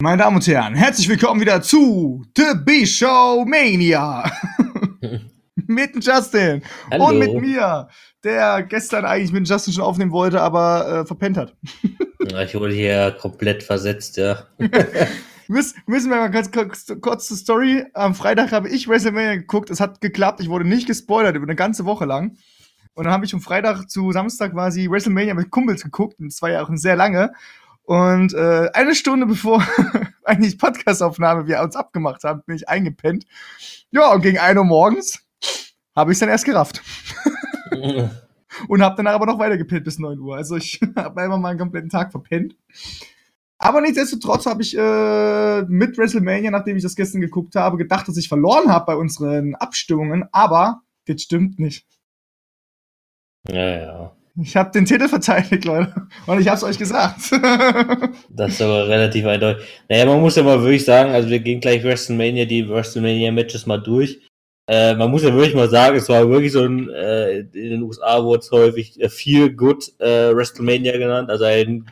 Meine Damen und Herren, herzlich willkommen wieder zu The B-Show Mania. mit Justin Hallo. und mit mir, der gestern eigentlich mit Justin schon aufnehmen wollte, aber äh, verpennt hat. Ja, ich wurde hier komplett versetzt, ja. Müssen, müssen wir mal ganz kurz, kurz zur Story. Am Freitag habe ich WrestleMania geguckt. Es hat geklappt. Ich wurde nicht gespoilert über eine ganze Woche lang. Und dann habe ich vom Freitag zu Samstag quasi WrestleMania mit Kumpels geguckt. Und es war ja auch sehr lange. Und äh, eine Stunde bevor eigentlich Podcastaufnahme wir uns abgemacht haben, bin ich eingepennt. Ja, und gegen 1 Uhr morgens habe ich es dann erst gerafft. und habe danach aber noch weiter gepennt bis 9 Uhr. Also ich habe einfach mal einen kompletten Tag verpennt. Aber nichtsdestotrotz habe ich äh, mit WrestleMania, nachdem ich das gestern geguckt habe, gedacht, dass ich verloren habe bei unseren Abstimmungen. Aber das stimmt nicht. ja, ja. Ich habe den Titel verteidigt, Leute. Und ich habe es euch gesagt. Das ist aber relativ eindeutig. Naja, man muss ja mal wirklich sagen, also wir gehen gleich WrestleMania, die WrestleMania-Matches mal durch. Äh, man muss ja wirklich mal sagen, es war wirklich so ein, äh, in den USA wurde es häufig äh, viel Good äh, WrestleMania genannt, also ein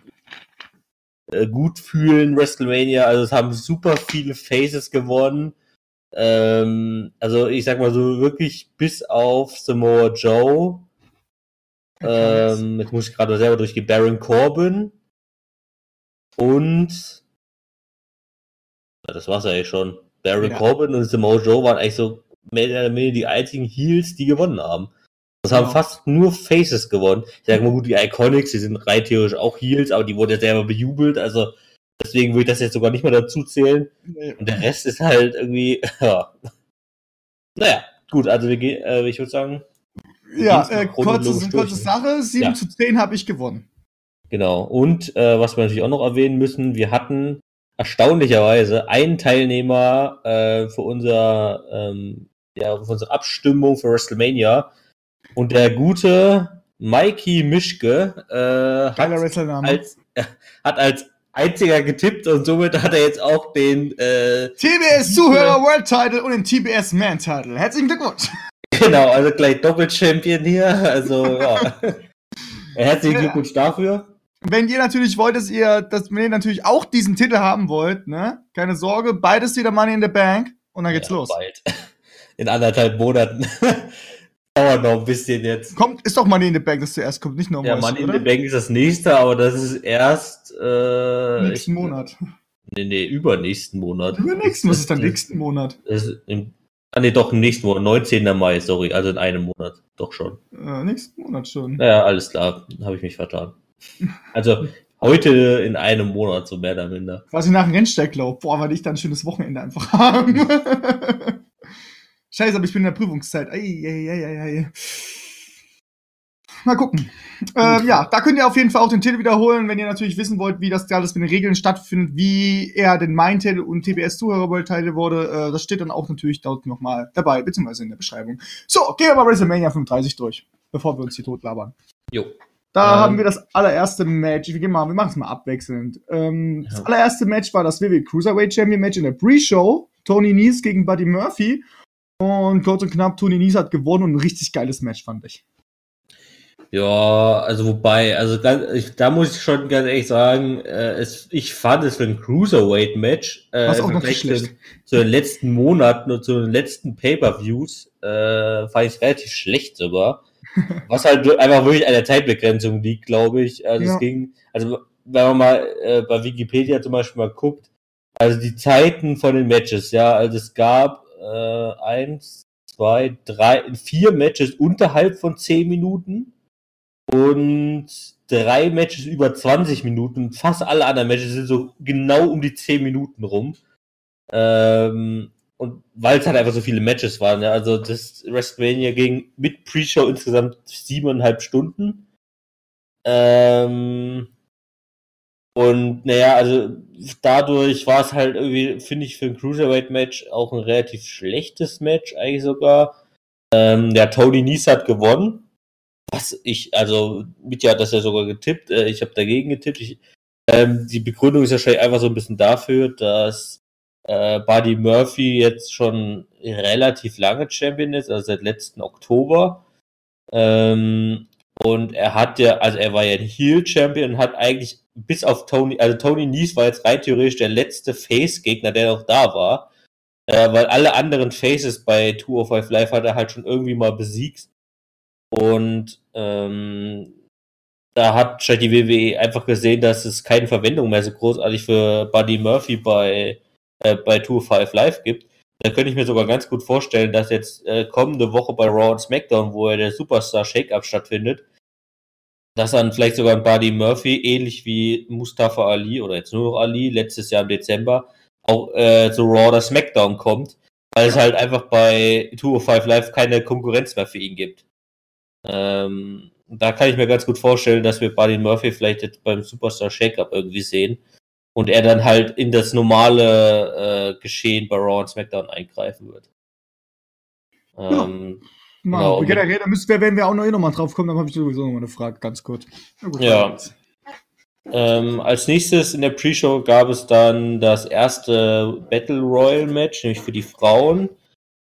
äh, gut fühlen WrestleMania, also es haben super viele Faces gewonnen. Ähm, also ich sag mal so wirklich bis auf Samoa Joe ähm, jetzt muss ich gerade selber durchgehen. Baron Corbin und ja, das war's eigentlich schon. Baron Ja. Corbin und Samoa Joe waren eigentlich so mehr oder weniger die einzigen Heels, die gewonnen haben. Das haben Genau. fast nur Faces gewonnen. Ich sag mal gut, die Iconics, die sind rein theoretisch auch Heels, aber die wurden ja selber bejubelt, also deswegen würde ich das jetzt sogar nicht mehr dazu zählen. Und der Rest ist halt irgendwie, ja. Naja, gut, also wir gehen, äh, ich würde sagen, ja, äh, kurze, kurze ne? Sache. 7 Ja. zu 10 habe ich gewonnen. Genau. Und äh, was wir natürlich auch noch erwähnen müssen, wir hatten erstaunlicherweise einen Teilnehmer äh, für unser ähm, ja, für unsere Abstimmung für WrestleMania. Und der gute Mikey Mischke äh, hat, als, äh, hat als einziger getippt und somit hat er jetzt auch den äh, TBS Zuhörer World Title und den TBS Man Title. Herzlichen Glückwunsch. Genau, also gleich Doppel-Champion hier. Also ja. Herzlichen Glückwunsch dafür. Wenn ihr natürlich wollt, dass ihr, dass wenn ihr natürlich auch diesen Titel haben wollt, ne? Keine Sorge, beides wieder Money in the Bank und dann geht's ja, los. Bald. In anderthalb Monaten. Dauert noch ein bisschen jetzt. Kommt, ist doch Money in the Bank, das zuerst kommt, nicht nochmal. Ja, Money in the Bank ist das nächste, aber das ist erst äh, Nächsten ich- Monat. Nee, nee, übernächsten Monat. Übernächsten, was ist dann nächsten Monat? Das ist im, ah, nee, doch, im nächsten Monat, 19. Mai, sorry, also in einem Monat. Doch schon. Äh, nächsten Monat schon. Naja, alles klar, habe ich mich vertan. Also, heute in einem Monat, so mehr oder minder. Quasi nach dem Rennsteig glaub. Boah, weil ich dann ein schönes Wochenende einfach haben. Scheiße, aber ich bin in der Prüfungszeit. Ei, ei, ei, ei, ei. Mal gucken. Ähm, ja, da könnt ihr auf jeden Fall auch den Titel wiederholen, wenn ihr natürlich wissen wollt, wie das alles mit den Regeln stattfindet, wie er den Main-Titel und TBS-Zuhörer-World-Titel wurde. Äh, das steht dann auch natürlich dort nochmal dabei, beziehungsweise in der Beschreibung. So, gehen wir mal WrestleMania 35 durch, bevor wir uns hier totlabern. Jo. Da Ähm. haben wir das allererste Match. Wir, gehen mal, wir machen es mal abwechselnd. Ähm, Das Ja. allererste Match war das WWE Cruiserweight Champion Match in der Pre-Show. Tony Nese gegen Buddy Murphy. Und kurz und knapp, Tony Nese hat gewonnen und ein richtig geiles Match, fand ich. Ja, also wobei, also ganz, ich, da muss ich schon ganz ehrlich sagen, äh, es, ich fand es für ein Cruiserweight-Match äh, im Vergleich zu den letzten Monaten und zu den letzten Pay-Per-Views äh, fand ich es relativ schlecht sogar. Was halt einfach wirklich an der Zeitbegrenzung liegt, glaube ich. Also Ja. es ging, also wenn man mal äh, bei Wikipedia zum Beispiel mal guckt, also die Zeiten von den Matches, ja, also es gab äh, eins, zwei, drei, vier Matches unterhalb von zehn Minuten und drei Matches über 20 Minuten. Fast alle anderen Matches sind so genau um die 10 Minuten rum. Ähm, und weil es halt einfach so viele Matches waren. Ja, also das WrestleMania ging mit Pre-Show insgesamt siebeneinhalb Stunden. Ähm, und naja, also dadurch war es halt irgendwie, finde ich, für ein Cruiserweight-Match auch ein relativ schlechtes Match eigentlich sogar. Ähm, der Tony Nies hat gewonnen. Was ich, also Mitya hat das ja sogar getippt, äh, ich habe dagegen getippt. Ich, ähm, die Begründung ist wahrscheinlich einfach so ein bisschen dafür, dass äh, Buddy Murphy jetzt schon relativ lange Champion ist, also seit letzten Oktober. Ähm, und er hat ja, also er war ja ein Heel-Champion und hat eigentlich bis auf Tony, also Tony Nies war jetzt rein theoretisch der letzte Face-Gegner, der noch da war. Äh, weil alle anderen Faces bei 205 Live hat er halt schon irgendwie mal besiegt. Und ähm, da hat schon die WWE einfach gesehen, dass es keine Verwendung mehr so großartig für Buddy Murphy bei, äh, bei 205 Live gibt. Da könnte ich mir sogar ganz gut vorstellen, dass jetzt äh, kommende Woche bei Raw und SmackDown, wo er der Superstar Shake-Up stattfindet, dass dann vielleicht sogar ein Buddy Murphy, ähnlich wie Mustafa Ali oder jetzt nur noch Ali, letztes Jahr im Dezember, auch äh, zu Raw oder SmackDown kommt, weil es halt einfach bei 205 Live keine Konkurrenz mehr für ihn gibt. Ähm, da kann ich mir ganz gut vorstellen, dass wir Buddy Murphy vielleicht jetzt beim Superstar Shake-Up irgendwie sehen und er dann halt in das normale äh, Geschehen bei Raw und SmackDown eingreifen wird. Ähm, ja. Mal, genau, generell, da müssen wir, werden wir auch noch, eh noch mal drauf kommen, dann habe ich sowieso noch mal eine Frage, ganz kurz. Gut, ja. Ähm, als nächstes in der Pre-Show gab es dann das erste Battle Royal Match, nämlich für die Frauen.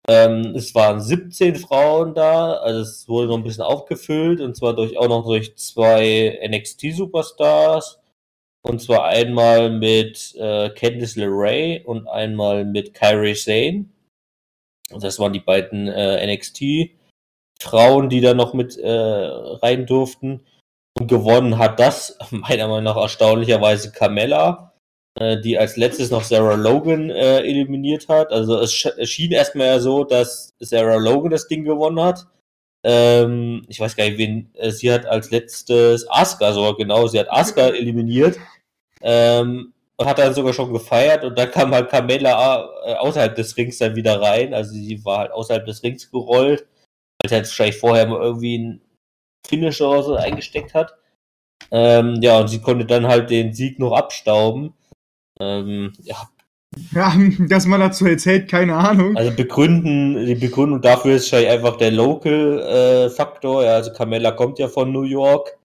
Ähm, es waren 17 Frauen da, also es wurde noch ein bisschen aufgefüllt und zwar durch auch noch durch zwei NXT Superstars und zwar einmal mit äh, Candice LeRae und einmal mit Kyrie Sane. Das waren die beiden äh, NXT Frauen, die da noch mit äh, rein durften. Und gewonnen hat das, meiner Meinung nach erstaunlicherweise Carmella, die als letztes noch Sarah Logan äh, eliminiert hat. Also es, sch es schien erstmal ja so, dass Sarah Logan das Ding gewonnen hat. Ähm, ich weiß gar nicht, wen äh, sie hat als letztes Asuka sogar genau, sie hat Asuka eliminiert. Ähm, hat dann sogar schon gefeiert und dann kam halt Carmella äh, außerhalb des Rings dann wieder rein. Also sie war halt außerhalb des Rings gerollt weil sie halt wahrscheinlich vorher mal irgendwie ein Finisher oder so eingesteckt hat. Ähm, ja, und sie konnte dann halt den Sieg noch abstauben. Ähm, ja. Ja, dass man dazu erzählt, keine Ahnung. Also begründen, die Begründung dafür ist wahrscheinlich einfach der Local-Faktor. Äh, ja, also Carmella kommt ja von New York.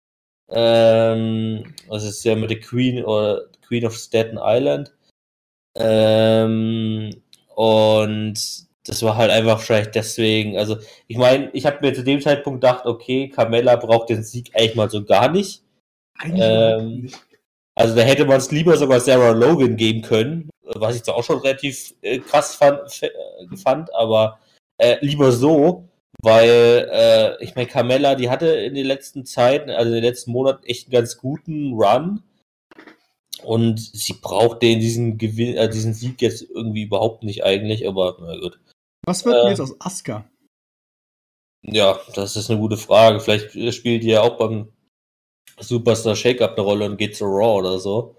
Ähm, das ist ja mit der Queen oder Queen of Staten Island. Ähm, und das war halt einfach vielleicht deswegen. Also, ich meine, ich habe mir zu dem Zeitpunkt gedacht, okay, Carmella braucht den Sieg eigentlich mal so gar nicht. Ähm, also, da hätte man es lieber sogar Sarah Logan geben können, was ich zwar auch schon relativ äh, krass fand, äh, fand aber äh, lieber so, weil äh, ich meine, Carmella, die hatte in den letzten Zeiten, also in den letzten Monaten echt einen ganz guten Run. Und sie braucht den diesen Gewinn, äh, diesen Sieg jetzt irgendwie überhaupt nicht eigentlich, aber na gut. Was wird denn äh, jetzt aus Asuka? Ja, das ist eine gute Frage. Vielleicht spielt die ja auch beim Superstar Shake-Up eine Rolle und geht zu Raw oder so.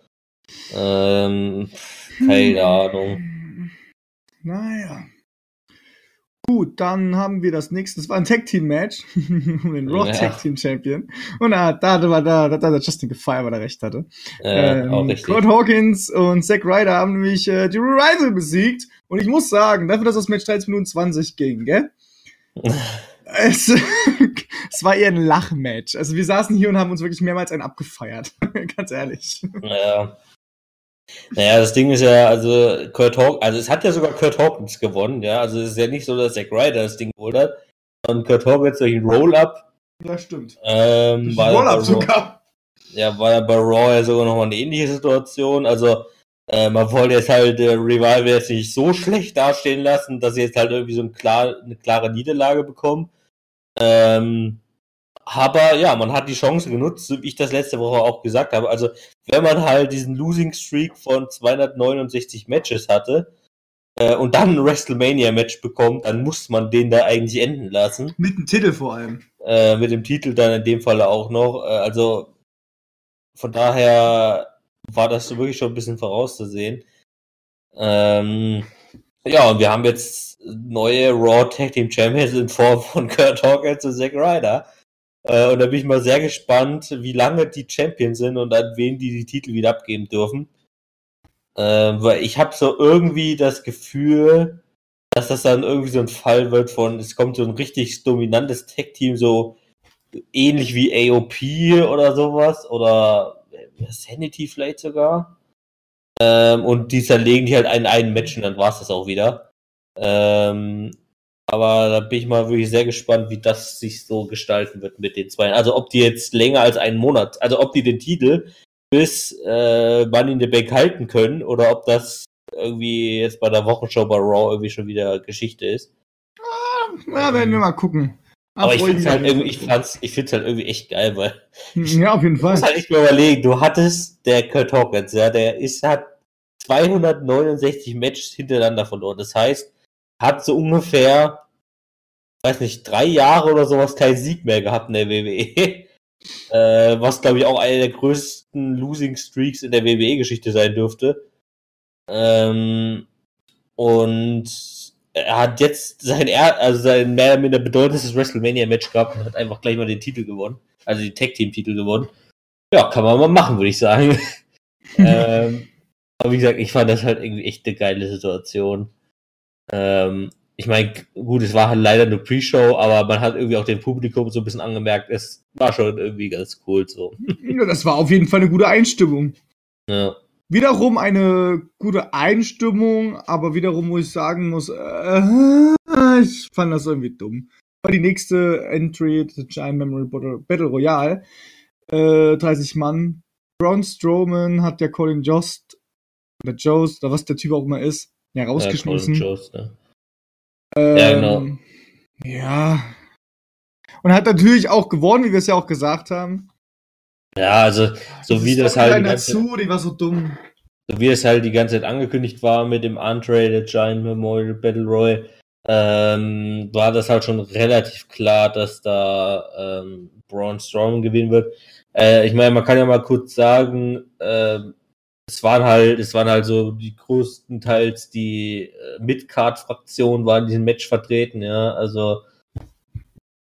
Ähm, keine hm. Ahnung. Naja. Gut, dann haben wir das nächste. Das war ein Tag Team Match um den Raw ja. Tag Team Champion. Und da, da war da, da, da Justin gefeiert, weil er recht hatte. Ja, ähm, auch richtig. Kurt Hawkins und Zack Ryder haben nämlich äh, die Riser besiegt. Und ich muss sagen, dafür, dass das Match 13 Minuten 20 ging, gell? es, es war eher ein Lachmatch. Also wir saßen hier und haben uns wirklich mehrmals einen abgefeiert. Ganz ehrlich. Naja. Naja, das Ding ist ja, also Kurt Hawkins, also es hat ja sogar Kurt Hawkins gewonnen, ja. Also es ist ja nicht so, dass Zack Ryder das Ding geholt hat, Und Kurt Hawkins durch einen Roll-Up. Ja, stimmt. Ähm, Roll-Up sogar. Ja, war ja bei Raw ja sogar nochmal eine ähnliche Situation. Also äh, man wollte jetzt halt äh, Revival jetzt nicht so schlecht dastehen lassen, dass sie jetzt halt irgendwie so ein klar, eine klare Niederlage bekommen. Ähm, aber ja, man hat die Chance genutzt, wie ich das letzte Woche auch gesagt habe. Also, wenn man halt diesen Losing Streak von 269 Matches hatte äh, und dann ein WrestleMania-Match bekommt, dann muss man den da eigentlich enden lassen. Mit dem Titel vor allem. Äh, mit dem Titel dann in dem Fall auch noch. Äh, also, von daher war das wirklich schon ein bisschen vorauszusehen. Ähm, ja, und wir haben jetzt neue Raw Tag Team Champions in Form von Kurt Hawkins und Zack Ryder. Äh, und da bin ich mal sehr gespannt, wie lange die Champions sind und an wen die die Titel wieder abgeben dürfen. Äh, weil ich habe so irgendwie das Gefühl, dass das dann irgendwie so ein Fall wird von, es kommt so ein richtig dominantes Tag-Team, so ähnlich wie AOP oder sowas, oder Sanity vielleicht sogar. Ähm, und die zerlegen die halt einen, einen Match und dann war es das auch wieder. Ähm, aber da bin ich mal wirklich sehr gespannt, wie das sich so gestalten wird mit den zwei. Also ob die jetzt länger als einen Monat, also ob die den Titel bis äh, Money in the Bank halten können oder ob das irgendwie jetzt bei der Wochenshow bei Raw irgendwie schon wieder Geschichte ist. Ah, ja, werden wir mal gucken. Aber ich finde halt irgendwie, ich fand's, ich find's halt irgendwie echt geil, weil. Ja, auf jeden Fall. Du musst halt nicht mehr überlegen, du hattest der Kurt Hawkins, ja, der ist, hat 269 Matches hintereinander verloren. Das heißt, hat so ungefähr, weiß nicht, drei Jahre oder sowas keinen Sieg mehr gehabt in der WWE. Äh, was, glaube ich, auch eine der größten Losing Streaks in der WWE-Geschichte sein dürfte. Ähm, und er hat jetzt sein, er also sein mehr oder minder bedeutendes WrestleMania-Match gehabt und hat einfach gleich mal den Titel gewonnen. Also die Tag-Team-Titel gewonnen. Ja, kann man mal machen, würde ich sagen. ähm, aber wie gesagt, ich fand das halt irgendwie echt eine geile Situation. Ähm, ich meine, gut, es war halt leider eine Pre-Show, aber man hat irgendwie auch dem Publikum so ein bisschen angemerkt, es war schon irgendwie ganz cool so. Ja, das war auf jeden Fall eine gute Einstimmung. Ja. Wiederum eine gute Einstimmung, aber wiederum, wo ich sagen muss, äh, ich fand das irgendwie dumm. War die nächste Entry, The Giant Memory Battle Royale. Äh, 30 Mann. Braun Strowman hat der Colin Jost, der Jost, oder was der Typ auch immer ist, ja, rausgeschmissen. Ja, Jost, ne? Ähm, ja, genau. Ja. Und hat natürlich auch gewonnen, wie wir es ja auch gesagt haben. Ja, also, so das wie das halt. Ganze, dazu, die war so dumm. So wie es halt die ganze Zeit angekündigt war mit dem Untraded Giant Memorial Battle Royale, ähm, war das halt schon relativ klar, dass da ähm, Braun Strowman gewinnen wird. Äh, ich meine, man kann ja mal kurz sagen, äh, es waren halt, es waren halt so die größtenteils die äh, Mid-Card-Fraktionen waren in diesem Match vertreten, ja, also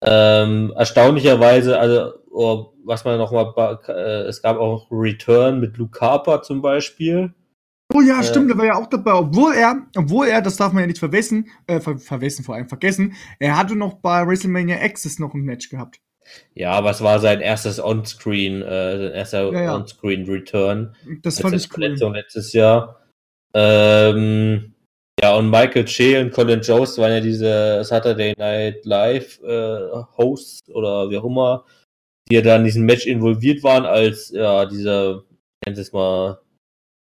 ähm, erstaunlicherweise, also oh, was man noch mal, äh, es gab auch Return mit Luke Harper zum Beispiel. Oh ja, äh, stimmt, der war ja auch dabei, obwohl er, obwohl er, das darf man ja nicht verwessen, äh, ver verwessen vor allem vergessen, er hatte noch bei WrestleMania Access noch ein Match gehabt. Ja, aber es war sein erstes On-Screen, äh, sein erster ja, ja. On-Screen-Return. Das fand ich cool. letztes Jahr. Ähm, ja, und Michael Che und Colin Jost waren ja diese Saturday Night Live äh, Hosts oder wie auch immer, die ja da in diesem Match involviert waren als, ja, diese, nennt es mal,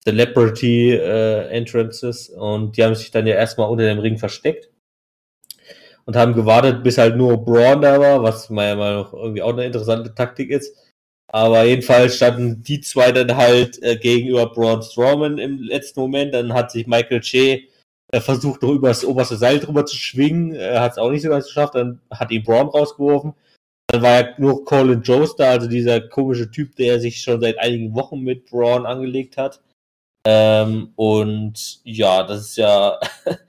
Celebrity äh, Entrances und die haben sich dann ja erstmal unter dem Ring versteckt und haben gewartet, bis halt nur Braun da war, was meiner Meinung nach irgendwie auch eine interessante Taktik ist. Aber jedenfalls standen die zwei dann halt äh, gegenüber Braun Strowman im letzten Moment. Dann hat sich Michael Che äh, versucht, noch über das oberste Seil drüber zu schwingen. Er hat es auch nicht so ganz geschafft. Dann hat ihn Braun rausgeworfen. Dann war ja nur Colin Jones da, also dieser komische Typ, der sich schon seit einigen Wochen mit Braun angelegt hat. Ähm, und ja, das ist ja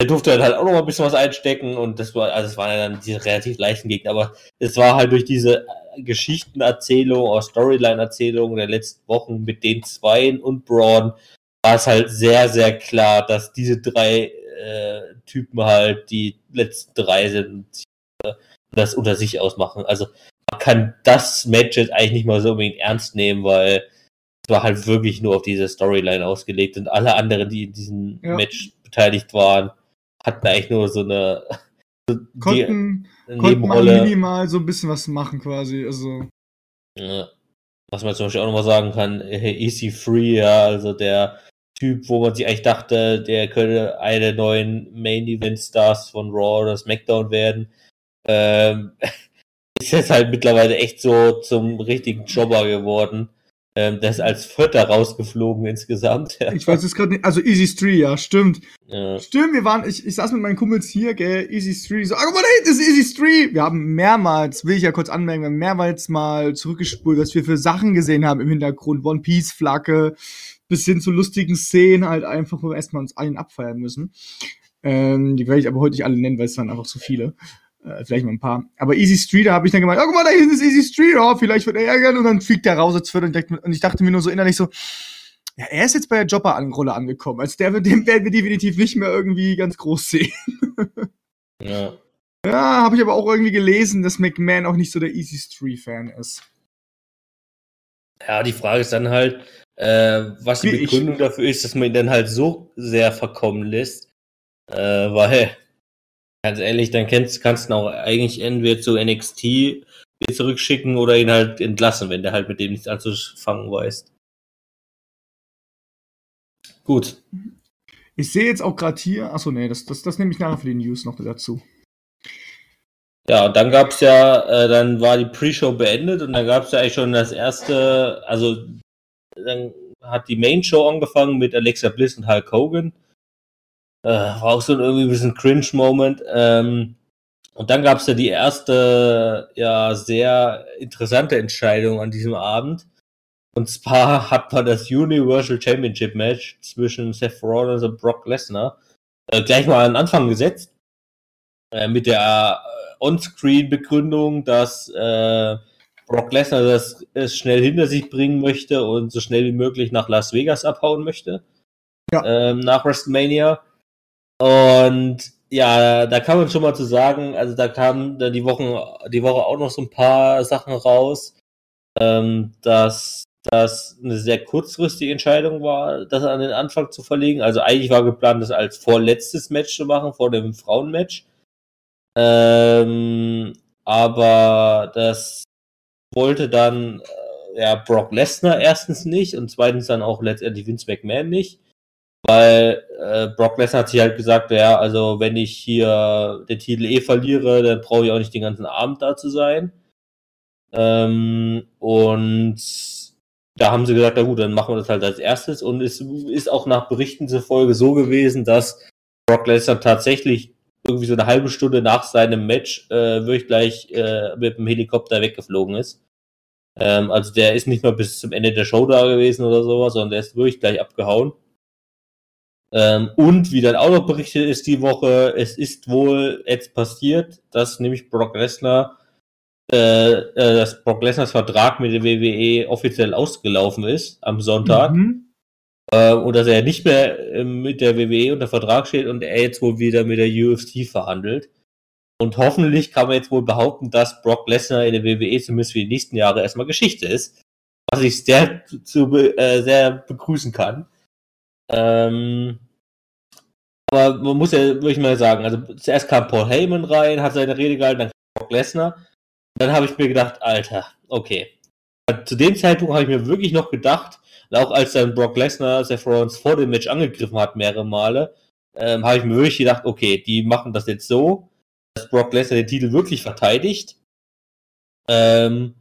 der durfte dann halt auch noch mal ein bisschen was einstecken und das war, also es waren ja dann diese relativ leichten Gegner, aber es war halt durch diese äh, Geschichtenerzählung oder Storyline-Erzählung der letzten Wochen mit den Zweien und Braun war es halt sehr, sehr klar, dass diese drei äh, Typen halt die letzten drei sind und äh, das unter sich ausmachen. Also man kann das Match jetzt eigentlich nicht mal so unbedingt ernst nehmen, weil es war halt wirklich nur auf diese Storyline ausgelegt und alle anderen, die in diesem ja. Match beteiligt waren, hatten eigentlich nur so eine so konnten, die, konnten mal minimal so ein bisschen was machen quasi. Also. Ja. Was man zum Beispiel auch nochmal sagen kann, Easy Free, ja, also der Typ, wo man sich eigentlich dachte, der könnte eine der neuen Main Event Stars von Raw oder SmackDown werden, ähm, ist jetzt halt mittlerweile echt so zum richtigen Jobber geworden. Ähm, der ist als Vierter rausgeflogen insgesamt. Ja. Ich weiß es gerade nicht. Also Easy Street, ja, stimmt. Ja. Stimmt, wir waren, ich, ich saß mit meinen Kumpels hier, gell, Easy Street. So, ah, guck mal, da hinten ist Easy Street. Wir haben mehrmals, will ich ja kurz anmerken, wir haben mehrmals mal zurückgespult, was wir für Sachen gesehen haben im Hintergrund. One Piece, Flagge, bis hin zu lustigen Szenen, halt einfach, wo wir erstmal uns allen abfeiern müssen. Ähm, die werde ich aber heute nicht alle nennen, weil es waren einfach zu viele. Äh, vielleicht mal ein paar. Aber Easy Street, da habe ich dann gemeint, oh, guck mal, da hinten ist Easy Street, oh, vielleicht wird er ärgern. Und dann fliegt er raus als Viertel. Und, und ich dachte mir nur so innerlich so, ja, er ist jetzt bei der Jobber-Rolle angekommen. Also der, den werden wir definitiv nicht mehr irgendwie ganz groß sehen. ja. Ja, habe ich aber auch irgendwie gelesen, dass McMahon auch nicht so der Easy Street-Fan ist. Ja, die Frage ist dann halt, äh, was die Begründung dafür ist, dass man ihn dann halt so sehr verkommen lässt. Äh, weil Ganz ehrlich, dann kannst, kannst du auch eigentlich entweder zu NXT zurückschicken oder ihn halt entlassen, wenn der halt mit dem nichts anzufangen weiß. Gut. Ich sehe jetzt auch gerade hier, achso, nee, das, das, das nehme ich nachher für die News noch dazu. Ja, und dann gab's ja, äh, dann war die Pre-Show beendet und dann gab's ja eigentlich schon das erste, also dann hat die Main-Show angefangen mit Alexa Bliss und Hulk Hogan. Äh, war auch so ein irgendwie ein bisschen Cringe-Moment. Ähm, und dann gab's ja die erste, ja, sehr interessante Entscheidung an diesem Abend. Und zwar hat man das Universal Championship Match zwischen Seth Rollins und Brock Lesnar äh, gleich mal an den Anfang gesetzt. Äh, mit der äh, On-Screen-Begründung, dass äh, Brock Lesnar das es schnell hinter sich bringen möchte und so schnell wie möglich nach Las Vegas abhauen möchte. Ja. Ähm, nach WrestleMania. Und ja, da kann man schon mal zu sagen, also da kamen dann die Wochen, die Woche auch noch so ein paar Sachen raus, ähm, dass das eine sehr kurzfristige Entscheidung war, das an den Anfang zu verlegen. Also eigentlich war geplant, das als vorletztes Match zu machen, vor dem Frauenmatch. Ähm, aber das wollte dann äh, ja Brock Lesnar erstens nicht und zweitens dann auch letztendlich Vince McMahon nicht, weil äh, Brock Lesnar hat sich halt gesagt, ja, also wenn ich hier den Titel eh verliere, dann brauche ich auch nicht den ganzen Abend da zu sein. Ähm, und da haben sie gesagt, na gut, dann machen wir das halt als erstes. Und es ist auch nach Berichten zufolge so gewesen, dass Brock Lesnar tatsächlich irgendwie so eine halbe Stunde nach seinem Match äh, wirklich gleich äh, mit dem Helikopter weggeflogen ist. Ähm, also der ist nicht mal bis zum Ende der Show da gewesen oder sowas, sondern der ist wirklich gleich abgehauen. Ähm, und wie dann auch noch berichtet ist die Woche, es ist wohl jetzt passiert, dass nämlich Brock Lesnar, äh, äh, dass Brock Lesnars Vertrag mit der WWE offiziell ausgelaufen ist am Sonntag. Mhm. Äh, und dass er nicht mehr äh, mit der WWE unter Vertrag steht und er jetzt wohl wieder mit der UFC verhandelt. Und hoffentlich kann man jetzt wohl behaupten, dass Brock Lesnar in der WWE zumindest für die nächsten Jahre erstmal Geschichte ist. Was ich sehr, zu, äh, sehr begrüßen kann. Ähm, aber man muss ja wirklich mal sagen, also zuerst kam Paul Heyman rein, hat seine Rede gehalten, dann kam Brock Lesnar. Dann habe ich mir gedacht, Alter, okay. Zu dem Zeitpunkt habe ich mir wirklich noch gedacht, auch als dann Brock Lesnar Seth Rollins vor dem Match angegriffen hat, mehrere Male, ähm, habe ich mir wirklich gedacht, okay, die machen das jetzt so, dass Brock Lesnar den Titel wirklich verteidigt. Ähm,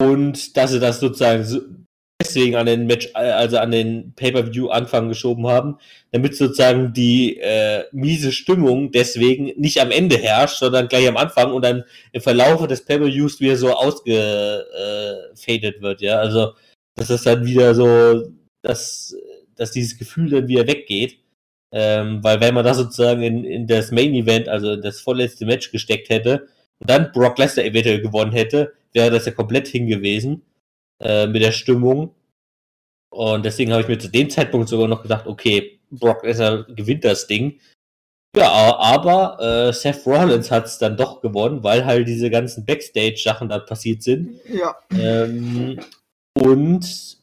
und dass sie das sozusagen so, deswegen an den Match, also an den Pay-Per-View-Anfang geschoben haben, damit sozusagen die äh, miese Stimmung deswegen nicht am Ende herrscht, sondern gleich am Anfang und dann im Verlauf des Pay-Per-Views wieder so ausgefadet wird, ja. Also dass das dann wieder so, dass, dass dieses Gefühl dann wieder weggeht. Ähm, weil wenn man das sozusagen in, in das Main Event, also in das vorletzte Match gesteckt hätte und dann Brock Lesnar eventuell gewonnen hätte, wäre das ja komplett hingewiesen äh, mit der Stimmung. Und deswegen habe ich mir zu dem Zeitpunkt sogar noch gedacht, okay, Brock Lesnar gewinnt das Ding. Ja, aber äh, Seth Rollins hat es dann doch gewonnen, weil halt diese ganzen Backstage-Sachen da passiert sind. Ja. Ähm, und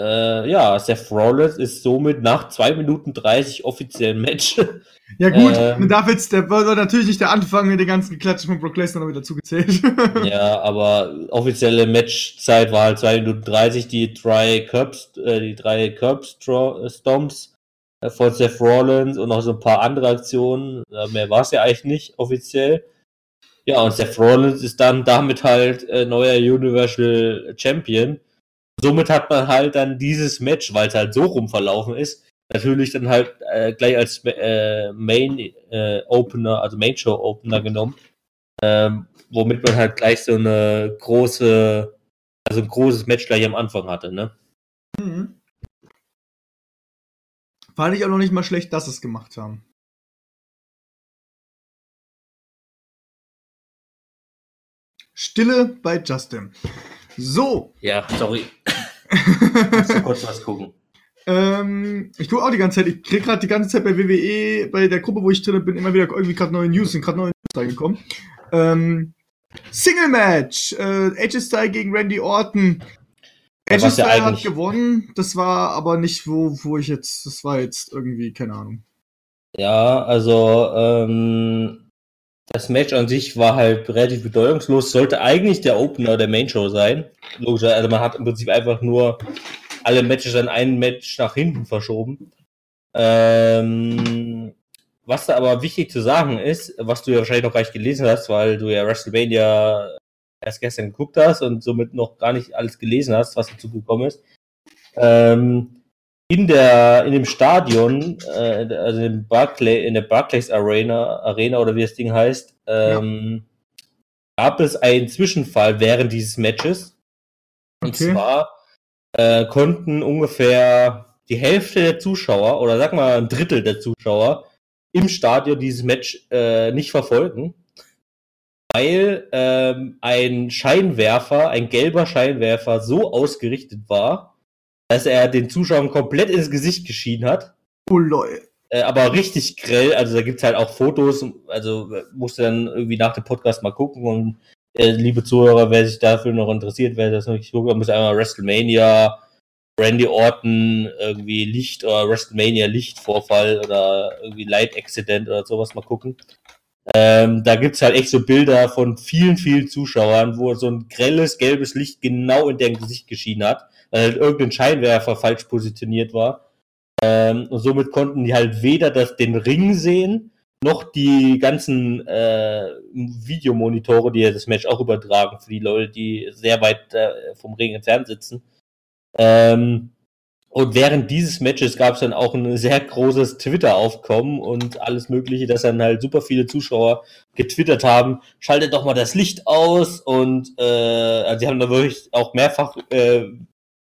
äh, ja, Seth Rollins ist somit nach 2 Minuten 30 offiziell Match. Ja gut, Ähm. man darf jetzt, der war natürlich nicht der Anfang mit den ganzen Geklatschen von Brock Lesnar noch wieder zugezählt. ja, aber offizielle Matchzeit war halt 2 Minuten 30, die drei Curbs, äh, die drei Curb Stro- äh, Stomps äh, von Seth Rollins und noch so ein paar andere Aktionen. Äh, mehr war es ja eigentlich nicht offiziell. Ja, und Seth Rollins ist dann damit halt äh, neuer Universal Champion. Somit hat man halt dann dieses Match, weil es halt so rum verlaufen ist, natürlich dann halt äh, gleich als äh, Main äh, Opener, also Main Show Opener genommen, ähm, womit man halt gleich so eine große, also ein großes Match gleich am Anfang hatte, ne? Mhm. Fand ich auch noch nicht mal schlecht, dass sie es gemacht haben. Stille bei Justin. So. Ja, sorry. Musst kurz was gucken. Ähm, ich tue auch die ganze Zeit, ich krieg gerade die ganze Zeit bei WWE, bei der Gruppe, wo ich drin bin, immer wieder irgendwie gerade neue News, sind gerade neue News reingekommen. Ähm, Single Match, äh, AJ Styles gegen Randy Orton. AJ ja Styles hat gewonnen, das war aber nicht, wo, wo ich jetzt, das war jetzt irgendwie, keine Ahnung. Ja, also ähm, das Match an sich war halt relativ bedeutungslos. Sollte eigentlich der Opener der Main Show sein. Logisch, also man hat im Prinzip einfach nur alle Matches dann ein Match nach hinten verschoben. Ähm, was da aber wichtig zu sagen ist, was du ja wahrscheinlich noch gar nicht gelesen hast, weil du ja WrestleMania erst gestern geguckt hast und somit noch gar nicht alles gelesen hast, was dazu gekommen ist. Ähm, in der in dem Stadion, äh, also in, Barclay, in der Barclays Arena, Arena oder wie das Ding heißt, ähm, ja. gab es einen Zwischenfall während dieses Matches. Und okay. zwar äh, konnten ungefähr die Hälfte der Zuschauer oder sag mal ein Drittel der Zuschauer im Stadion dieses Match äh, nicht verfolgen, weil ähm, ein Scheinwerfer, ein gelber Scheinwerfer so ausgerichtet war, dass er den Zuschauern komplett ins Gesicht geschienen hat. Oh lol. Äh, aber richtig grell, also da gibt's halt auch Fotos, also musst du dann irgendwie nach dem Podcast mal gucken und äh, liebe Zuhörer, wer sich dafür noch interessiert, wer das noch nicht guckt, muss einmal WrestleMania Randy Orton irgendwie Licht oder WrestleMania Lichtvorfall oder irgendwie Light Accident oder sowas mal gucken. Ähm, da gibt's halt echt so Bilder von vielen, vielen Zuschauern, wo so ein grelles, gelbes Licht genau in deren Gesicht geschienen hat, weil halt irgendein Scheinwerfer falsch positioniert war. Ähm, und somit konnten die halt weder das, den Ring sehen, noch die ganzen äh, Videomonitore, die ja das Match auch übertragen, für die Leute, die sehr weit äh, vom Ring entfernt sitzen. Ähm, und während dieses Matches gab es dann auch ein sehr großes Twitter-Aufkommen und alles Mögliche, dass dann halt super viele Zuschauer getwittert haben, schaltet doch mal das Licht aus. Und äh, also sie haben da wirklich auch mehrfach äh,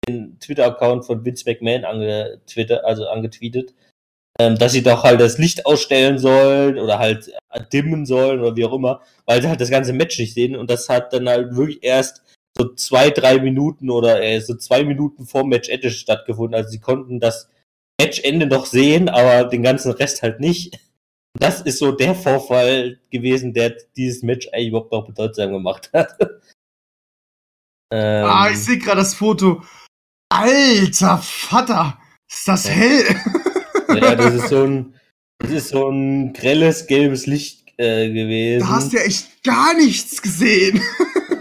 den Twitter-Account von Vince McMahon angetwittert, also angetweetet, ähm, dass sie doch halt das Licht ausstellen sollen oder halt dimmen sollen oder wie auch immer, weil sie halt das ganze Match nicht sehen. Und das hat dann halt wirklich erst so zwei, drei Minuten oder äh, so zwei Minuten vor Matchende stattgefunden. Also sie konnten das Matchende noch sehen, aber den ganzen Rest halt nicht. Das ist so der Vorfall gewesen, der dieses Match eigentlich überhaupt noch bedeutsam gemacht hat. ähm, ah, ich sehe gerade das Foto. Alter Vater, ist das hell? ja, das ist so ein, das ist so ein grelles gelbes Licht äh, gewesen. Da hast du ja echt gar nichts gesehen.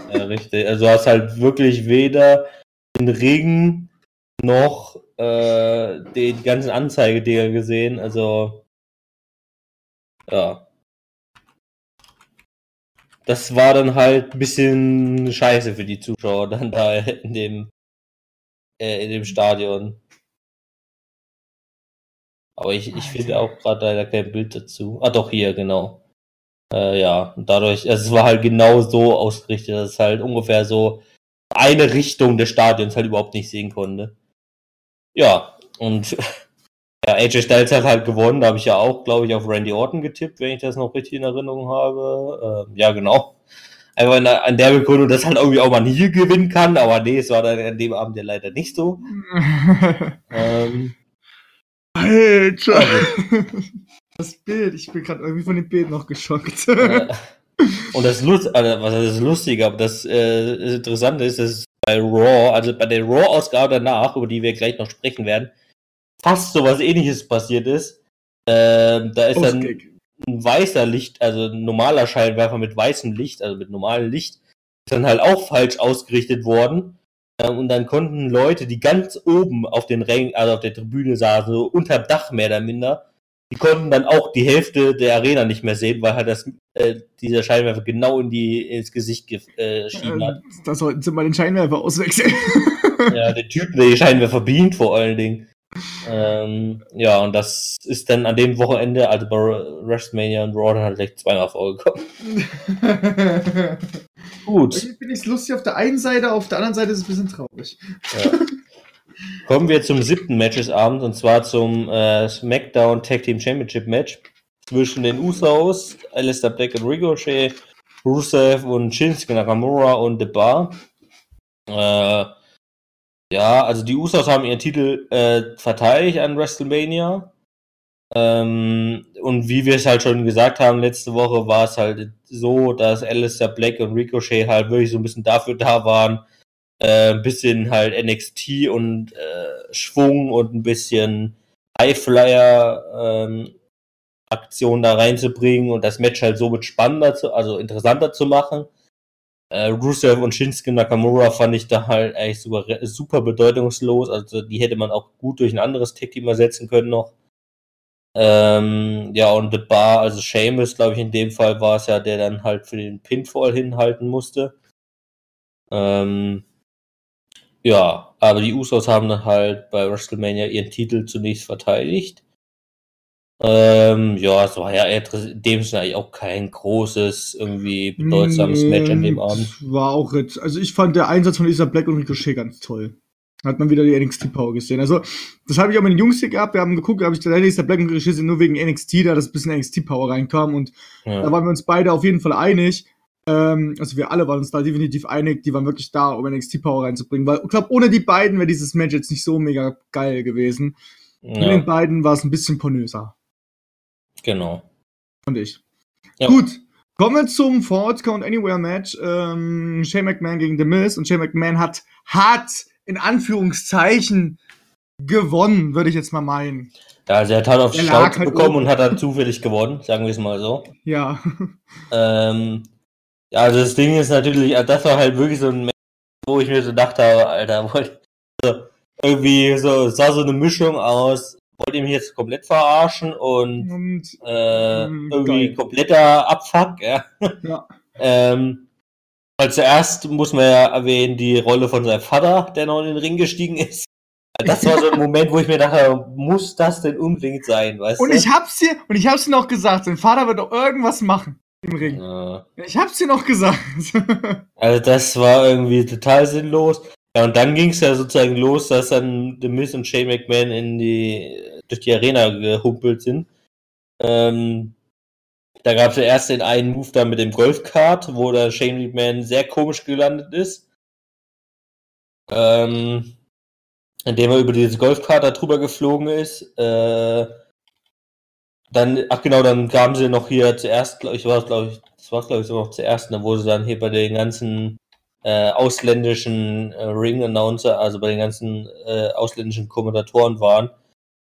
Ja, richtig. Also du hast halt wirklich weder den Ring noch äh, die, die ganzen Anzeigedinger gesehen. Also ja. Das war dann halt ein bisschen scheiße für die Zuschauer dann da in dem äh, in dem Stadion. Aber ich, ich finde auch gerade leider kein Bild dazu. Ah doch, hier, genau. Äh, ja, und dadurch, also es war halt genau so ausgerichtet, dass es halt ungefähr so eine Richtung des Stadions halt überhaupt nicht sehen konnte. Ja, und ja, AJ Styles hat halt gewonnen, da habe ich ja auch, glaube ich, auf Randy Orton getippt, wenn ich das noch richtig in Erinnerung habe. Äh, ja, genau. Einfach an der Begründung, dass halt irgendwie auch mal hier gewinnen kann, aber nee, es war dann an dem Abend ja leider nicht so. ähm, Alter! Das Bild, ich bin gerade irgendwie von dem Bild noch geschockt. Und das, Lust, also, was ist das Lustige, aber das äh, Interessante ist, dass bei Raw, also bei der Raw-Ausgabe danach, über die wir gleich noch sprechen werden, fast so was ähnliches passiert ist. Ähm, da ist dann ein weißer Licht, also ein normaler Scheinwerfer mit weißem Licht, also mit normalem Licht, ist dann halt auch falsch ausgerichtet worden. Ähm, und dann konnten Leute, die ganz oben auf den Rängen, also auf der Tribüne saßen, so unterm Dach mehr oder minder, die konnten dann auch die Hälfte der Arena nicht mehr sehen, weil halt das, äh, dieser Scheinwerfer genau in die, ins Gesicht geschienen äh, hat. Da sollten sie mal den Scheinwerfer auswechseln. ja, der Typ, der die Scheinwerfer bedient vor allen Dingen. Ähm, ja, und das ist dann an dem Wochenende, also bei WrestleMania und Raw, dann halt gleich zweimal vorgekommen. Gut. Irgendwie finde ich es lustig auf der einen Seite, auf der anderen Seite ist es ein bisschen traurig. Ja. Kommen wir zum siebten Match des und zwar zum äh, SmackDown Tag Team Championship Match zwischen den Usos, Alistair Black und Ricochet, Rusev und Shinsuke Nakamura und The Bar. Äh, ja, also die Usos haben ihren Titel äh, verteidigt an WrestleMania. Ähm, und wie wir es halt schon gesagt haben, letzte Woche war es halt so, dass Alistair Black und Ricochet halt wirklich so ein bisschen dafür da waren, äh, ein bisschen halt NXT und äh, Schwung und ein bisschen Highflyer ähm, Aktion da reinzubringen und das Match halt somit spannender zu, also interessanter zu machen. Äh, Rusev und Shinsuke Nakamura fand ich da halt eigentlich super, super bedeutungslos. Also die hätte man auch gut durch ein anderes Tech-Team ersetzen können noch. Ähm, ja, und The Bar, also Seamus, glaube ich, in dem Fall war es ja, der dann halt für den Pinfall hinhalten musste. Ähm, ja, aber die Usos haben dann halt bei WrestleMania ihren Titel zunächst verteidigt. Ähm, ja, es war ja in dem Sinne eigentlich auch kein großes, irgendwie bedeutsames nee, Match an dem Abend. War auch jetzt, also ich fand der Einsatz von Lisa Black und Ricochet ganz toll. Hat man wieder die NXT-Power gesehen. Also, das habe ich auch mit den Jungs hier gehabt. Wir haben geguckt, habe ich gesagt, Lisa Black und Ricochet sind nur wegen NXT da, ein bisschen NXT-Power reinkam. Und ja. da waren wir uns beide auf jeden Fall einig. Ähm, also wir alle waren uns da definitiv einig, die waren wirklich da, um NXT-Power reinzubringen. Weil ich glaube, ohne die beiden wäre dieses Match jetzt nicht so mega geil gewesen. Ja. Mit den beiden war es ein bisschen pornöser. Genau. Und ich. Ja. Gut. Kommen wir zum Falls Count Anywhere Match. Ähm, Shane McMahon gegen The Miz. Und Shane McMahon hat hart, in Anführungszeichen, gewonnen, würde ich jetzt mal meinen. Ja, also er hat halt auf die Schnauze halt bekommen und hat dann zufällig gewonnen, sagen wir es mal so. Ja. Ähm, ja, also das Ding ist natürlich, das war halt wirklich so ein Match, wo ich mir so dachte, Alter, wollt, so, irgendwie so, es war so eine Mischung aus wollt ihr mich jetzt komplett verarschen und, und äh, ähm, irgendwie geil. kompletter Abfuck, ja. ja. ähm, weil zuerst muss man ja erwähnen, die Rolle von seinem Vater, der noch in den Ring gestiegen ist. Das war so ein Moment, wo ich mir dachte, muss das denn unbedingt sein, weißt und du? Ich hab's dir, und ich hab's dir noch gesagt, sein Vater wird doch irgendwas machen im Ring. Ja. Ich hab's dir noch gesagt. also das war irgendwie total sinnlos. Ja, und dann ging es ja sozusagen los, dass dann The Miz und Shane McMahon in die, durch die Arena gehumpelt sind. Ähm, da gab es ja erst den einen Move da mit dem Golfkart, wo der Shane McMahon sehr komisch gelandet ist. Ähm, indem er über dieses Golfkart da drüber geflogen ist. Äh, dann, ach genau, dann kamen sie noch hier zuerst, glaube ich, war es, glaube ich, das war glaube ich so noch zuerst, ne, wo sie dann hier bei den ganzen äh, ausländischen äh, Ring-Announcer, also bei den ganzen äh, ausländischen Kommentatoren waren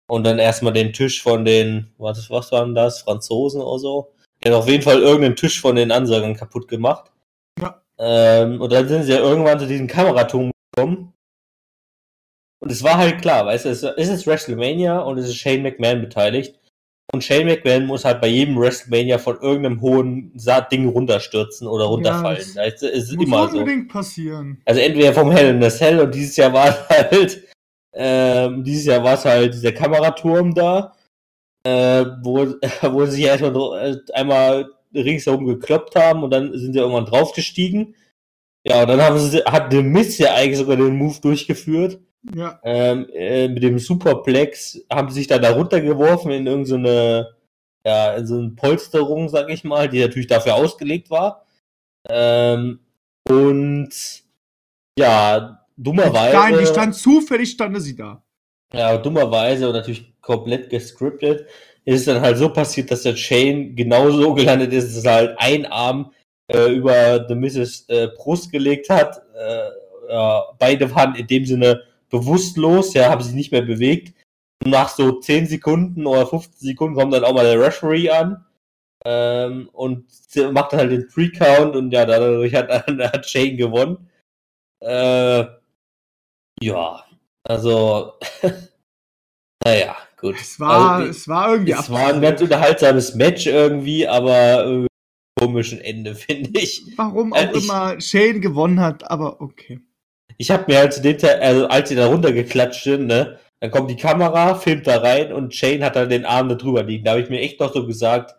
und dann erstmal den Tisch von den, was, was waren das, Franzosen oder so? Der hat auf jeden Fall irgendeinen Tisch von den Ansagern kaputt gemacht. Ja. Ähm, und dann sind sie ja irgendwann zu diesem Kameraturm gekommen. Und es war halt klar, weißt du, es ist WrestleMania und es ist Shane McMahon beteiligt. Und Shane McMahon muss halt bei jedem WrestleMania von irgendeinem hohen Ding runterstürzen oder runterfallen. Ja, das, das ist muss immer unbedingt so. passieren. Also entweder vom Hell in das Hell und dieses Jahr war es halt, ähm, dieses Jahr war es halt dieser Kameraturm da, äh, wo, wo sie sich erstmal äh, einmal ringsherum gekloppt haben und dann sind sie irgendwann draufgestiegen. Ja, und dann haben sie, hat The Miz ja eigentlich sogar den Move durchgeführt. Ja. Ähm, äh, mit dem Superplex haben sie sich da darunter geworfen in irgendeine, so ja, in so eine Polsterung, sag ich mal, die natürlich dafür ausgelegt war. Ähm, und ja, dummerweise. Nein, die stand zufällig, stand sie da. Ja, dummerweise und natürlich komplett gescriptet ist es dann halt so passiert, dass der Chain genauso gelandet ist, dass er halt ein Arm äh, über The Mrs. Äh, Brust gelegt hat. Äh, ja, beide waren in dem Sinne bewusstlos, ja, haben sich nicht mehr bewegt. Und nach so 10 Sekunden oder 15 Sekunden kommt dann auch mal der Referee an ähm, und macht dann halt den Three-Count und ja, dadurch hat, hat Shane gewonnen. Äh, ja, also, naja, gut. Es war, also, es war irgendwie. Es war ein ganz unterhaltsames Match irgendwie, aber irgendwie komischen Ende, finde ich. Warum auch äh, immer Shane gewonnen hat, aber okay ich habe mir halt zu dem Teil, also als sie da runtergeklatscht sind, ne, dann kommt die Kamera, filmt da rein und Shane hat dann den Arm da drüber liegen. Da habe ich mir echt noch so gesagt,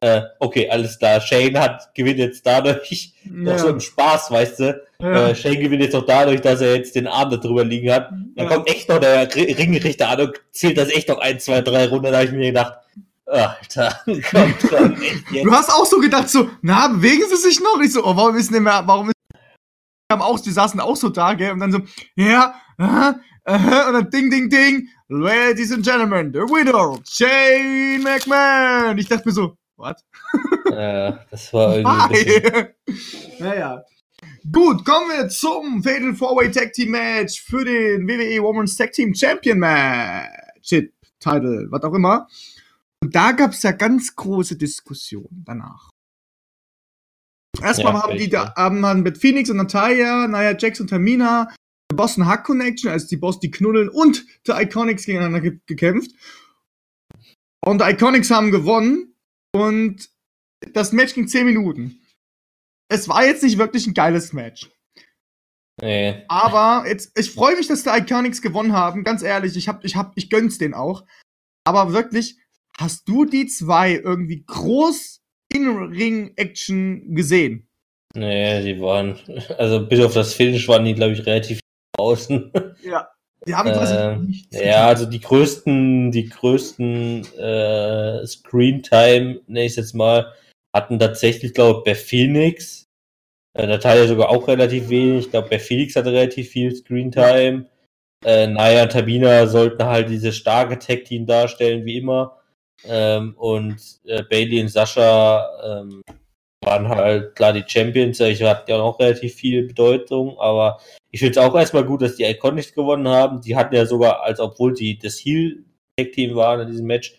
äh, okay, alles klar, Shane hat gewinnt jetzt dadurch, ja. noch so im Spaß, weißt du, ja. äh, Shane gewinnt jetzt noch dadurch, dass er jetzt den Arm da drüber liegen hat. Dann ja. kommt echt noch der Ringrichter an und zählt das echt noch ein, zwei, drei Runden. Da habe ich mir gedacht, Alter, kommt schon echt jetzt. Du hast auch so gedacht, so, na, bewegen sie sich noch? Ich so, oh, warum ist denn mehr, warum ist haben auch, die saßen auch so da, gell, und dann so, ja, aha, aha, und dann ding, ding, ding, Ladies and Gentlemen, the winner, Shane McMahon. Ich dachte mir so, what? Ja, das war irgendwie. naja. Gut, kommen wir zum Fatal Four-Way Tag Team Match für den WWE Women's Tag Team Champion Match. Title, was auch immer. Und da gab es ja ganz große Diskussionen danach. Erstmal Ja, haben die da haben wir mit Phoenix und Natalia, Nia Jax und Tamina, der Boston Hack Connection, also die Boss, die knuddeln und die Iconics gegeneinander ge gekämpft. Und die Iconics haben gewonnen und das Match ging 10 Minuten. Es war jetzt nicht wirklich ein geiles Match. Nee. Aber jetzt, ich freue mich, dass die Iconics gewonnen haben. Ganz ehrlich, ich hab, ich hab, ich gönn's denen auch. Aber wirklich, hast du die zwei irgendwie groß in Ring-Action gesehen? Nee, die waren, also bis auf das Finish waren die, glaube ich, relativ außen. Ja. Die haben quasi Ähm, nichts Ja, also die größten, die größten äh, Screentime, nenne ich jetzt mal, hatten tatsächlich, glaube ich, bei Phoenix. Äh, Natalia sogar auch relativ wenig. Ich glaube, bei Phoenix hatte relativ viel Screentime. Äh, Naya und Tabina sollten halt dieses starke Tag-Team darstellen, wie immer. Ähm, und äh, Bailey und Sascha ähm, waren halt klar die Champions. Ich hatte ja auch relativ viel Bedeutung, aber ich finde es auch erstmal gut, dass die Iconics gewonnen haben. Die hatten ja sogar, als obwohl die das Heel-Tag-Team waren in diesem Match,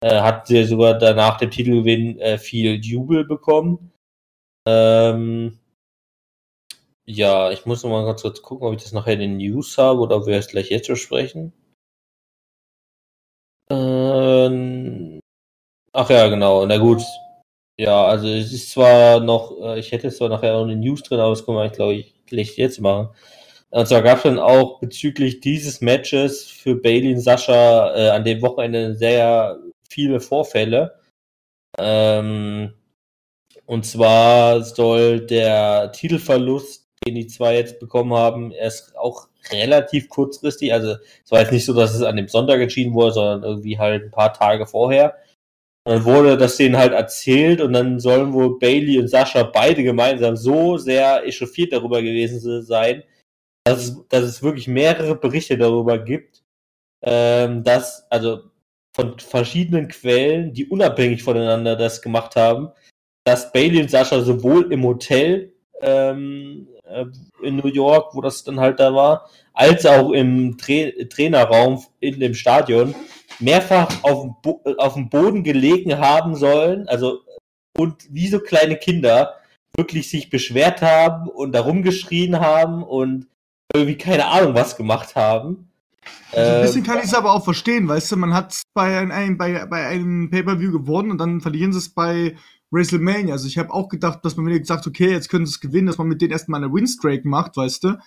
äh, hatten sie sogar danach dem Titelgewinn äh, viel Jubel bekommen. Ähm, ja, ich muss noch mal ganz kurz gucken, ob ich das nachher in den News habe oder ob wir es gleich jetzt besprechen. Ähm, ach ja, genau. Na gut. Ja, also es ist zwar noch, äh, ich hätte zwar nachher auch in den News drin, aber das können wir eigentlich, glaube ich, gleich jetzt machen. Und zwar gab es dann auch bezüglich dieses Matches für Bailey und Sascha äh, an dem Wochenende sehr viele Vorfälle. Ähm, und zwar soll der Titelverlust, den die zwei jetzt bekommen haben, erst auch relativ kurzfristig. Also es war jetzt nicht so, dass es an dem Sonntag entschieden wurde, sondern irgendwie halt ein paar Tage vorher. Und dann wurde das denen halt erzählt und dann sollen wohl Bailey und Sascha beide gemeinsam so sehr echauffiert darüber gewesen sein, dass es, dass es wirklich mehrere Berichte darüber gibt, ähm, dass, also von verschiedenen Quellen, die unabhängig voneinander das gemacht haben, dass Bailey und Sascha sowohl im Hotel ähm, äh, in New York, wo das dann halt da war, als auch im Tra Trainerraum in dem Stadion mehrfach auf dem, Bo auf dem Boden gelegen haben sollen, also und wie so kleine Kinder wirklich sich beschwert haben und darum geschrien haben und irgendwie keine Ahnung was gemacht haben. Also ein bisschen Ähm, kann ich es aber auch verstehen, weißt du, man hat bei einem, bei, bei einem Pay-Per-View gewonnen und dann verlieren sie es bei WrestleMania. Also ich habe auch gedacht, dass man wieder gesagt, okay, jetzt können sie es gewinnen, dass man mit denen erstmal eine Winstreak macht, weißt du,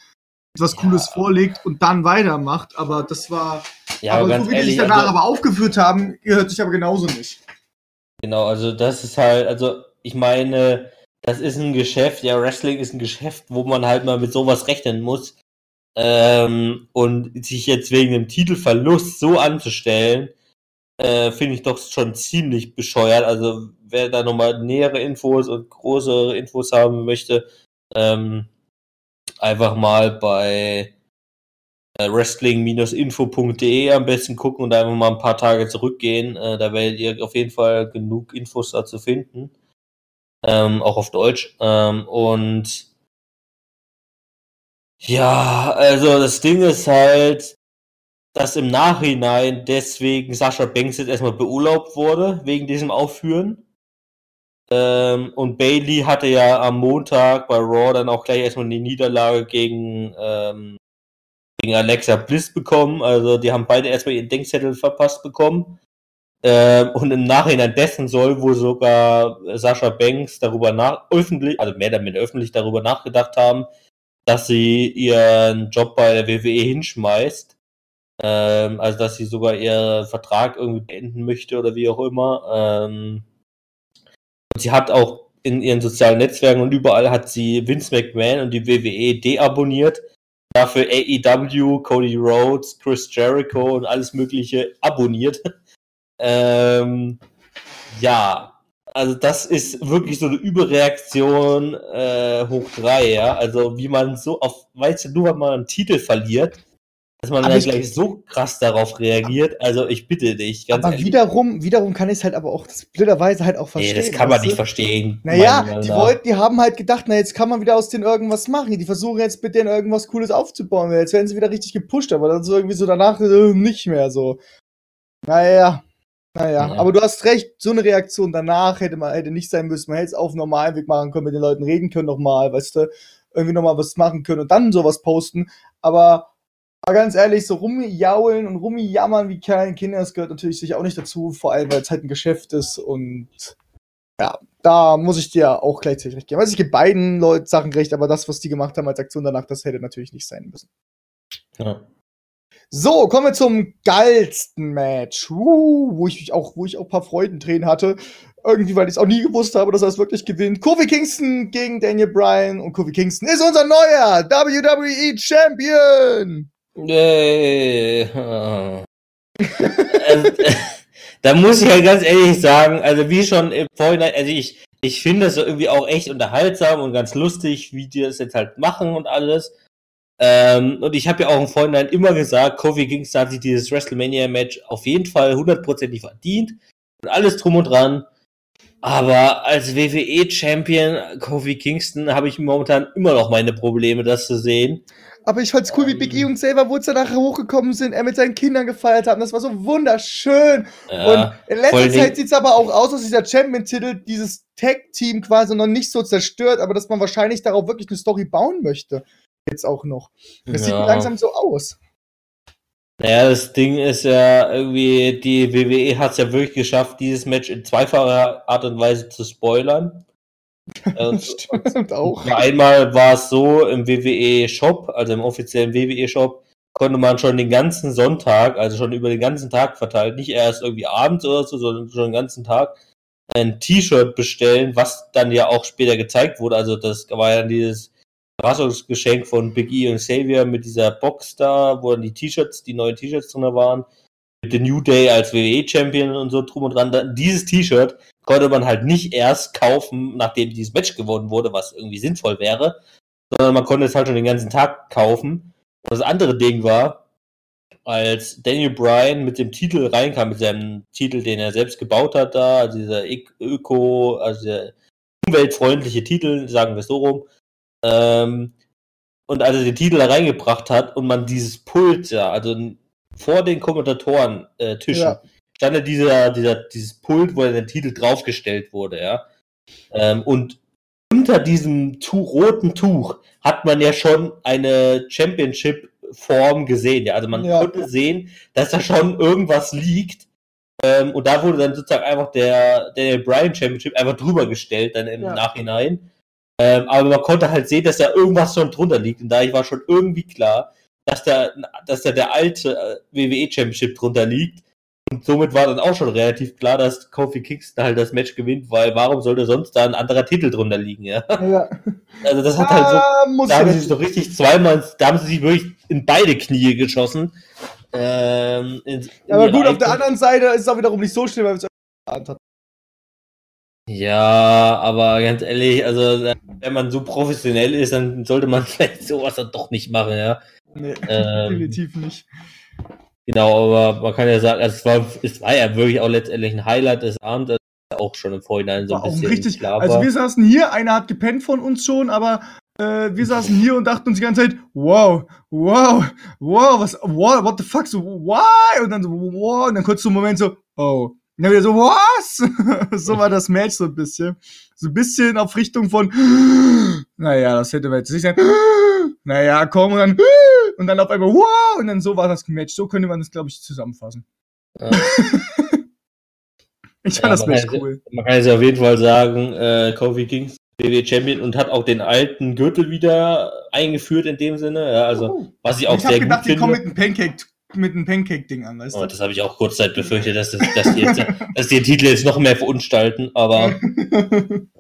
was Ja. Cooles vorlegt und dann weitermacht, aber das war, ja, aber aber ganz so wie die sich ehrlich, danach also, aber aufgeführt haben, hört sich aber genauso nicht. Genau, also das ist halt, also ich meine, das ist ein Geschäft, ja, Wrestling ist ein Geschäft, wo man halt mal mit sowas rechnen muss. Ähm, und sich jetzt wegen dem Titelverlust so anzustellen, äh, finde ich doch schon ziemlich bescheuert. Also wer da nochmal nähere Infos und größere Infos haben möchte, ähm, einfach mal bei äh, wrestling-info.de am besten gucken und einfach mal ein paar Tage zurückgehen. Äh, da werdet ihr auf jeden Fall genug Infos dazu finden. Ähm, auch auf Deutsch. Ähm, und ja, also das Ding ist halt, dass im Nachhinein deswegen Sascha Banks jetzt erstmal beurlaubt wurde, wegen diesem Aufführen. Ähm, und Bailey hatte ja am Montag bei Raw dann auch gleich erstmal die Niederlage gegen, ähm, gegen Alexa Bliss bekommen. Also die haben beide erstmal ihren Denkzettel verpasst bekommen. Ähm, und im Nachhinein dessen soll wohl sogar Sascha Banks darüber nach öffentlich, also mehr minder öffentlich darüber nachgedacht haben, dass sie ihren Job bei der WWE hinschmeißt. Ähm, also dass sie sogar ihren Vertrag irgendwie beenden möchte oder wie auch immer. Ähm, und sie hat auch in ihren sozialen Netzwerken und überall hat sie Vince McMahon und die WWE deabonniert. Dafür AEW, Cody Rhodes, Chris Jericho und alles Mögliche abonniert. ähm, ja, also das ist wirklich so eine Überreaktion äh, hoch drei, ja. Also wie man so auf, weißt du, nur weil man einen Titel verliert, dass man Aber dann ich- gleich so krass darauf reagiert. Also ich bitte dich, ganz aber ehrlich. wiederum, wiederum kann ich es halt aber auch blöderweise halt auch Nee, verstehen. das kann man nicht du? verstehen. Naja, die, wollten, die haben halt gedacht, na jetzt kann man wieder aus denen irgendwas machen. Die versuchen jetzt mit denen irgendwas Cooles aufzubauen. Jetzt werden sie wieder richtig gepusht, aber dann so irgendwie so danach äh, nicht mehr so. Naja, Naja, ja. aber du hast recht, so eine Reaktion danach hätte man hätte nicht sein müssen. Man hätte es auf normalen Weg machen können, mit den Leuten reden können nochmal, weißt du, irgendwie nochmal was machen können und dann sowas posten. Aber, aber ganz ehrlich, so rumjaulen und rumjammern wie kleine Kinder, das gehört natürlich sicher auch nicht dazu, vor allem weil es halt ein Geschäft ist und ja, da muss ich dir auch gleichzeitig recht geben. Also ich gebe beiden Leuten Sachen recht, aber das, was die gemacht haben als Aktion danach, das hätte natürlich nicht sein müssen. Ja. So, kommen wir zum geilsten Match, uh, wo ich auch, wo ich auch ein paar Freudentränen hatte. Irgendwie, weil ich es auch nie gewusst habe, dass er es wirklich gewinnt. Kofi Kingston gegen Daniel Bryan und Kofi Kingston ist unser neuer WWE Champion. Yay. also, da muss ich ja ganz ehrlich sagen, also wie schon im Vorhinein, also ich, ich finde das irgendwie auch echt unterhaltsam und ganz lustig, wie die das jetzt halt machen und alles. Ähm, und ich habe ja auch im Vorhinein immer gesagt, Kofi Kingston hat sich dieses WrestleMania-Match auf jeden Fall hundertprozentig verdient und alles drum und dran. Aber als WWE-Champion Kofi Kingston habe ich momentan immer noch meine Probleme, das zu sehen. Aber ich fand's cool, wie Big E und Saber Woods danach hochgekommen sind, er mit seinen Kindern gefeiert haben. Das war so wunderschön. Ja, und in letzter Zeit sieht's aber auch aus, dass dieser Champion-Titel dieses Tag-Team quasi noch nicht so zerstört, aber dass man wahrscheinlich darauf wirklich eine Story bauen möchte. Jetzt auch noch. Das ja. sieht langsam so aus. Naja, das Ding ist ja irgendwie, die WWE hat es ja wirklich geschafft, dieses Match in zweifacher Art und Weise zu spoilern. Und Stimmt auch. Einmal war es so im WWE Shop, also im offiziellen WWE Shop, konnte man schon den ganzen Sonntag, also schon über den ganzen Tag verteilt, nicht erst irgendwie abends oder so, sondern schon den ganzen Tag, ein T-Shirt bestellen, was dann ja auch später gezeigt wurde. Also das war ja dieses Überraschungsgeschenk von Big E und Xavier mit dieser Box da, wo dann die T-Shirts, die neuen T-Shirts drin waren. Mit The New Day als WWE-Champion und so drum und dran. Dieses T-Shirt konnte man halt nicht erst kaufen, nachdem dieses Match gewonnen wurde, was irgendwie sinnvoll wäre, sondern man konnte es halt schon den ganzen Tag kaufen. Und das andere Ding war, als Daniel Bryan mit dem Titel reinkam, mit seinem Titel, den er selbst gebaut hat da, also dieser Öko, also der umweltfreundliche Titel, sagen wir es so rum, ähm, und als er den Titel da reingebracht hat und man dieses Pult, ja, also vor den Kommentatoren-Tischen, äh, ja. Stand ja dieser, dieser, dieses Pult, wo der Titel draufgestellt wurde, ja. Ähm, und unter diesem tu roten Tuch hat man ja schon eine Championship-Form gesehen, ja. Also man ja. konnte sehen, dass da schon irgendwas liegt. Ähm, und da wurde dann sozusagen einfach der Daniel Bryan Championship einfach drüber gestellt, dann im ja. Nachhinein. Ähm, aber man konnte halt sehen, dass da irgendwas schon drunter liegt. Und da war schon irgendwie klar, dass da, dass da der alte äh, WWE Championship drunter liegt. Und somit war dann auch schon relativ klar, dass Kofi Kingston halt das Match gewinnt, weil warum sollte sonst da ein anderer Titel drunter liegen, ja? ja. Also das hat halt so, da haben sie sich so richtig zweimal, da haben sie sich wirklich in beide Knie geschossen. Ähm, in, in aber gut, auf der anderen Seite ist es auch wiederum nicht so schlimm, weil es hat. Ja, aber ganz ehrlich, also wenn man so professionell ist, dann sollte man vielleicht sowas dann doch nicht machen, ja. Nee, ähm, definitiv nicht. Genau, aber man kann ja sagen, also es, war, es war ja wirklich auch letztendlich ein Highlight des Abends, also auch schon im Vorhinein so ein bisschen richtig, klar war. Also wir saßen hier, einer hat gepennt von uns schon, aber äh, wir saßen hier und dachten uns die ganze Zeit, wow, wow, wow, was, wow, what the fuck, so, why? Und dann so, wow, und dann kurz so ein Moment so, oh, und dann wieder so, was? so war das Match so ein bisschen. So ein bisschen auf Richtung von, naja, das hätte man jetzt nicht sein. Naja, komm, und dann, und dann auf einmal, wow, und dann so war das Match. So könnte man das, glaube ich, zusammenfassen. Ja. ich fand ja, das Match cool. Man kann jetzt auf jeden Fall sagen, äh, Kofi Kings WWE Champion und hat auch den alten Gürtel wieder eingeführt in dem Sinne. Ja, also, oh. was ich auch ich sehr gedacht, gut finde. Ich habe gedacht, die kommen mit einem Pancake mit einem Pancake-Ding an, weißt oh, du? Das habe ich auch kurzzeit befürchtet, dass, das, dass, die jetzt, dass die den Titel jetzt noch mehr verunstalten, aber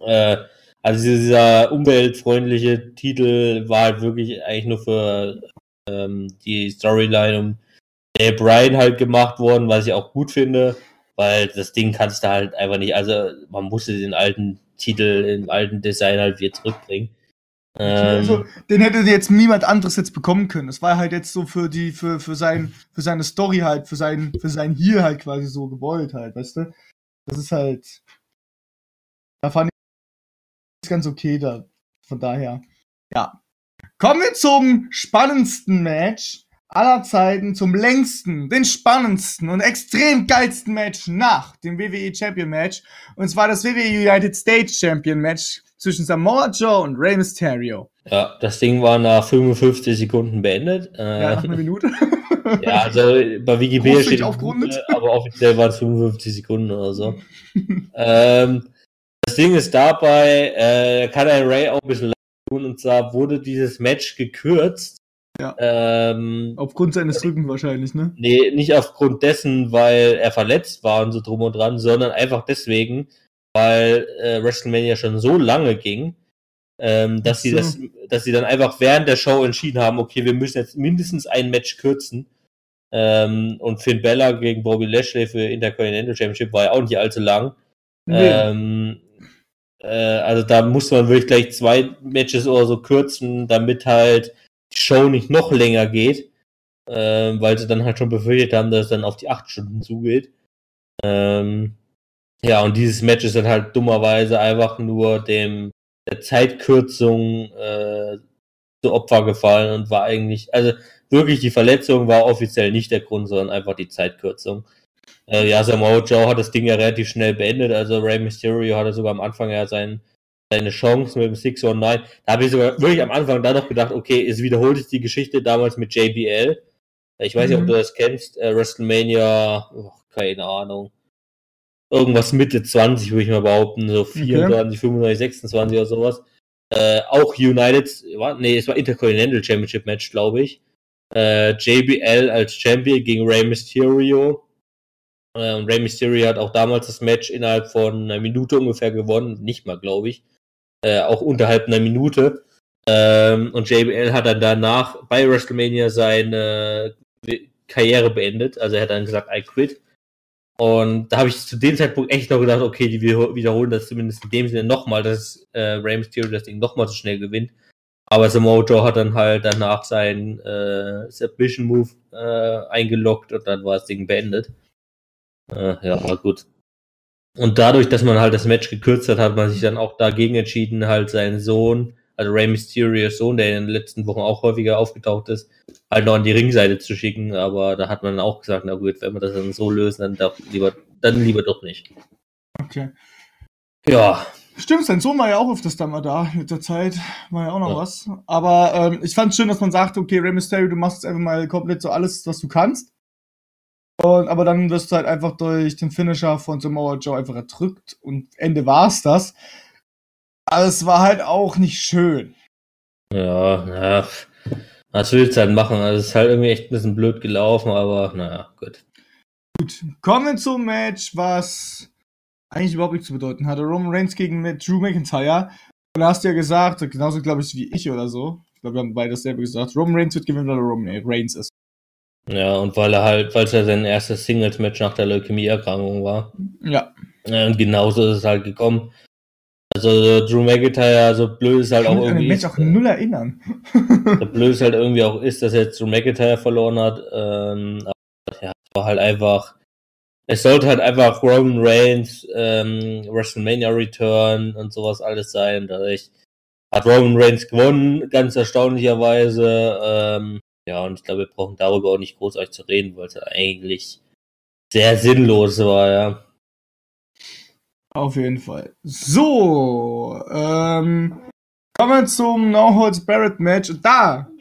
äh, also dieser umweltfreundliche Titel war halt wirklich eigentlich nur für ähm, die Storyline um Dale Bryan halt gemacht worden, was ich auch gut finde, weil das Ding kannst du halt einfach nicht, also man musste den alten Titel im alten Design halt wieder zurückbringen. Also, ähm, den hätte jetzt niemand anderes jetzt bekommen können. Das war halt jetzt so für die, für, für sein, für seine Story halt, für sein, für sein Hier halt quasi so gewollt halt, weißt du? Das ist halt, da fand ganz okay da, von daher. Ja. Kommen wir zum spannendsten Match. aller Zeiten zum längsten, den spannendsten und extrem geilsten Match nach dem WWE Champion Match. Und zwar das WWE United States Champion Match zwischen Samoa Joe und Rey Mysterio. Ja, das Ding war nach 55 Sekunden beendet. Äh, ja, nach einer Minute. ja, also bei Wikipedia steht Minute, aber offiziell waren es 55 Sekunden oder so. ähm, das Ding ist dabei, äh, kann ein Ray auch ein bisschen tun und zwar wurde dieses Match gekürzt ja. Ähm, aufgrund seines Rückens wahrscheinlich, ne? Nee, nicht aufgrund dessen, weil er verletzt war und so drum und dran, sondern einfach deswegen, weil äh, WrestleMania schon so lange ging, ähm, dass so. sie das, dass sie dann einfach während der Show entschieden haben, okay, wir müssen jetzt mindestens ein Match kürzen. Ähm, und Finn Bella gegen Bobby Lashley für Intercontinental Championship war ja auch nicht allzu lang. Nee. Ähm, äh, also da musste man wirklich gleich zwei Matches oder so kürzen, damit halt die Show nicht noch länger geht, äh, weil sie dann halt schon befürchtet haben, dass es dann auf die acht Stunden zugeht. Ähm, ja, und dieses Match ist dann halt dummerweise einfach nur dem der Zeitkürzung äh, zu Opfer gefallen und war eigentlich, also wirklich die Verletzung war offiziell nicht der Grund, sondern einfach die Zeitkürzung. Äh, ja, Samoa Joe hat das Ding ja relativ schnell beendet, also Rey Mysterio hatte sogar am Anfang ja seinen seine Chance mit dem 619. Da habe ich sogar wirklich am Anfang da noch gedacht, okay, es wiederholt sich die Geschichte damals mit JBL. Ich weiß mhm. nicht, ob mhm. du das kennst. Äh, WrestleMania, oh, keine Ahnung. Irgendwas Mitte 20, würde ich mal behaupten. So 24, okay. 25, 26 oder sowas. Äh, auch United, war, nee, es war Intercontinental Championship Match, glaube ich. Äh, JBL als Champion gegen Rey Mysterio. Äh, und Rey Mysterio hat auch damals das Match innerhalb von einer Minute ungefähr gewonnen. Nicht mal, glaube ich äh, auch unterhalb einer Minute. Ähm, und JBL hat dann danach bei WrestleMania seine Karriere beendet. Also er hat dann gesagt, I quit. Und da habe ich zu dem Zeitpunkt echt noch gedacht, okay, die wiederholen das zumindest in dem Sinne nochmal, dass äh, Rey Mysterio das Ding nochmal so schnell gewinnt. Aber Samoa Joe hat dann halt danach seinen äh, Submission Move äh, eingeloggt und dann war das Ding beendet. Äh, ja, war gut. Und dadurch, dass man halt das Match gekürzt hat, hat man sich dann auch dagegen entschieden, halt seinen Sohn, also Rey Mysterios Sohn, der in den letzten Wochen auch häufiger aufgetaucht ist, halt noch an die Ringseite zu schicken. Aber da hat man auch gesagt, na gut, wenn wir das dann so lösen, dann doch lieber, dann lieber doch nicht. Okay. Ja. Stimmt, sein Sohn war ja auch öfters da mal da mit der Zeit. War ja auch noch ja. was. Aber ähm, ich fand es schön, dass man sagt, okay, Rey Mysterio, du machst jetzt einfach mal komplett so alles, was du kannst. Und, aber dann wirst du halt einfach durch den Finisher von Samoa Joe einfach erdrückt und Ende war's das. Aber es war halt auch nicht schön. Ja, naja, was willst du halt machen? Also es ist halt irgendwie echt ein bisschen blöd gelaufen, aber naja, gut. Gut, kommen wir zum Match, was eigentlich überhaupt nichts zu bedeuten hatte. Roman Reigns gegen Drew McIntyre. Und da hast du ja gesagt, genauso glaube ich wie ich oder so. Ich glaube, wir haben beide dasselbe gesagt. Roman Reigns wird gewinnen, weil er Roman Reigns ist. Ja, und weil er halt, weil es ja sein erstes Singles-Match nach der Leukämie-Erkrankung war. Ja. Und genauso ist es halt gekommen. Also Drew McIntyre, so blöd ist halt auch irgendwie. Ich kann mich auch null erinnern. so blöd ist halt irgendwie auch ist, dass jetzt Drew McIntyre verloren hat. Ähm, aber ja, war halt einfach. Es sollte halt einfach Roman Reigns, ähm, WrestleMania Return und sowas alles sein. Dadurch hat Roman Reigns gewonnen, ganz erstaunlicherweise. Ähm, ja, und ich glaube, wir brauchen darüber auch nicht großartig zu reden, weil es eigentlich sehr sinnlos war, ja. Auf jeden Fall. So, ähm, kommen wir zum No Holds Barrett Match. Da,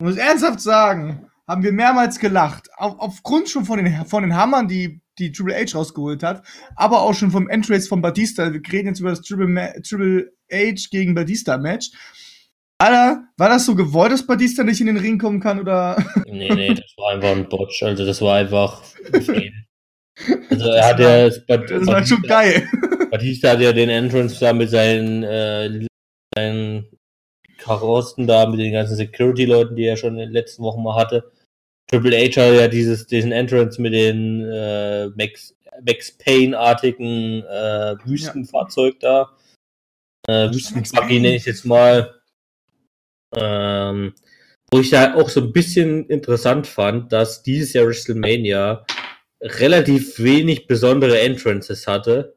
muss ich ernsthaft sagen, haben wir mehrmals gelacht. Auf, aufgrund schon von den, von den Hammern, die die Triple H rausgeholt hat, aber auch schon vom Entrace von Batista. Wir reden jetzt über das Triple, Triple H gegen Batista Match. Alter, war das so gewollt, dass Batista nicht in den Ring kommen kann, oder? Nee, nee, das war einfach ein Botch. Also, das war einfach. also, er hat ja. Das, Bat das war schon geil. Batista hat ja den Entrance da mit seinen, äh, seinen Karossen da, mit den ganzen Security-Leuten, die er schon in den letzten Wochen mal hatte. Triple H hat ja dieses, diesen Entrance mit den äh, Max, Max Payne-artigen äh, Wüstenfahrzeug ja. da. Äh, Wüstenbuggy nenne ich jetzt mal. Ähm, wo ich da auch so ein bisschen interessant fand, dass dieses Jahr WrestleMania relativ wenig besondere Entrances hatte.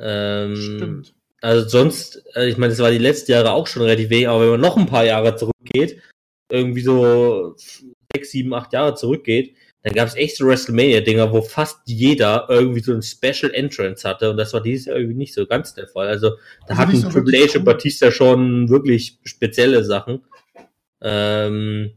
Ähm, Stimmt. Also sonst, äh, ich meine, das war die letzten Jahre auch schon relativ wenig, aber wenn man noch ein paar Jahre zurückgeht, irgendwie so sechs, sieben, acht Jahre zurückgeht, da gab es echt so WrestleMania-Dinger, wo fast jeder irgendwie so ein Special Entrance hatte und das war dieses Jahr irgendwie nicht so ganz der Fall. Also da Also hatten so Triple H und. Batista schon wirklich spezielle Sachen. Ähm,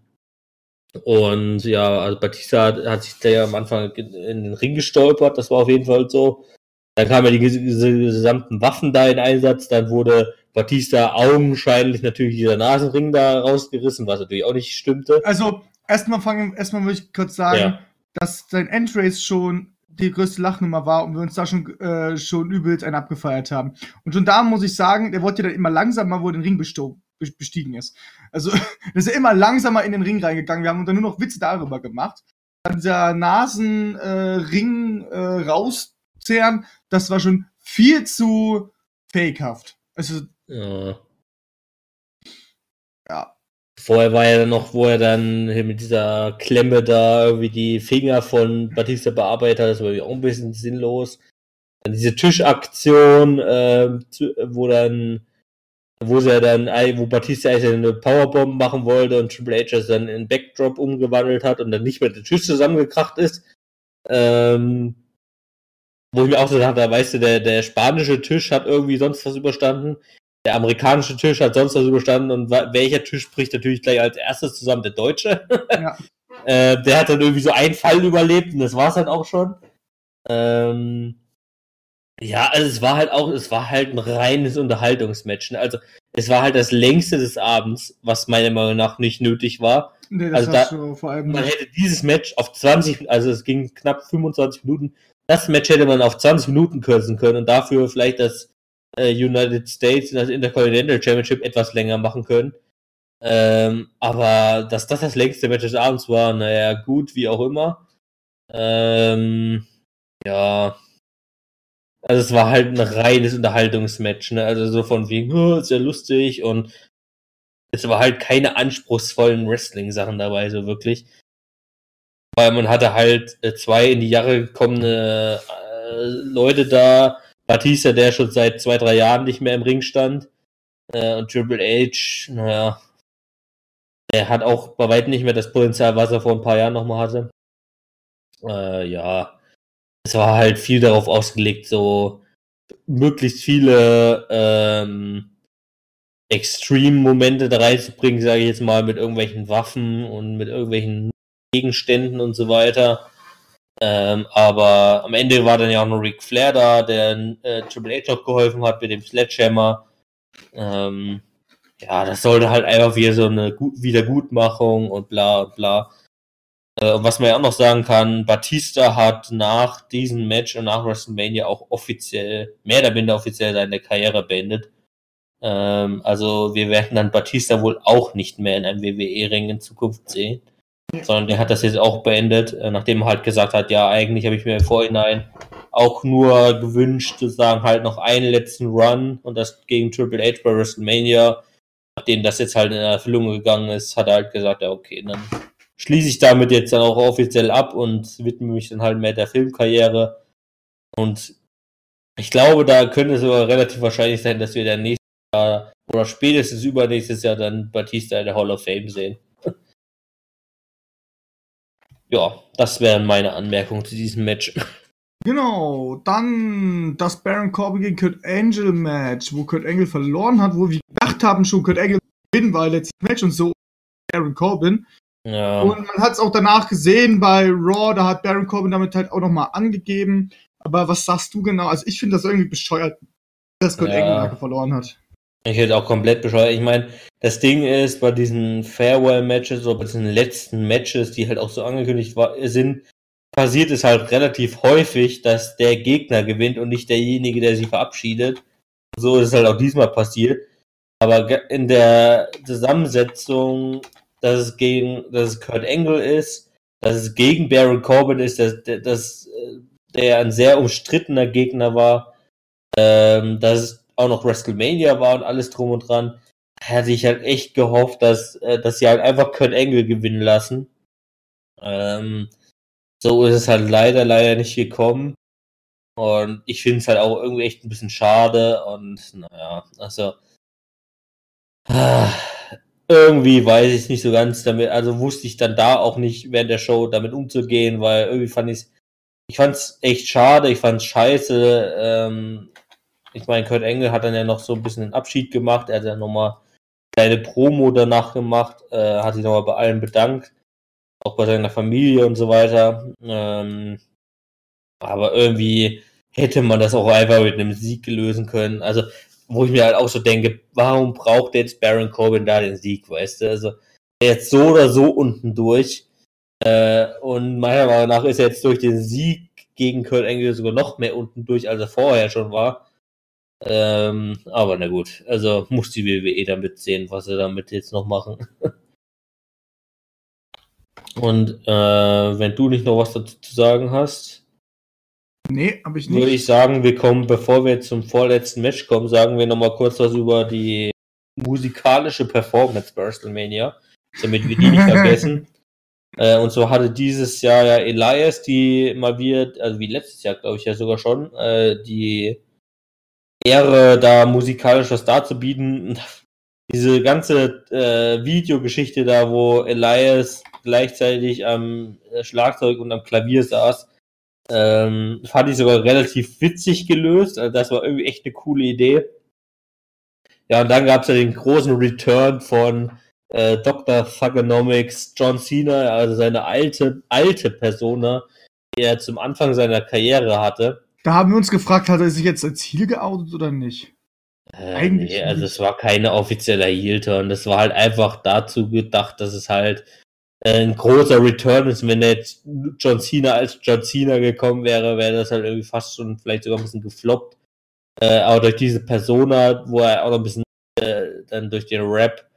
und ja, also Batista hat, hat sich da ja am Anfang in den Ring gestolpert, das war auf jeden Fall so. Dann kamen ja die ges- gesamten Waffen da in Einsatz, dann wurde Batista augenscheinlich natürlich dieser Nasenring da rausgerissen, was natürlich auch nicht stimmte. Also, erstmal fangen, erstmal würde ich kurz sagen, Ja. dass sein Endrace schon die größte Lachnummer war und wir uns da schon, äh, schon übelst einen abgefeiert haben. Und schon da muss ich sagen, der wurde ja dann immer langsamer, wo er den Ring bestiegen ist. Also, ist er immer langsamer in den Ring reingegangen. Wir haben dann nur noch Witze darüber gemacht. Dann dieser Nasenring äh, äh, rauszehren, das war schon viel zu fakehaft. Also, Ja. Vorher war ja noch, wo er dann mit dieser Klemme da irgendwie die Finger von Batista bearbeitet hat, das war irgendwie auch ein bisschen sinnlos. Dann diese Tischaktion, zu, wo dann, wo sie dann, wo Batista eigentlich eine Powerbomb machen wollte und Triple H das dann in Backdrop umgewandelt hat und dann nicht mehr der Tisch zusammengekracht ist. Ähm, wo ich mir auch so dachte, weißt du, der, der spanische Tisch hat irgendwie sonst was überstanden der amerikanische Tisch hat sonst was überstanden und welcher Tisch bricht natürlich gleich als erstes zusammen? Der deutsche. Ja. äh, der hat dann irgendwie so einen Fall überlebt und das war's dann auch schon. Ähm, ja, also es war halt auch, es war halt ein reines Unterhaltungsmatch. ne? Also es war halt das längste des Abends, was meiner Meinung nach nicht nötig war. Nee, das Also hast da- du vor allem. Man hätte dieses Match auf 20, also es ging knapp 25 Minuten, das Match hätte man auf 20 Minuten kürzen können und dafür vielleicht das äh, United States, das Intercontinental Championship etwas länger machen können. Ähm, aber dass das das längste Match des Abends war, naja, gut, wie auch immer. Ähm, ja. Also es war halt ein reines Unterhaltungsmatch, ne? Also so von wegen, oh, ja lustig und es war halt keine anspruchsvollen Wrestling-Sachen dabei, so wirklich. Weil man hatte halt äh, zwei in die Jahre gekommene äh, Leute da. Batista, der schon seit zwei, drei Jahren nicht mehr im Ring stand. Äh, und Triple H, naja. Der hat auch bei weitem nicht mehr das Potenzial, was er vor ein paar Jahren nochmal hatte. Äh, ja. Es war halt viel darauf ausgelegt, so möglichst viele ähm, Extreme-Momente da reinzubringen, sage ich jetzt mal, mit irgendwelchen Waffen und mit irgendwelchen Gegenständen und so weiter. Ähm, aber am Ende war dann ja auch noch Ric Flair da, der äh, Triple H auch geholfen hat mit dem Sledgehammer. Ähm, ja, das sollte halt einfach wieder so eine Gu Wiedergutmachung und bla und bla. Äh, und was man ja auch noch sagen kann, Batista hat nach diesem Match und nach WrestleMania auch offiziell, mehr oder minder offiziell seine Karriere beendet. Ähm, also wir werden dann Batista wohl auch nicht mehr in einem WWE-Ring in Zukunft sehen. Sondern der hat das jetzt auch beendet, äh, nachdem er halt gesagt hat, ja, eigentlich habe ich mir im Vorhinein auch nur gewünscht, sozusagen halt noch einen letzten Run und das gegen Triple H bei WrestleMania. Nachdem das jetzt halt in Erfüllung gegangen ist, hat er halt gesagt, ja, okay, dann schließe ich damit jetzt dann auch offiziell ab und widme mich dann halt mehr der Filmkarriere. Und ich glaube, da könnte es sogar relativ wahrscheinlich sein, dass wir dann nächstes Jahr oder spätestens übernächstes Jahr dann Batista in der Hall of Fame sehen. Ja, das wären meine Anmerkungen zu diesem Match. Genau, dann das Baron Corbin gegen Kurt Angle Match, wo Kurt Angle verloren hat, wo wir gedacht haben schon, Kurt Angle gewinnen, weil letztes Match und so Baron Corbin. Ja, Und man hat es auch danach gesehen bei Raw, da hat Baron Corbin damit halt auch nochmal angegeben. Aber was sagst du genau? Also ich finde das irgendwie bescheuert, dass Kurt Ja. Angle verloren hat. Ich hätte auch komplett bescheuert. Ich meine, das Ding ist, bei diesen Farewell-Matches oder bei diesen letzten Matches, die halt auch so angekündigt sind, passiert es halt relativ häufig, dass der Gegner gewinnt und nicht derjenige, der sich verabschiedet. So ist es halt auch diesmal passiert. Aber in der Zusammensetzung, dass es gegen, dass es Kurt Angle ist, dass es gegen Baron Corbin ist, dass, dass äh, der ein sehr umstrittener Gegner war, ähm, dass auch noch WrestleMania war und alles drum und dran, hätte ich halt echt gehofft, dass, äh, dass sie halt einfach Kurt Angle gewinnen lassen. Ähm, so ist es halt leider, leider nicht gekommen. Und ich finde es halt auch irgendwie echt ein bisschen schade. Und naja, also. ah, irgendwie weiß ich nicht so ganz damit, also wusste ich dann da auch nicht während der Show damit umzugehen, weil irgendwie fand ich ich fand's echt schade, ich fand's scheiße. Ähm, ich meine, Kurt Engel hat dann ja noch so ein bisschen einen Abschied gemacht, er hat ja nochmal kleine Promo danach gemacht, äh, hat sich nochmal bei allen bedankt, auch bei seiner Familie und so weiter. Ähm, aber irgendwie hätte man das auch einfach mit einem Sieg lösen können. Also wo ich mir halt auch so denke, warum braucht jetzt Baron Corbin da den Sieg, weißt du? Also, jetzt so oder so unten durch. Äh, und meiner Meinung nach ist er jetzt durch den Sieg gegen Kurt Angle sogar noch mehr unten durch, als er vorher schon war. Ähm, aber na gut, also muss die WWE damit sehen, was sie damit jetzt noch machen. und äh, wenn du nicht noch was dazu zu sagen hast. Nee, habe ich nicht. Würde ich sagen, wir kommen, bevor wir zum vorletzten Match kommen, sagen wir nochmal kurz was über die musikalische Performance bei WrestleMania, damit wir die nicht vergessen. Äh, und so hatte dieses Jahr ja Elias, die mal wieder, also wie letztes Jahr, glaube ich ja sogar schon, äh, die Ehre, da musikalisch was darzubieten. Diese ganze äh, Videogeschichte da, wo Elias gleichzeitig am Schlagzeug und am Klavier saß, ähm, fand ich sogar relativ witzig gelöst. Also das war irgendwie echt eine coole Idee. Ja, und dann gab es ja den großen Return von äh, Dr. Thugonomics John Cena, also seine alte, alte Persona, die er zum Anfang seiner Karriere hatte. Da haben wir uns gefragt, hat er sich jetzt als Ziel geoutet oder nicht? Äh, Eigentlich nee, also es war keine offizieller Heel-Turn. Das war halt einfach dazu gedacht, dass es halt äh, ein großer Return ist. Wenn jetzt John Cena als John Cena gekommen wäre, wäre das halt irgendwie fast schon vielleicht sogar ein bisschen gefloppt. Äh, aber durch diese Persona, wo er auch noch ein bisschen äh, dann durch den Rap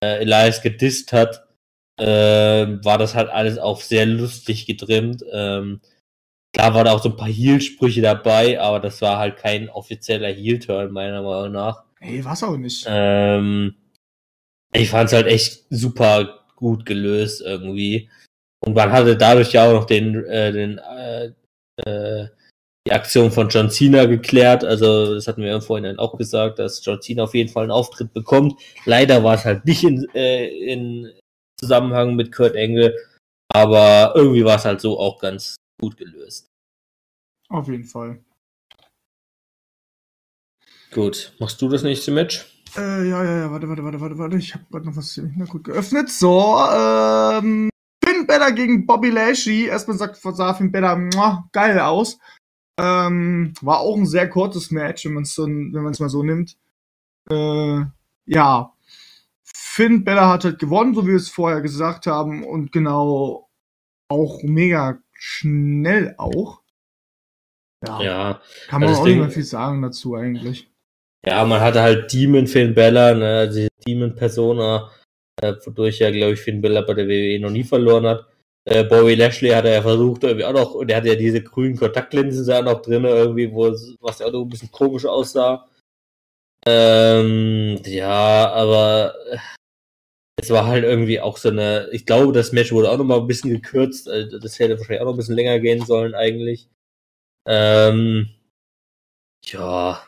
äh, Elias gedisst hat, äh, war das halt alles auch sehr lustig getrimmt. Ähm, klar waren auch so ein paar Heel-Sprüche dabei, aber das war halt kein offizieller Heel-Turn, meiner Meinung nach. Ey, was auch nicht. Ähm, ich fand's halt echt super gut gelöst irgendwie. Und man hatte dadurch ja auch noch den, äh, den äh, äh, die Aktion von John Cena geklärt. Also, das hatten wir ja vorhin auch gesagt, dass John Cena auf jeden Fall einen Auftritt bekommt. Leider war es halt nicht in, äh, in Zusammenhang mit Kurt Engel, aber irgendwie war es halt so auch ganz gut gelöst. Auf jeden Fall. Gut, machst du das nächste Match? Äh, ja, ja, ja, warte, warte, warte, warte, warte. Ich habe gerade noch was na gut geöffnet. So, ähm, Finn Balor gegen Bobby Lashley. Erstmal sagt sah Finn Balor geil aus. Ähm, war auch ein sehr kurzes Match, wenn man es so, wenn man es mal so nimmt. Äh, ja, Finn Balor hat halt gewonnen, so wie wir es vorher gesagt haben, und genau auch mega schnell auch. Ja, ja kann man also auch nicht mehr viel sagen dazu eigentlich. Ja, man hatte halt Demon Finn Bella, ne, also die Demon Persona, äh, wodurch ja, glaube ich, Finn Bella bei der WWE noch nie verloren hat. Äh, Bobby Lashley hat er ja versucht, irgendwie auch noch, und er hatte ja diese grünen Kontaktlinsen da noch drin, irgendwie, wo es, was ja auch noch ein bisschen komisch aussah. Ähm, ja, aber es war halt irgendwie auch so eine, ich glaube, das Match wurde auch noch mal ein bisschen gekürzt, also das hätte wahrscheinlich auch noch ein bisschen länger gehen sollen eigentlich. Ähm, ja,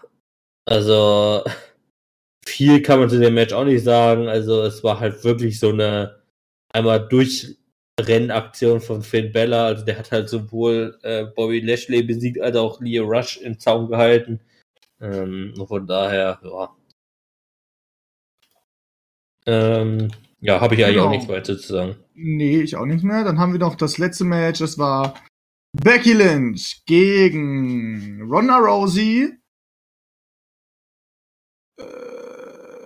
also, viel kann man zu dem Match auch nicht sagen. Also, es war halt wirklich so eine einmal Durchrennaktion von Finn Bella. Also, der hat halt sowohl äh, Bobby Lashley besiegt, als auch Leo Rush im Zaum gehalten. Ähm, von daher, ja. Ähm, ja, habe ich eigentlich genau. auch nichts weiter zu sagen. Nee, ich auch nicht mehr. Dann haben wir noch das letzte Match. Das war Becky Lynch gegen Ronda Rousey.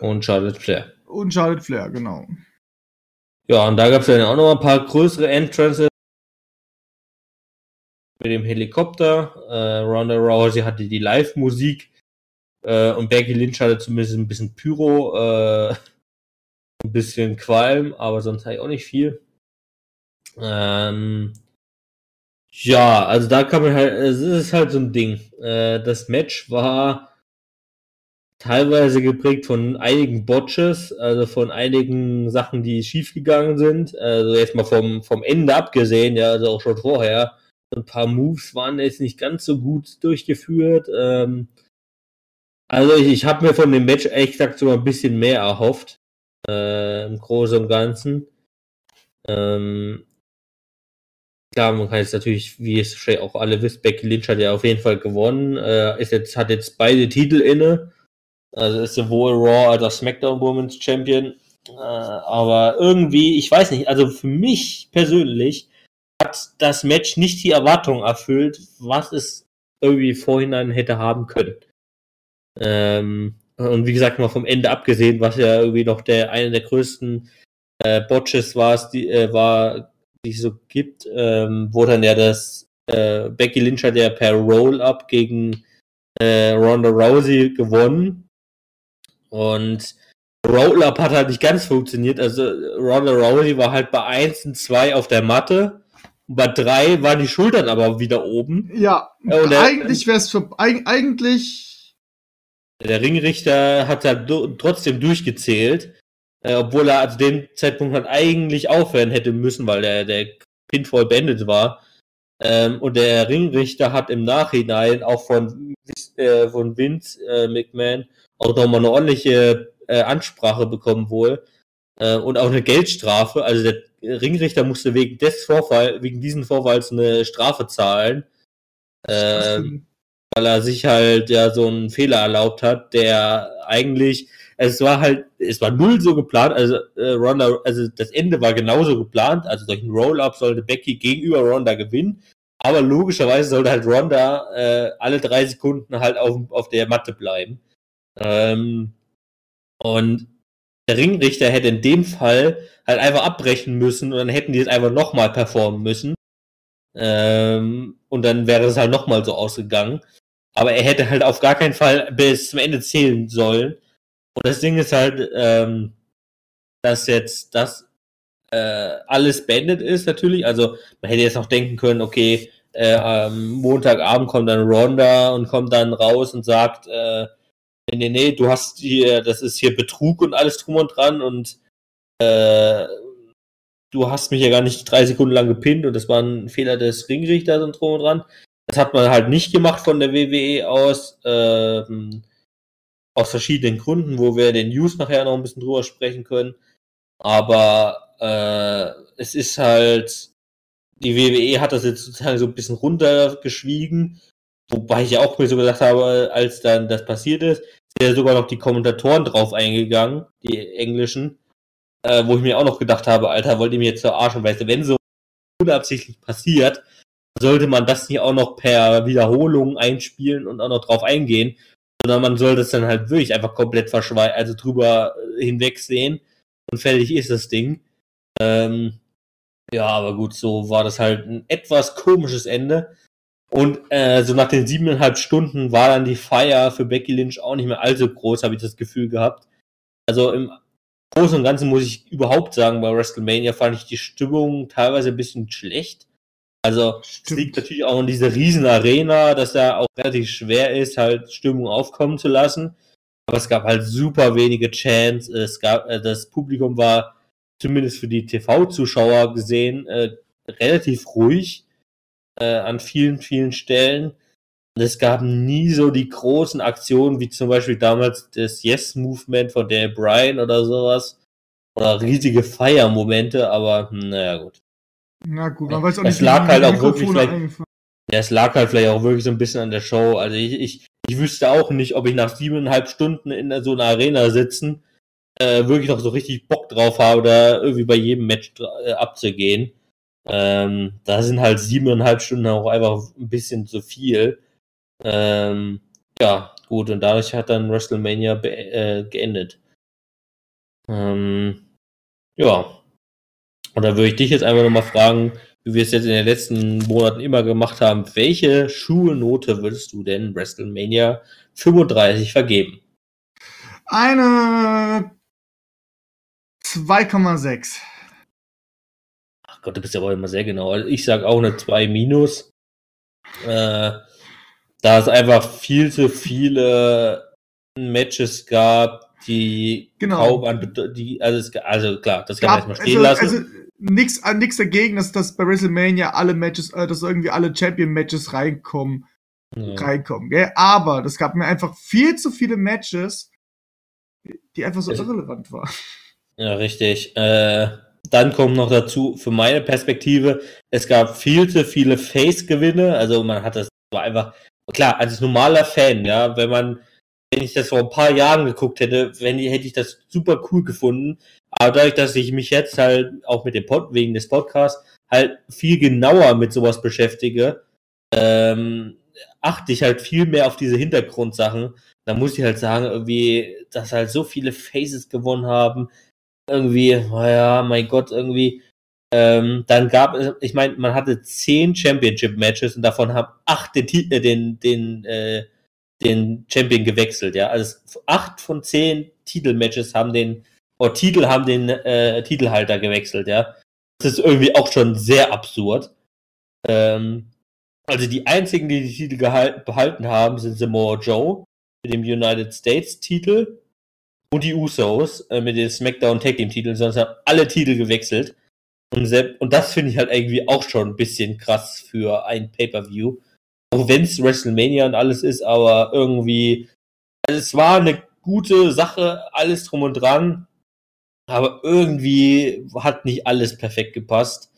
Und Charlotte Flair. Und Charlotte Flair, genau. Ja, und da gab es dann auch noch ein paar größere Entrances mit dem Helikopter. Äh, Ronda Rousey hatte die Live-Musik äh, und Becky Lynch hatte zumindest ein bisschen Pyro, äh, ein bisschen Qualm, aber sonst halt auch nicht viel. Ähm, ja, also da kann man halt, es ist halt so ein Ding. Äh, das Match war teilweise geprägt von einigen Botches, also von einigen Sachen, die schiefgegangen sind. Also jetzt mal vom, vom Ende abgesehen, ja, also auch schon vorher. Ein paar Moves waren jetzt nicht ganz so gut durchgeführt. Ähm, also ich, ich habe mir von dem Match ehrlich gesagt sogar ein bisschen mehr erhofft. Äh, im Großen und Ganzen. Ähm, klar, man kann jetzt natürlich, wie es auch alle wisst, Becky Lynch hat ja auf jeden Fall gewonnen, äh, ist jetzt, hat jetzt beide Titel inne. Also ist sowohl Raw als auch SmackDown Women's Champion. Äh, aber irgendwie, ich weiß nicht, also für mich persönlich hat das Match nicht die Erwartung erfüllt, was es irgendwie vorhinein hätte haben können. Ähm, und wie gesagt, mal vom Ende abgesehen, was ja irgendwie noch der eine der größten äh, Botches war, die, äh, war, die es so gibt, ähm, wo dann ja das äh, Becky Lynch hat ja per Roll-Up gegen äh, Ronda Rousey gewonnen. Und Roll-Up hat halt nicht ganz funktioniert. Also Ronda Rousey war halt bei 1 und 2 auf der Matte. Und bei 3 waren die Schultern aber wieder oben. Ja, und eigentlich wäre es für eigentlich. Der Ringrichter hat halt trotzdem durchgezählt. Äh, obwohl er zu dem Zeitpunkt halt eigentlich aufhören hätte müssen, weil der, der Pinfall beendet war. Ähm, und der Ringrichter hat im Nachhinein auch von, äh, von Vince äh, McMahon auch nochmal eine ordentliche äh, Ansprache bekommen wohl äh, und auch eine Geldstrafe. Also der Ringrichter musste wegen des Vorfall, wegen diesen Vorfalls eine Strafe zahlen, äh, weil er sich halt ja so einen Fehler erlaubt hat, der eigentlich es war halt, es war null so geplant, also äh, Ronda, also das Ende war genauso geplant, also durch einen Roll-Up sollte Becky gegenüber Ronda gewinnen, aber logischerweise sollte halt Ronda äh, alle drei Sekunden halt auf, auf der Matte bleiben. Ähm, und der Ringrichter hätte in dem Fall halt einfach abbrechen müssen und dann hätten die es einfach nochmal performen müssen. Ähm, und dann wäre es halt nochmal so ausgegangen. Aber er hätte halt auf gar keinen Fall bis zum Ende zählen sollen. Und das Ding ist halt, ähm, dass jetzt das äh, alles beendet ist natürlich. Also man hätte jetzt auch denken können, okay, äh, am Montagabend kommt dann Ronda und kommt dann raus und sagt, äh, nee, nee, nee, du hast hier, das ist hier Betrug und alles drum und dran und äh, du hast mich ja gar nicht drei Sekunden lang gepinnt und das war ein Fehler des Ringrichters und drum und dran. Das hat man halt nicht gemacht von der WWE aus, ähm, aus verschiedenen Gründen, wo wir den News nachher noch ein bisschen drüber sprechen können. Aber äh, es ist halt, die WWE hat das jetzt sozusagen so ein bisschen runtergeschwiegen, wobei ich ja auch mir so gedacht habe, als dann das passiert ist, sind ja sogar noch die Kommentatoren drauf eingegangen, die englischen, äh, wo ich mir auch noch gedacht habe, Alter, wollt ihr mir jetzt verarschen, weißt du, wenn so unabsichtlich passiert, sollte man das nicht auch noch per Wiederholung einspielen und auch noch drauf eingehen, sondern man soll das dann halt wirklich einfach komplett verschweigen, also drüber äh, hinwegsehen und fertig ist das Ding. Ähm, ja, aber gut, so war das halt ein etwas komisches Ende. Und äh, so nach den siebeneinhalb Stunden war dann die Feier für Becky Lynch auch nicht mehr allzu groß, habe ich das Gefühl gehabt. Also im Großen und Ganzen muss ich überhaupt sagen, bei WrestleMania fand ich die Stimmung teilweise ein bisschen schlecht. Also es liegt natürlich auch in dieser riesen Arena, dass da auch relativ schwer ist, halt Stimmung aufkommen zu lassen. Aber es gab halt super wenige Chants. Es gab, äh, das Publikum war zumindest für die TV-Zuschauer gesehen äh, relativ ruhig äh, an vielen, vielen Stellen. Und es gab nie so die großen Aktionen, wie zum Beispiel damals das Yes-Movement von Daniel Bryan oder sowas. Oder riesige Feiermomente, aber hm, naja, gut. Na gut, man weiß auch nicht, es lag halt auch wirklich vielleicht, ja, es lag halt vielleicht auch wirklich so ein bisschen an der Show. Also ich, ich, ich wüsste auch nicht, ob ich nach siebeneinhalb Stunden in so einer Arena sitzen äh, wirklich noch so richtig Bock drauf habe, da irgendwie bei jedem Match äh, abzugehen. Ähm, da sind halt siebeneinhalb Stunden auch einfach ein bisschen zu viel. Ähm, ja, gut, und dadurch hat dann WrestleMania äh, geendet. Ähm, ja. Und da würde ich dich jetzt einfach nochmal fragen, wie wir es jetzt in den letzten Monaten immer gemacht haben, welche Schulnote würdest du denn WrestleMania 35 vergeben? Eine 2,6. Gott, du bist ja auch immer sehr genau. Also ich sag auch eine 2 minus. Äh, da es einfach viel zu viele Matches gab, die genau. kaum an die, also, es, also klar, das kann man erstmal stehen also, lassen. Also nichts äh, nix dagegen, dass, dass bei WrestleMania alle Matches, äh, dass irgendwie alle Champion-Matches reinkommen. Ja. Reinkommen, gell? Aber das gab mir einfach viel zu viele Matches, die einfach so es, irrelevant waren. Ja, richtig. Äh, dann kommt noch dazu, für meine Perspektive, es gab viel zu viele Face-Gewinne. Also man hat das war einfach, klar, als normaler Fan, ja, wenn man, wenn ich das vor ein paar Jahren geguckt hätte, wenn, hätte ich das super cool gefunden. Aber dadurch, dass ich mich jetzt halt auch mit dem Pod, wegen des Podcasts halt viel genauer mit sowas beschäftige, ähm, achte ich halt viel mehr auf diese Hintergrundsachen. Da muss ich halt sagen, irgendwie, dass halt so viele Faces gewonnen haben. Irgendwie, naja, mein Gott, irgendwie. Ähm, dann gab es, ich meine, man hatte zehn Championship-Matches und davon haben acht den, äh, den, den, äh, den Champion gewechselt, ja. Also acht von zehn Titelmatches haben den, oder Titel haben den äh, Titelhalter gewechselt, ja. Das ist irgendwie auch schon sehr absurd. Ähm, also die einzigen, die die Titel gehalten, behalten haben, sind Samoa Joe mit dem United States Titel und die Usos äh, mit den SmackDown Tag Team Titeln, sonst haben alle Titel gewechselt. Und, selbst, und das finde ich halt irgendwie auch schon ein bisschen krass für ein Pay-Per-View. Auch wenn es WrestleMania und alles ist, aber irgendwie, also es war eine gute Sache, alles drum und dran, aber irgendwie hat nicht alles perfekt gepasst.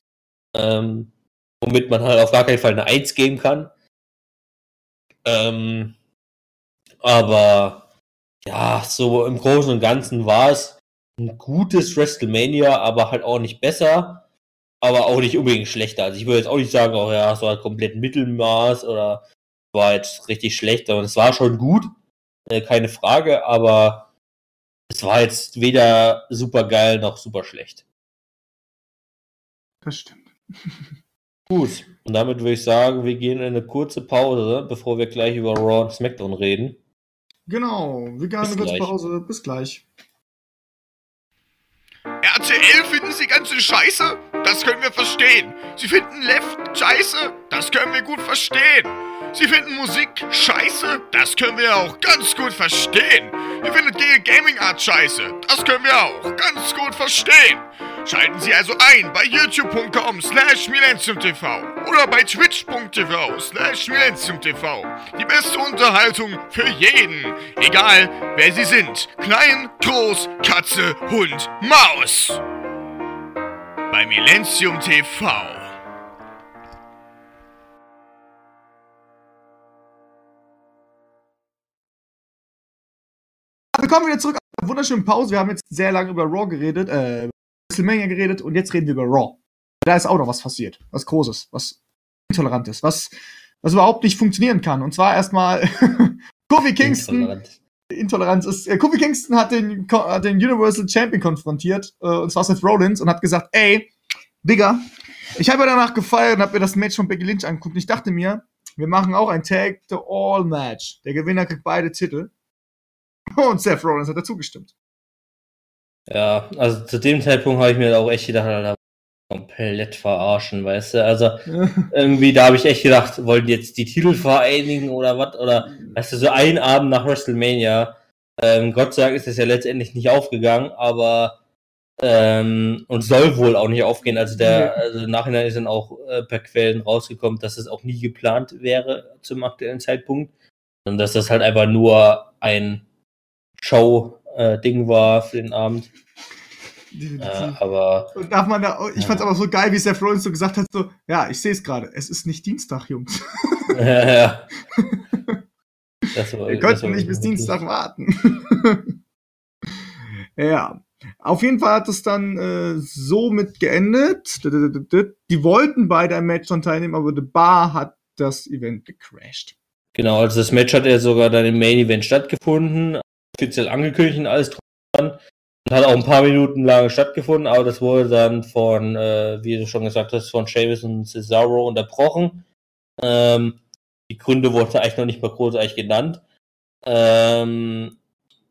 Ähm, womit man halt auf gar keinen Fall eine 1 geben kann. Ähm, aber ja, so im Großen und Ganzen war es ein gutes WrestleMania, aber halt auch nicht besser, aber auch nicht unbedingt schlechter. Also ich würde jetzt auch nicht sagen, oh ja, es war komplett Mittelmaß oder war jetzt richtig schlecht, sondern es war schon gut, äh, keine Frage, aber es war jetzt weder super geil noch super schlecht. Das stimmt. Gut, und damit würde ich sagen, wir gehen in eine kurze Pause, bevor wir gleich über Raw und SmackDown reden. Genau, wir gehen eine kurze Pause. Bis gleich. RTL finden Sie ganze Scheiße? Das können wir verstehen. Sie finden Left Scheiße? Das können wir gut verstehen. Sie finden Musik scheiße? Das können wir auch ganz gut verstehen. Ihr findet Gay Gaming Art scheiße? Das können wir auch ganz gut verstehen. Schalten Sie also ein bei youtube.com slash millenniumtv oder bei twitch.tv slash millenniumtv. Die beste Unterhaltung für jeden, egal wer Sie sind. Klein, groß, Katze, Hund, Maus. Bei Millennium TV. Willkommen wieder zurück. Wunderschöne Pause. Wir haben jetzt sehr lange über Raw geredet, äh, WrestleMania geredet und jetzt reden wir über Raw. Da ist auch noch was passiert. Was Großes, was Intolerantes, was, was überhaupt nicht funktionieren kann. Und zwar erstmal Kofi Kingston. Intolerant. Intoleranz ist. Äh, Kofi Kingston hat den, hat den Universal Champion konfrontiert, äh, und zwar Seth Rollins, und hat gesagt, ey, Digga, ich habe ja danach gefeiert und habe mir das Match von Becky Lynch angeguckt. Und ich dachte mir, wir machen auch ein Tag the All Match. Der Gewinner kriegt beide Titel. Und Seth Rollins hat dazu gestimmt. Ja, also zu dem Zeitpunkt habe ich mir auch echt gedacht, Alter, komplett verarschen, weißt du? Also irgendwie, da habe ich echt gedacht, wollen die jetzt die Titel vereinigen oder was? Oder weißt du, so ein Abend nach WrestleMania. Ähm, Gott sei Dank ist das ja letztendlich nicht aufgegangen, aber ähm, und soll wohl auch nicht aufgehen. Also der, also im Nachhinein ist dann auch äh, per Quellen rausgekommen, dass es auch nie geplant wäre zum aktuellen Zeitpunkt. Und dass das halt einfach nur ein Show-Ding äh, war für den Abend. Äh, aber. Und darf man da, ich fand's aber so geil, wie der Florian so gesagt hat, so, ja, ich sehe es gerade, es ist nicht Dienstag, Jungs. Ja, ja. Das war, Wir könnten nicht bis Dienstag warten. ja. Auf jeden Fall hat es dann äh, so mit geendet. Die wollten beide ein Match dann teilnehmen, aber The Bar hat das Event gecrashed. Genau, also das Match hat ja sogar dann im Main Event stattgefunden, offiziell angekündigt und alles dran. Und hat auch ein paar Minuten lang stattgefunden, aber das wurde dann von, äh, wie du schon gesagt hast, von Sheamus und Cesaro unterbrochen. Ähm, die Gründe wurden eigentlich noch nicht mal großartig genannt. Ähm,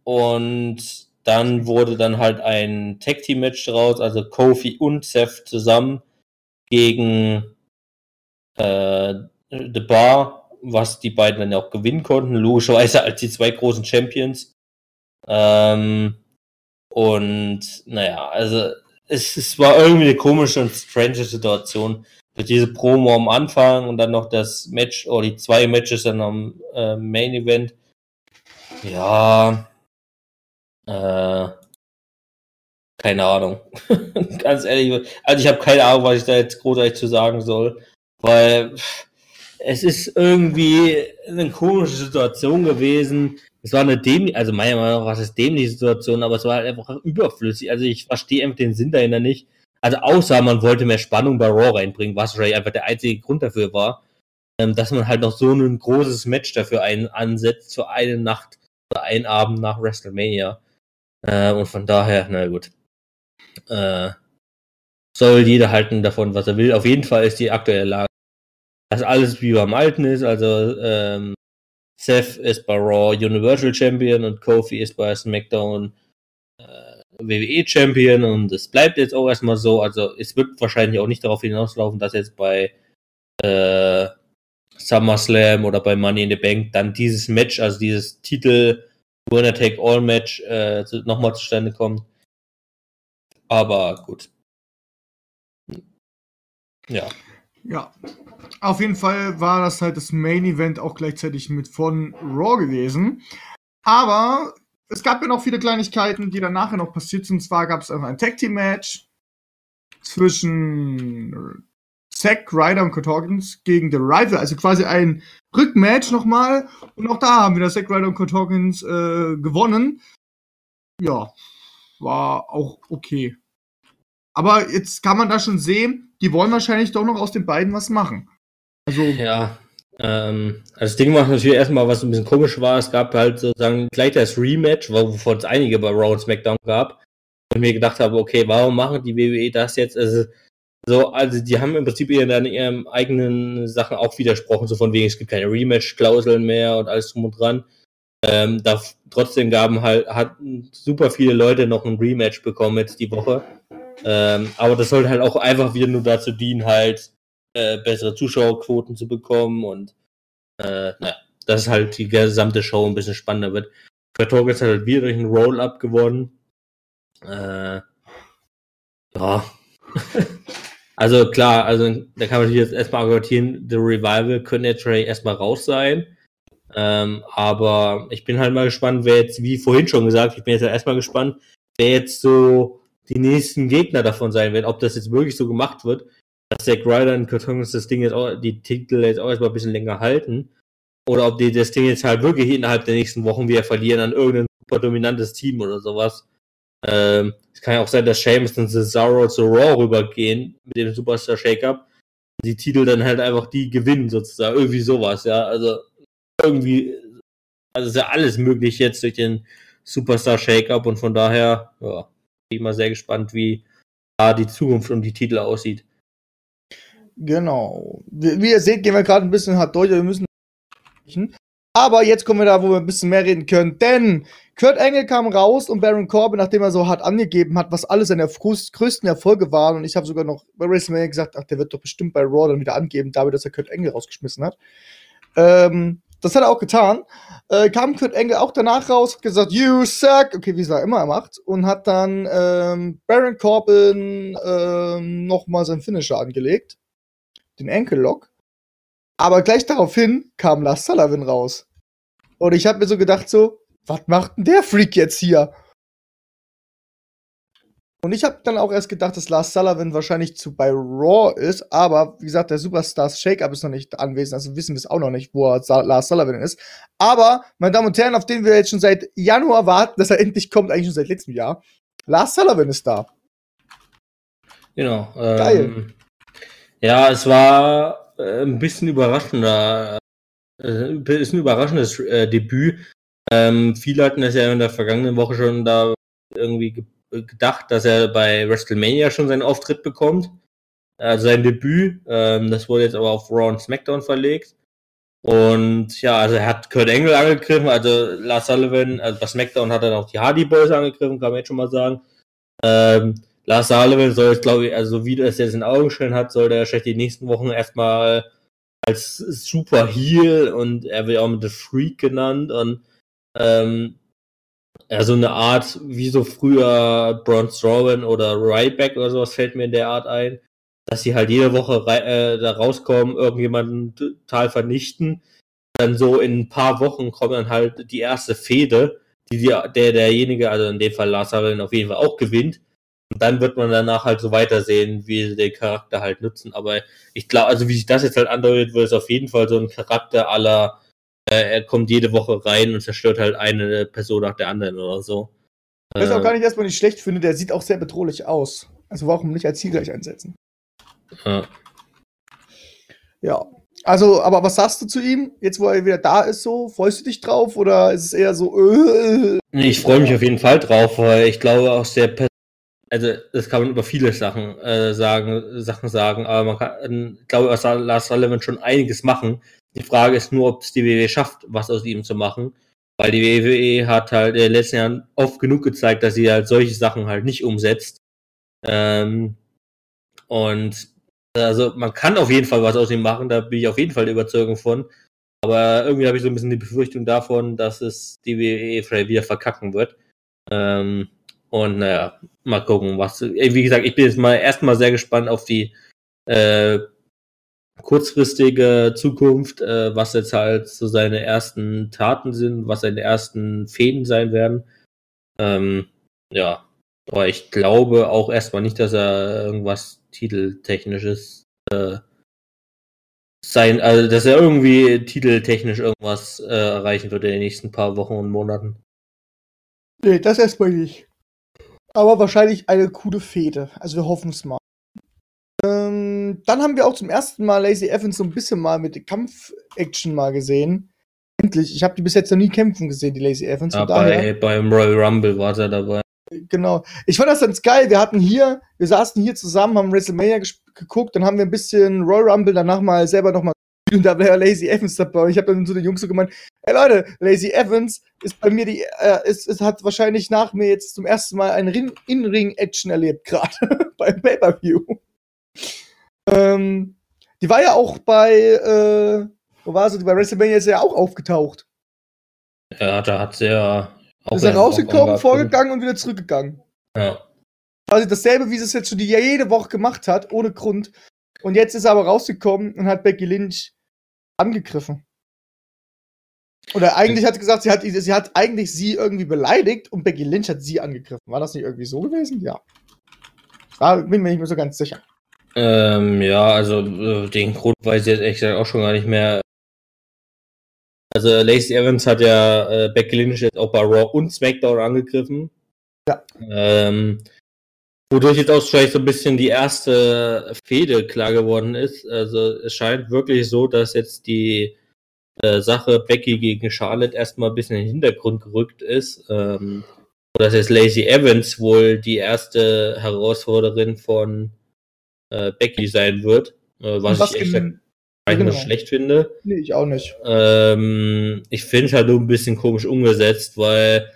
und dann wurde dann halt ein Tag Team Match draus, also Kofi und Seth zusammen gegen äh, The Bar, was die beiden dann auch gewinnen konnten, logischerweise als die zwei großen Champions. Ähm, und naja, also es, es war irgendwie eine komische und strange Situation. Für diese Promo am Anfang und dann noch das Match oder die zwei Matches dann am äh, Main Event. Ja, äh, keine Ahnung. Ganz ehrlich, also ich habe keine Ahnung, was ich da jetzt großartig zu sagen soll, weil es ist irgendwie eine komische Situation gewesen. Es war eine dämliche, also meiner Meinung nach war es dämliche Situation, aber es war halt einfach überflüssig. Also ich verstehe einfach den Sinn dahinter nicht. Also außer man wollte mehr Spannung bei Raw reinbringen, was wahrscheinlich einfach der einzige Grund dafür war, ähm, dass man halt noch so ein großes Match dafür ein ansetzt für eine Nacht oder einen Abend nach WrestleMania. Äh, und von daher, na gut. Äh, soll jeder halten davon, was er will. Auf jeden Fall ist die aktuelle Lage, dass alles wie beim Alten ist. Also ähm, Seth ist bei Raw Universal Champion und Kofi ist bei SmackDown äh, WWE Champion und es bleibt jetzt auch erstmal so. Also es wird wahrscheinlich auch nicht darauf hinauslaufen, dass jetzt bei äh, SummerSlam oder bei Money in the Bank dann dieses Match, also dieses Titel Winner Take All Match äh, nochmal zustande kommt. Aber gut. Ja. Ja. Auf jeden Fall war das halt das Main Event auch gleichzeitig mit von Raw gewesen. Aber es gab ja noch viele Kleinigkeiten, die dann nachher noch passiert sind. Und zwar gab es ein Tag Team Match zwischen Zack Ryder und Kurt Hawkins gegen The Rival, also quasi ein Rückmatch nochmal. Und auch da haben wieder Zack Ryder und Kurt Hawkins äh, gewonnen. Ja, war auch okay. Aber jetzt kann man da schon sehen, die wollen wahrscheinlich doch noch aus den beiden was machen. Also. Ja. Ähm, also das Ding war natürlich erstmal, was ein bisschen komisch war, es gab halt sozusagen gleich das Rematch, wovon es einige bei Raw und SmackDown gab. Und ich mir gedacht habe, okay, warum machen die WWE das jetzt? Also, so, also die haben im Prinzip in ihren eigenen Sachen auch widersprochen, so von wegen, es gibt keine Rematch-Klauseln mehr und alles drum und dran. Ähm, da, trotzdem gaben halt, hatten super viele Leute noch ein Rematch bekommen jetzt die Woche. Ähm, aber das sollte halt auch einfach wieder nur dazu dienen, halt äh, bessere Zuschauerquoten zu bekommen und äh, naja, dass halt die gesamte Show ein bisschen spannender wird. Hawkins hat halt wieder durch einen Roll-Up gewonnen. Äh, ja. also klar, also da kann man jetzt erstmal argumentieren, The Revival können jetzt erstmal raus sein. Ähm, aber ich bin halt mal gespannt, wer jetzt, wie vorhin schon gesagt, ich bin jetzt erstmal gespannt, wer jetzt so die nächsten Gegner davon sein werden, ob das jetzt wirklich so gemacht wird, dass Zack Ryder und Kurt Hawkins das Ding jetzt auch, die Titel jetzt auch erstmal ein bisschen länger halten. Oder ob die das Ding jetzt halt wirklich innerhalb der nächsten Wochen wieder verlieren an irgendein super dominantes Team oder sowas. Ähm, es kann ja auch sein, dass Sheamus und Cesaro zu Raw rübergehen mit dem Superstar Shake-Up. Die Titel dann halt einfach die gewinnen sozusagen. Irgendwie sowas, ja. Also irgendwie, also ist ja alles möglich jetzt durch den Superstar Shake-Up und von daher, ja, bin mal sehr gespannt, wie da die Zukunft und die Titel aussieht. Genau. Wie, wie ihr seht, gehen wir gerade ein bisschen hart durch, wir müssen. Aber jetzt kommen wir da, wo wir ein bisschen mehr reden können, denn Kurt Engel kam raus und Baron Corbin, nachdem er so hart angegeben hat, was alles seine größten Erfolge waren, und ich habe sogar noch bei WrestleMania gesagt, ach, der wird doch bestimmt bei Raw dann wieder angeben, damit, dass er Kurt Engel rausgeschmissen hat. Ähm, das hat er auch getan. Äh, kam Kurt Engel auch danach raus, hat gesagt, you suck, okay, wie es er immer macht, und hat dann ähm, Baron Corbin ähm, nochmal seinen Finisher angelegt, den Enkellock. Aber gleich daraufhin kam Lars Sullivan raus. Und ich habe mir so gedacht, so, was macht denn der Freak jetzt hier? Und ich habe dann auch erst gedacht, dass Lars Sullivan wahrscheinlich zu bei Raw ist, aber wie gesagt, der Superstars Shake-Up ist noch nicht anwesend, also wissen wir es auch noch nicht, wo Lars Sullivan ist. Aber, meine Damen und Herren, auf den wir jetzt schon seit Januar warten, dass er endlich kommt, eigentlich schon seit letztem Jahr, Lars Sullivan ist da. Genau. Ähm, Geil. Ja, es war äh, ein bisschen überraschender, äh, ist ein überraschendes äh, Debüt. Ähm, viele hatten es ja in der vergangenen Woche schon da irgendwie gedacht, dass er bei WrestleMania schon seinen Auftritt bekommt. Also sein Debüt. Ähm, das wurde jetzt aber auf Raw und SmackDown verlegt. Und ja, also er hat Kurt Angle angegriffen, also Lars Sullivan, also bei SmackDown hat er auch die Hardy Boys angegriffen, kann man jetzt schon mal sagen. Ähm, Lars Sullivan soll jetzt, glaube ich, also wie das jetzt in Augenschein hat, soll der wahrscheinlich die nächsten Wochen erstmal als Super Heel und er wird auch mit The Freak genannt und ähm, ja, so eine Art, wie so früher Braun Strowman oder Ryback oder sowas fällt mir in der Art ein, dass sie halt jede Woche äh, da rauskommen, irgendjemanden total vernichten. Dann so in ein paar Wochen kommt dann halt die erste Fehde, die, die der derjenige, also in dem Fall Lars Sullivan auf jeden Fall auch gewinnt. Und dann wird man danach halt so weitersehen, wie sie den Charakter halt nutzen. Aber ich glaube, also wie sich das jetzt halt andeutet, wird es auf jeden Fall so ein Charakter aller, er kommt jede Woche rein und zerstört halt eine Person nach der anderen oder so. Was ich auch Äh, gar nicht erstmal nicht schlecht finde, der sieht auch sehr bedrohlich aus. Also warum nicht als Ziel gleich einsetzen? ja. Ja. Also, aber was sagst du zu ihm? Jetzt, wo er wieder da ist, so? Freust du dich drauf? Oder ist es eher so, äh, Ich freue mich auf jeden Fall drauf, weil ich glaube aus der per also das kann man über viele Sachen äh, sagen, Sachen sagen, aber man kann, ich glaube, aus Lars Sullivan schon einiges machen. Die Frage ist nur, ob es die WWE schafft, was aus ihm zu machen, weil die WWE hat halt in den letzten Jahren oft genug gezeigt, dass sie halt solche Sachen halt nicht umsetzt. Ähm, und also man kann auf jeden Fall was aus ihm machen, da bin ich auf jeden Fall der Überzeugung von. Aber irgendwie habe ich so ein bisschen die Befürchtung davon, dass es die WWE vielleicht wieder verkacken wird. Ähm, und naja, mal gucken, was. Wie gesagt, ich bin jetzt mal erstmal sehr gespannt auf die äh, kurzfristige Zukunft, äh, was jetzt halt so seine ersten Taten sind, was seine ersten Fäden sein werden. Ähm, ja, aber ich glaube auch erstmal nicht, dass er irgendwas titeltechnisches äh, sein, also dass er irgendwie titeltechnisch irgendwas äh, erreichen wird in den nächsten paar Wochen und Monaten. Nee, das erstmal nicht. Aber wahrscheinlich eine coole Fehde. Also wir hoffen es mal. Ähm, dann haben wir auch zum ersten Mal Lacey Evans so ein bisschen mal mit Kampf-Action mal gesehen. Endlich. Ich habe die bis jetzt noch nie kämpfen gesehen, die Lacey Evans. Ja, bei, beim Royal Rumble war er dabei. genau. Ich fand das ganz geil. Wir hatten hier, wir saßen hier zusammen, haben WrestleMania geguckt, dann haben wir ein bisschen Royal Rumble danach mal selber noch mal und da war ja Lacey Evans dabei. Und ich habe dann zu den Jungs so gemeint, ey Leute, Lacey Evans ist bei mir die, äh, ist, ist, hat wahrscheinlich nach mir jetzt zum ersten Mal ein Rin- In-Ring-Action erlebt, gerade beim Pay-Per-View. Ähm, die war ja auch bei, äh, wo war sie? Bei WrestleMania ist sie ja auch aufgetaucht. Ja, da hat sie ja auch. ist er rausgekommen, vorgegangen und wieder zurückgegangen. Ja. quasi dasselbe, wie sie es jetzt schon jede Woche gemacht hat, ohne Grund. Und jetzt ist er aber rausgekommen und hat Becky Lynch angegriffen. Oder eigentlich hat sie gesagt, sie hat, sie hat eigentlich sie irgendwie beleidigt und Becky Lynch hat sie angegriffen. War das nicht irgendwie so gewesen? Ja. Da bin mir nicht mehr so ganz sicher. Ähm, ja, also äh, den Grund weiß ich jetzt ehrlich gesagt auch schon gar nicht mehr. Also Lacey Evans hat ja äh, Becky Lynch jetzt auch bei Raw und SmackDown angegriffen. Ja. Ähm, wodurch jetzt auch vielleicht so ein bisschen die erste Fehde klar geworden ist. Also es scheint wirklich so, dass jetzt die äh, Sache Becky gegen Charlotte erstmal ein bisschen in den Hintergrund gerückt ist. Ähm, und dass jetzt Lacey Evans wohl die erste Herausforderin von äh, Becky sein wird, äh, was, Und ich echt gen- gar nicht genau. schlecht finde. Nee, ich auch nicht. Ähm, ich finde es halt nur ein bisschen komisch umgesetzt, weil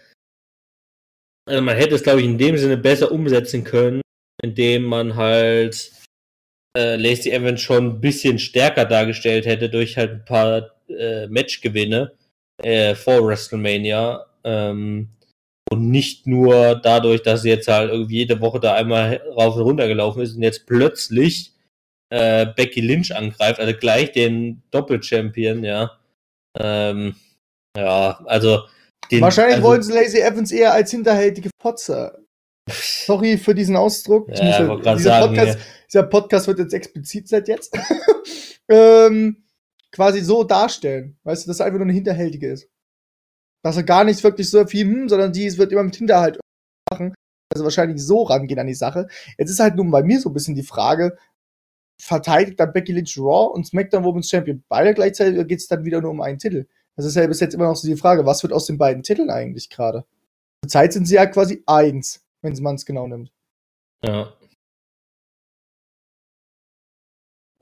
also man hätte es, glaube ich, in dem Sinne besser umsetzen können, indem man halt äh, Lacey Evans schon ein bisschen stärker dargestellt hätte durch halt ein paar äh, Matchgewinne äh, vor WrestleMania. Ähm, und nicht nur dadurch, dass sie jetzt halt irgendwie jede Woche da einmal rauf und runter gelaufen ist und jetzt plötzlich äh, Becky Lynch angreift, also gleich den Doppel-Champion, ja. Ähm, ja, also den, Wahrscheinlich also, wollen sie Lacey Evans eher als hinterhältige Potzer. Sorry für diesen Ausdruck. Ich Ja, ja- gerade dieser, sagen, Podcast, dieser Podcast wird jetzt explizit seit jetzt. ähm, quasi so darstellen. Weißt du, dass er einfach nur eine Hinterhältige ist. Dass er gar nicht wirklich so viel, hm, sondern die wird immer mit Hinterhalt machen. Also wahrscheinlich so rangehen an die Sache. Jetzt ist halt nun bei mir so ein bisschen die Frage, verteidigt dann Becky Lynch Raw und SmackDown Women's Champion beide gleichzeitig oder geht es dann wieder nur um einen Titel? Das ist ja bis jetzt immer noch so die Frage, was wird aus den beiden Titeln eigentlich gerade? Zurzeit sind sie ja quasi eins, wenn man es genau nimmt. ja.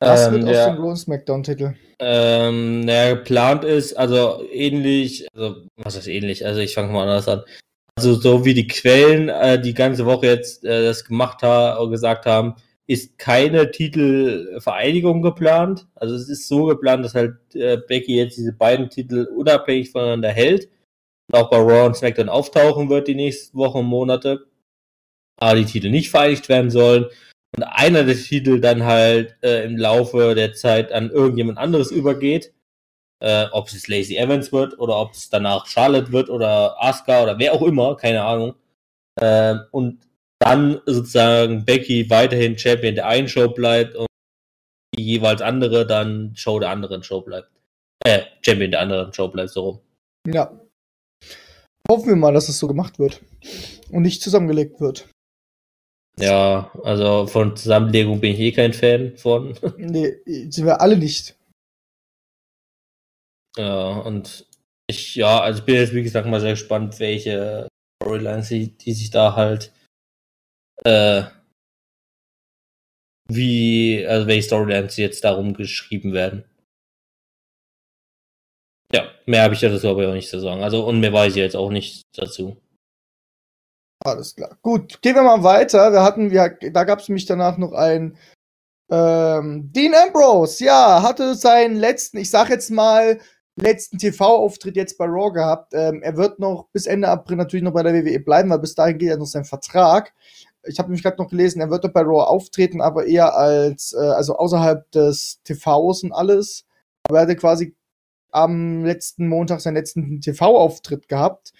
Was Ähm, wird aus ja. dem Raw und SmackDown-Titel? Ähm, naja, geplant ist, also ähnlich, also was ist ähnlich? Also ich fange mal anders an. Also so wie die Quellen äh, die ganze Woche jetzt äh, das gemacht haben, gesagt haben, ist keine Titelvereinigung geplant. Also es ist so geplant, dass halt äh, Becky jetzt diese beiden Titel unabhängig voneinander hält und auch bei Raw und SmackDown auftauchen wird die nächsten Wochen und Monate. Aber die Titel nicht vereinigt werden sollen und einer der Titel dann halt äh, im Laufe der Zeit an irgendjemand anderes übergeht. Äh, ob es Lacey Evans wird oder ob es danach Charlotte wird oder Asuka oder wer auch immer, keine Ahnung. Ähm, und dann sozusagen Becky weiterhin Champion der einen Show bleibt und die jeweils andere dann Show der anderen Show bleibt. Äh, Champion der anderen Show bleibt so rum. Ja. Hoffen wir mal, dass es so gemacht wird und nicht zusammengelegt wird. Ja, also von Zusammenlegung bin ich eh kein Fan von. Nee, sind wir alle nicht. Ja, und ich, ja, also ich bin jetzt, wie gesagt, mal sehr gespannt, welche Storylines, die, die sich da halt, äh, wie, also welche Storylines jetzt darum geschrieben werden. Ja, mehr habe ich dazu aber auch nicht zu sagen. Also, und mehr weiß ich jetzt auch nicht dazu. Alles klar. Gut, gehen wir mal weiter. Wir hatten, wir, da gab es nämlich danach noch ein ähm, Dean Ambrose, ja, hatte seinen letzten, ich sag jetzt mal, letzten TV-Auftritt jetzt bei Raw gehabt. Ähm, er wird noch bis Ende April natürlich noch bei der WWE bleiben, weil bis dahin geht ja noch sein Vertrag. Ich habe nämlich gerade noch gelesen, er wird doch bei Raw auftreten, aber eher als, äh, also außerhalb des TVs und alles. Aber er hatte quasi am letzten Montag seinen letzten TV-Auftritt gehabt.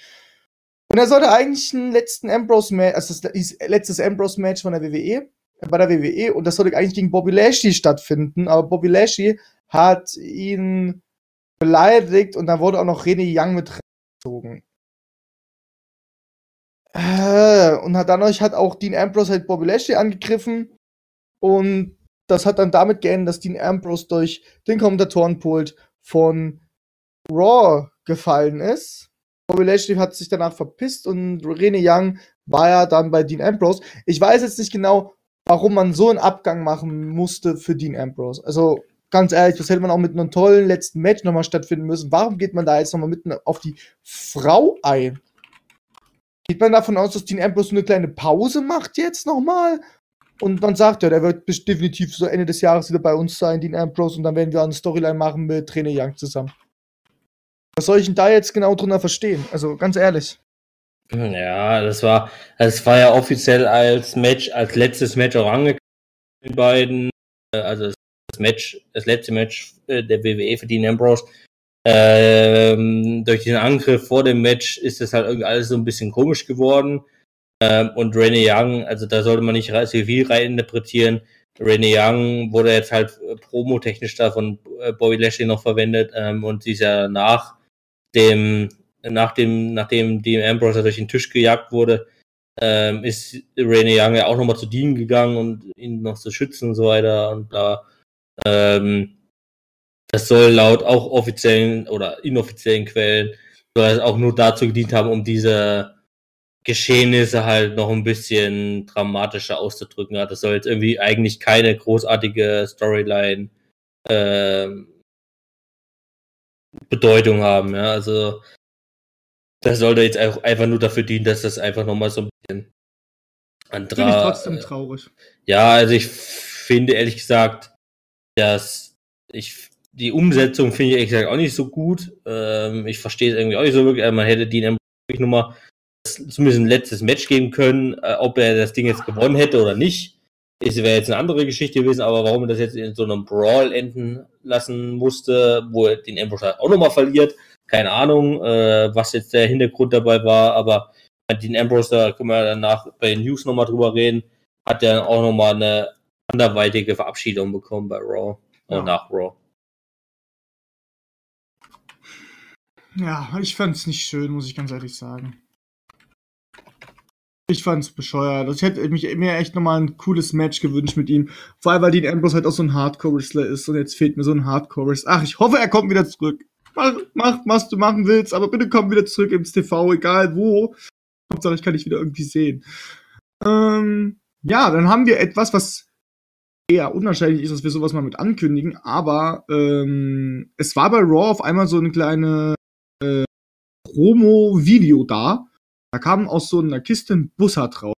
Und er sollte eigentlich einen letzten Ambrose-Match, also das letztes Ambrose-Match von der WWE, äh, bei der WWE, und das sollte eigentlich gegen Bobby Lashley stattfinden, aber Bobby Lashley hat ihn beleidigt und da wurde auch noch René Young mit reingezogen. Äh, und hat dadurch hat auch Dean Ambrose halt Bobby Lashley angegriffen und das hat dann damit geendet, dass Dean Ambrose durch den Kommentatorenpult von Raw gefallen ist. Bobby Lashley hat sich danach verpisst und René Young war ja dann bei Dean Ambrose. Ich weiß jetzt nicht genau, warum man so einen Abgang machen musste für Dean Ambrose. Also ganz ehrlich, das hätte man auch mit einem tollen letzten Match nochmal stattfinden müssen. Warum geht man da jetzt nochmal mitten auf die Frau ein? Geht man davon aus, dass Dean Ambrose eine kleine Pause macht jetzt nochmal? Und man sagt ja, der wird definitiv so Ende des Jahres wieder bei uns sein, Dean Ambrose, und dann werden wir eine Storyline machen mit Trainer Young zusammen. Was soll ich denn da jetzt genau drunter verstehen? Also ganz ehrlich. Ja, das war, das war ja offiziell als Match, als letztes Match auch angekündigt, die beiden, äh, also das Match, das letzte Match äh, der WWE für Dean Ambrose. Ähm, durch den Angriff vor dem Match ist das halt irgendwie alles so ein bisschen komisch geworden. Ähm, und Renee Young, also da sollte man nicht so viel reininterpretieren. Renee Young wurde jetzt halt promotechnisch da von äh, Bobby Lashley noch verwendet ähm, und sie ist ja nach dem, nach dem, nachdem Dean Ambrose durch den Tisch gejagt wurde, ähm, ist Renee Young ja auch nochmal zu Dean gegangen und ihn noch zu schützen und so weiter und da ähm, das soll laut auch offiziellen oder inoffiziellen Quellen soll es auch nur dazu gedient haben, um diese Geschehnisse halt noch ein bisschen dramatischer auszudrücken. Ja, das soll jetzt irgendwie eigentlich keine großartige Storyline ähm, Bedeutung haben. Ja, also das sollte jetzt auch einfach nur dafür dienen, dass das einfach nochmal so ein bisschen anderer. Finde ich trotzdem traurig. Ja, also ich finde ehrlich gesagt, dass ich die Umsetzung finde ich ehrlich gesagt auch nicht so gut. Ähm, ich verstehe es irgendwie auch nicht so wirklich. Man hätte Dean wirklich nochmal zumindest ein letztes Match geben können, äh, ob er das Ding jetzt gewonnen hätte oder nicht. Es wäre jetzt eine andere Geschichte gewesen, aber warum er das jetzt in so einem Brawl enden lassen musste, wo er den Ambrose halt auch nochmal verliert, keine Ahnung, äh, was jetzt der Hintergrund dabei war, aber den Ambrose, da können wir danach bei den News nochmal drüber reden, hat er auch nochmal eine anderweitige Verabschiedung bekommen bei Raw ja. nach Raw. Ja, ich fand es nicht schön, muss ich ganz ehrlich sagen. Ich fand's bescheuert. Ich hätte mich mir echt nochmal ein cooles Match gewünscht mit ihm. Vor allem, weil Dean Ambrose halt auch so ein Hardcore-Wrestler ist und jetzt fehlt mir so ein Hardcore-Wrestler. Ach, ich hoffe, er kommt wieder zurück. Mach, mach, was du machen willst, aber bitte komm wieder zurück ins TV, egal wo. Hauptsache, ich kann dich wieder irgendwie sehen. Ähm, ja, dann haben wir etwas, was eher unwahrscheinlich ist, dass wir sowas mal mit ankündigen, aber ähm, es war bei Raw auf einmal so eine kleine äh, Promo-Video da da kam aus so einer Kiste ein Bussard raus.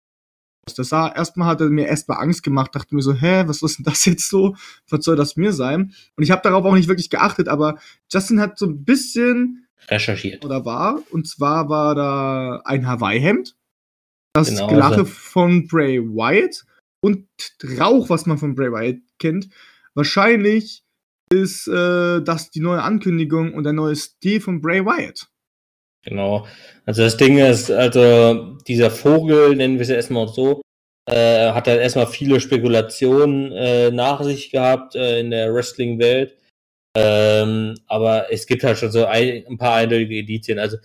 Das sah, erstmal hat er mir erstmal Angst gemacht, dachte mir so, hä, was ist denn das jetzt so? Was soll das mir sein? Und ich habe darauf auch nicht wirklich geachtet, aber Justin hat so ein bisschen recherchiert. Oder war, und zwar war da ein Hawaii-Hemd, das genau, Gelache also. von Bray Wyatt und Rauch, was man von Bray Wyatt kennt. Wahrscheinlich ist äh, das die neue Ankündigung und der neue Stil von Bray Wyatt. Genau. Also das Ding ist, also dieser Vogel, nennen wir es ja erstmal so, Äh, hat dann erstmal viele Spekulationen äh, nach sich gehabt äh, in der Wrestling-Welt. Ähm, aber es gibt halt schon so ein, ein paar eindeutige Indizien. Also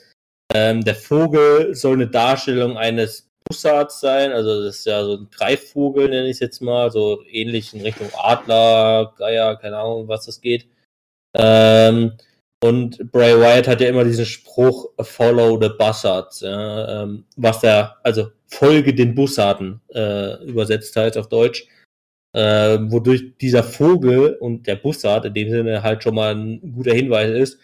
ähm, der Vogel soll eine Darstellung eines Bussards sein. Also das ist ja so ein Greifvogel, nenne ich es jetzt mal. So ähnlich in Richtung Adler, Geier, keine Ahnung, was das geht. Ähm, und Bray Wyatt hat ja immer diesen Spruch Follow the Bussards, ja, ähm, was er, also folge den Bussarden äh, übersetzt heißt auf Deutsch. Äh, wodurch dieser Vogel und der Bussard in dem Sinne halt schon mal ein guter Hinweis ist.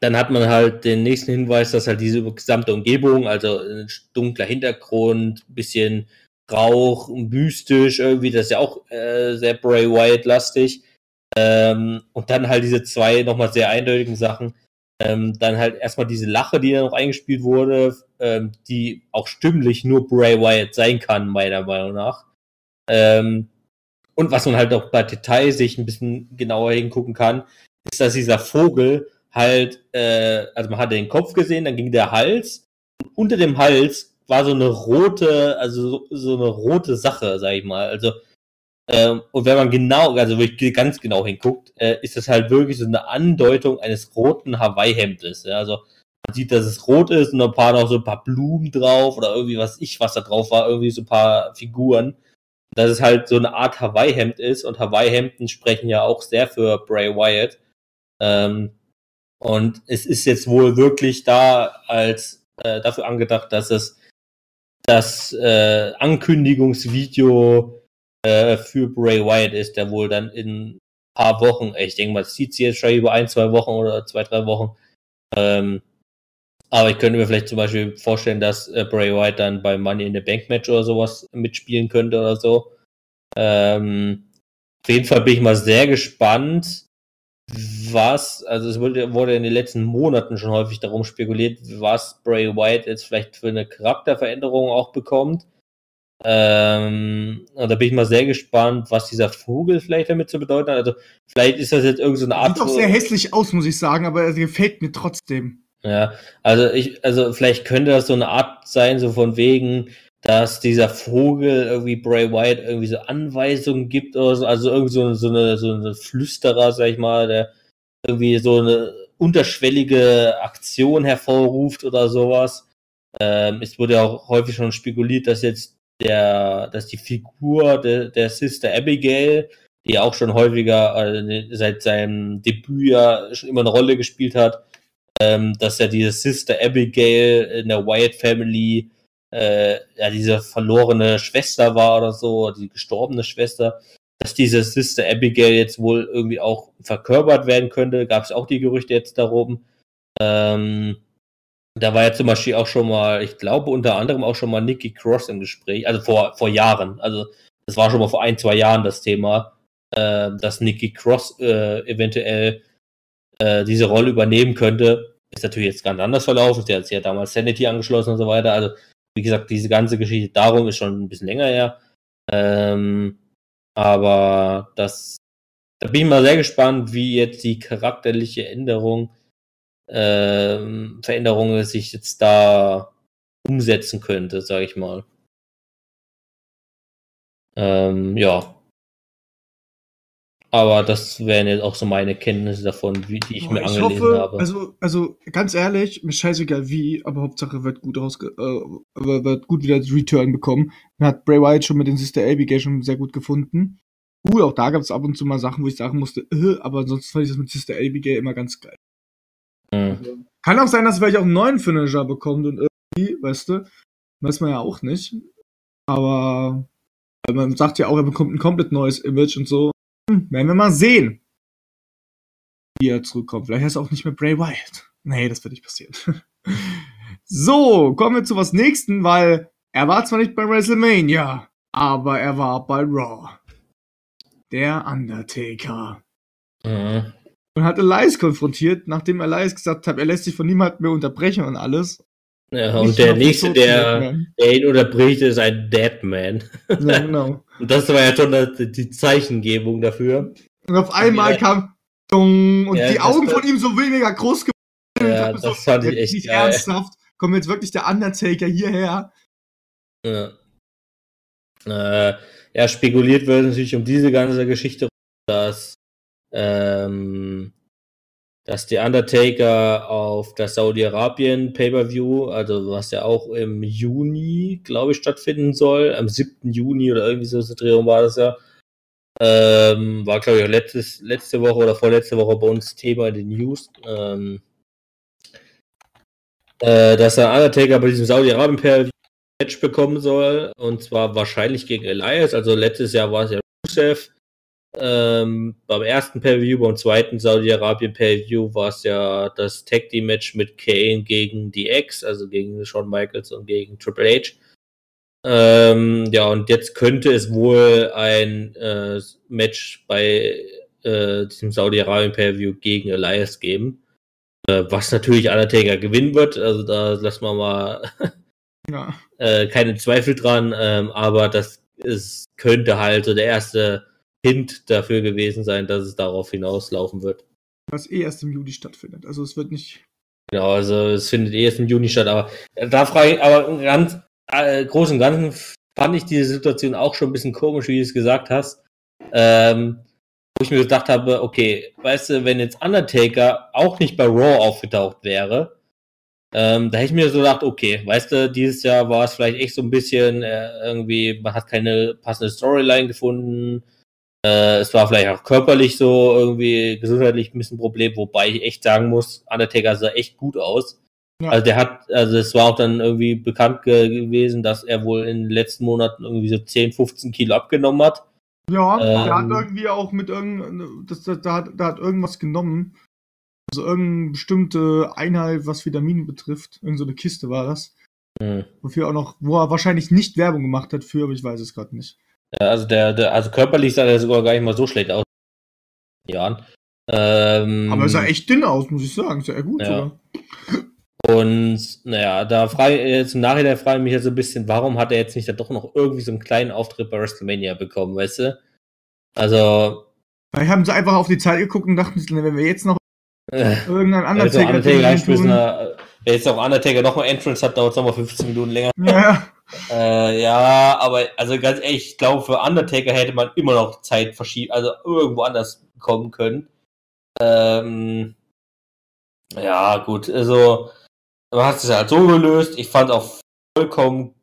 Dann hat man halt den nächsten Hinweis, dass halt diese gesamte Umgebung, also ein dunkler Hintergrund, bisschen Rauch, mystisch irgendwie, das ist ja auch äh, sehr Bray Wyatt-lastig ähm, und dann halt diese zwei nochmal sehr eindeutigen Sachen. Ähm, dann halt erstmal diese Lache, die dann noch eingespielt wurde, ähm, die auch stimmlich nur Bray Wyatt sein kann, meiner Meinung nach. Ähm, und was man halt auch bei Detail sich ein bisschen genauer hingucken kann, ist, dass dieser Vogel halt, äh, also man hatte den Kopf gesehen, dann ging der Hals und unter dem Hals war so eine rote, also so, so eine rote Sache, sag ich mal. Also ähm, und wenn man genau, also wirklich ganz genau hinguckt, äh, ist das halt wirklich so eine Andeutung eines roten Hawaii-Hemdes. Ja? Also man sieht, dass es rot ist und ein paar noch so ein paar Blumen drauf oder irgendwie was ich, was da drauf war, irgendwie so ein paar Figuren. Dass es halt so eine Art Hawaii-Hemd ist und Hawaii-Hemden sprechen ja auch sehr für Bray Wyatt. Ähm, und es ist jetzt wohl wirklich da als äh, dafür angedacht, dass es das äh, Ankündigungsvideo äh, für Bray Wyatt ist, der wohl dann in ein paar Wochen, ich denke mal, das zieht sich jetzt schon über ein, zwei Wochen oder zwei, drei Wochen. Ähm, aber ich könnte mir vielleicht zum Beispiel vorstellen, dass äh, Bray Wyatt dann bei Money in the Bank Match oder sowas mitspielen könnte oder so. Ähm, auf jeden Fall bin ich mal sehr gespannt, was, also es wurde, wurde in den letzten Monaten schon häufig darum spekuliert, was Bray Wyatt jetzt vielleicht für eine Charakterveränderung auch bekommt. Ähm, und da bin ich mal sehr gespannt, was dieser Vogel vielleicht damit zu bedeuten hat. Also, vielleicht ist das jetzt irgendeine so Art. Sieht auch sehr hässlich aus, muss ich sagen, aber er gefällt mir trotzdem. Ja, also ich, also vielleicht könnte das so eine Art sein, so von wegen, dass dieser Vogel irgendwie Bray Wyatt irgendwie so Anweisungen gibt oder so, also irgendwie so, so eine, so eine Flüsterer, sag ich mal, der irgendwie so eine unterschwellige Aktion hervorruft oder sowas. Ähm, es wurde ja auch häufig schon spekuliert, dass jetzt der, dass die Figur de, der Sister Abigail, die auch schon häufiger äh, seit seinem Debüt ja schon immer eine Rolle gespielt hat, ähm, dass ja diese Sister Abigail in der Wyatt Family äh, ja diese verlorene Schwester war oder so, die gestorbene Schwester, dass diese Sister Abigail jetzt wohl irgendwie auch verkörpert werden könnte, gab es auch die Gerüchte jetzt darum. Ähm, da war ja zum Beispiel auch schon mal, ich glaube unter anderem auch schon mal Nikki Cross im Gespräch, also vor, vor Jahren. Also das war schon mal vor ein, zwei Jahren das Thema, äh, dass Nikki Cross äh, eventuell äh, diese Rolle übernehmen könnte. Ist natürlich jetzt ganz anders verlaufen. Sie hat sich ja damals Sanity angeschlossen und so weiter. Also, wie gesagt, diese ganze Geschichte darum ist schon ein bisschen länger her. Ähm, aber das, da bin ich mal sehr gespannt, wie jetzt die charakterliche Änderung ähm, Veränderungen sich jetzt da umsetzen könnte, sage ich mal. Ähm, ja. Aber das wären jetzt auch so meine Kenntnisse davon, wie die ich oh, mir ich angelesen hoffe, habe. Also, also ganz ehrlich, mir scheißegal wie, aber Hauptsache wird gut rausge äh, wird gut wieder das Return bekommen. Man hat Bray Wyatt schon mit den Sister Abigail schon sehr gut gefunden. Cool, auch da gab es ab und zu mal Sachen, wo ich sagen musste, äh, aber sonst fand ich das mit Sister Abigail immer ganz geil. Mhm. Kann auch sein, dass vielleicht auch einen neuen Finisher bekommt und irgendwie, weißt du, weiß man ja auch nicht. Aber man sagt ja auch, er bekommt ein komplett neues Image und so. Hm, werden wir mal sehen, wie er zurückkommt. Vielleicht heißt er auch nicht mehr Bray Wyatt. Nee, das wird nicht passieren. so, kommen wir zu was nächsten, weil er war zwar nicht bei WrestleMania, aber er war bei Raw. Der Undertaker. Mhm und hat Elias konfrontiert, nachdem Elias gesagt hat, er lässt sich von niemandem mehr unterbrechen und alles. Ja, und der nächste, der, der ihn unterbricht, ist ein Deadman. Ja, genau. und das war ja schon die Zeichengebung dafür. Und auf einmal kam Dong, und ja, die Augen von ihm so weniger groß geworden. Ja, das so, fand ich echt nicht geil. ernsthaft. Kommt jetzt wirklich der Undertaker hierher? Ja. Äh, ja, spekuliert wird natürlich um diese ganze Geschichte, dass, ähm, dass der Undertaker auf das Saudi-Arabien Pay-Per-View, also was ja auch im Juni, glaube ich, stattfinden soll, am 7. Juni oder irgendwie so eine Drehung war das ja, ähm, war, glaube ich, auch letztes, letzte Woche oder vorletzte Woche bei uns Thema in den News. Ähm, äh, dass der Undertaker bei diesem Saudi-Arabien per Match bekommen soll. Und zwar wahrscheinlich gegen Elias. Also letztes Jahr war es ja Rusev. Ähm, beim ersten Pay-View, beim zweiten Saudi-Arabien Pay-View war es ja das Tag Team Match mit Kane gegen die X, also gegen Shawn Michaels und gegen Triple H. Ähm, ja, und jetzt könnte es wohl ein äh, Match bei äh, diesem Saudi-Arabien Pay-View gegen Elias geben. Äh, was natürlich Undertaker gewinnen wird. Also da lassen wir mal ja. äh, keine Zweifel dran. Ähm, aber das ist, könnte halt so der erste Hint dafür gewesen sein, dass es darauf hinauslaufen wird. Was eh erst im Juli stattfindet. Also es wird nicht. Genau, also es findet eh erst im Juni statt. Aber da frage ich, aber ganz äh, groß und ganzen fand ich diese Situation auch schon ein bisschen komisch, wie du es gesagt hast. Ähm, wo ich mir gedacht habe, okay, weißt du, wenn jetzt Undertaker auch nicht bei Raw aufgetaucht wäre, ähm, da hätte ich mir so gedacht, okay, weißt du, dieses Jahr war es vielleicht echt so ein bisschen äh, irgendwie, man hat keine passende Storyline gefunden. Äh, es war vielleicht auch körperlich so irgendwie gesundheitlich ein bisschen ein Problem, wobei ich echt sagen muss, Undertaker sah echt gut aus. Ja. Also der hat, also es war auch dann irgendwie bekannt ge gewesen, dass er wohl in den letzten Monaten irgendwie so 10, 15 Kilo abgenommen hat. Ja, ähm, der hat irgendwie auch mit irgend, das, das, da, hat, da hat irgendwas genommen. Also irgendeine bestimmte Einheit, was Vitamine betrifft. Irgend so eine Kiste war das. Mhm. Wofür auch noch, wo er wahrscheinlich nicht Werbung gemacht hat für, aber ich weiß es gerade nicht. Ja, also der, der, also körperlich sah er sogar gar nicht mal so schlecht aus. Jahren. Ähm, aber er sah echt dünn aus, muss ich sagen. Sehr gut ja. sogar. Und naja, da frage jetzt im Nachhinein frage ich mich jetzt so ein bisschen, warum hat er jetzt nicht da doch noch irgendwie so einen kleinen Auftritt bei WrestleMania bekommen, weißt du? Also. Vielleicht haben sie einfach auf die Zeit geguckt und dachten, wenn wir jetzt noch äh, irgendeinen Undertaker, Undertaker tun, wenn jetzt auch Undertaker nochmal Entrance hat, dauert es nochmal 15 Minuten länger. Ja. Äh, ja, aber also ganz ehrlich, ich glaube, für Undertaker hätte man immer noch Zeit verschieben, also irgendwo anders kommen können. Ähm, ja, gut, also man hat es halt so gelöst. Ich fand auch vollkommen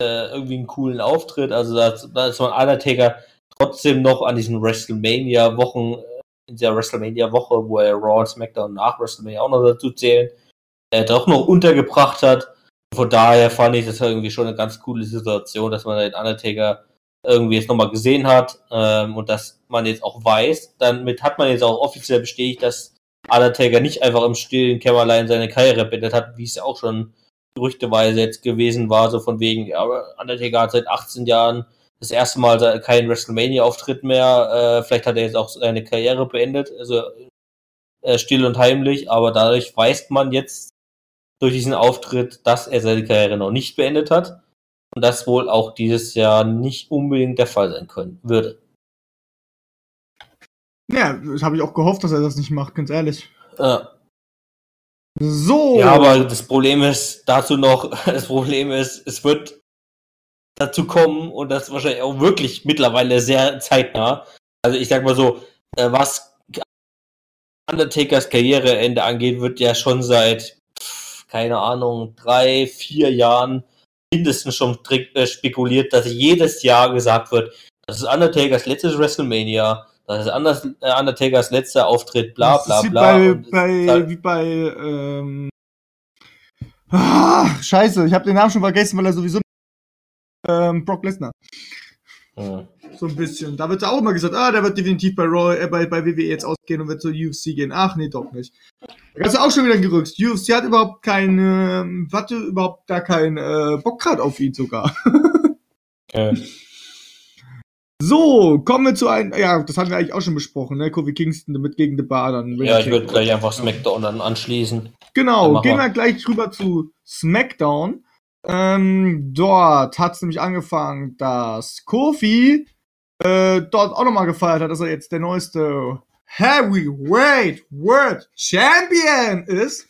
äh, irgendwie einen coolen Auftritt. Also da, ist man Undertaker trotzdem noch an diesen WrestleMania-Wochen, äh, in der WrestleMania-Woche, wo er Raw und SmackDown nach WrestleMania auch noch dazu zählen, äh, doch noch untergebracht hat. Von daher fand ich das irgendwie schon eine ganz coole Situation, dass man den Undertaker irgendwie jetzt nochmal gesehen hat ähm, und dass man jetzt auch weiß. Damit hat man jetzt auch offiziell bestätigt, dass Undertaker nicht einfach im stillen Kämmerlein seine Karriere beendet hat, wie es ja auch schon gerüchteweise jetzt gewesen war, so von wegen, ja, Undertaker hat seit 18 Jahren das erste Mal keinen WrestleMania-Auftritt mehr, äh, vielleicht hat er jetzt auch seine Karriere beendet, also äh, still und heimlich, aber dadurch weiß man jetzt durch diesen Auftritt, dass er seine Karriere noch nicht beendet hat und das wohl auch dieses Jahr nicht unbedingt der Fall sein können würde. Ja, das habe ich auch gehofft, dass er das nicht macht, ganz ehrlich. Ja. So. Ja, aber das Problem ist dazu noch, das Problem ist, es wird dazu kommen und das wahrscheinlich auch wirklich mittlerweile sehr zeitnah. Also ich sag mal so, äh, was Undertakers Karriereende angeht, wird ja schon seit, keine Ahnung, drei, vier Jahren mindestens schon äh, spekuliert, dass jedes Jahr gesagt wird, das ist Undertakers letztes WrestleMania das ist anders, äh, Undertakers letzter Auftritt, bla bla bla. Bei, bei, halt wie bei, ähm, ah, scheiße, ich habe den Namen schon vergessen, weil er sowieso ähm, Brock Lesnar. So ein bisschen. Da wird auch immer gesagt, ah, der wird definitiv bei Raw, äh, bei, bei WWE jetzt ausgehen und wird zur UFC gehen. Ach nee, doch nicht. Da kannst du auch schon wieder gerückt. UFC hat überhaupt keine, ähm, warte, überhaupt gar keinen äh, Bock grad auf ihn sogar. okay. So, kommen wir zu einem, ja, das hatten wir eigentlich auch schon besprochen, ne? Kofi Kingston mit gegen The Bar dann. Ja, ich würde gleich einfach SmackDown dann anschließen. Genau, gehen wir gleich rüber zu SmackDown. Ähm, dort hat es nämlich angefangen, dass Kofi äh, dort auch nochmal gefeiert hat, dass er jetzt der neueste Heavyweight World Champion ist.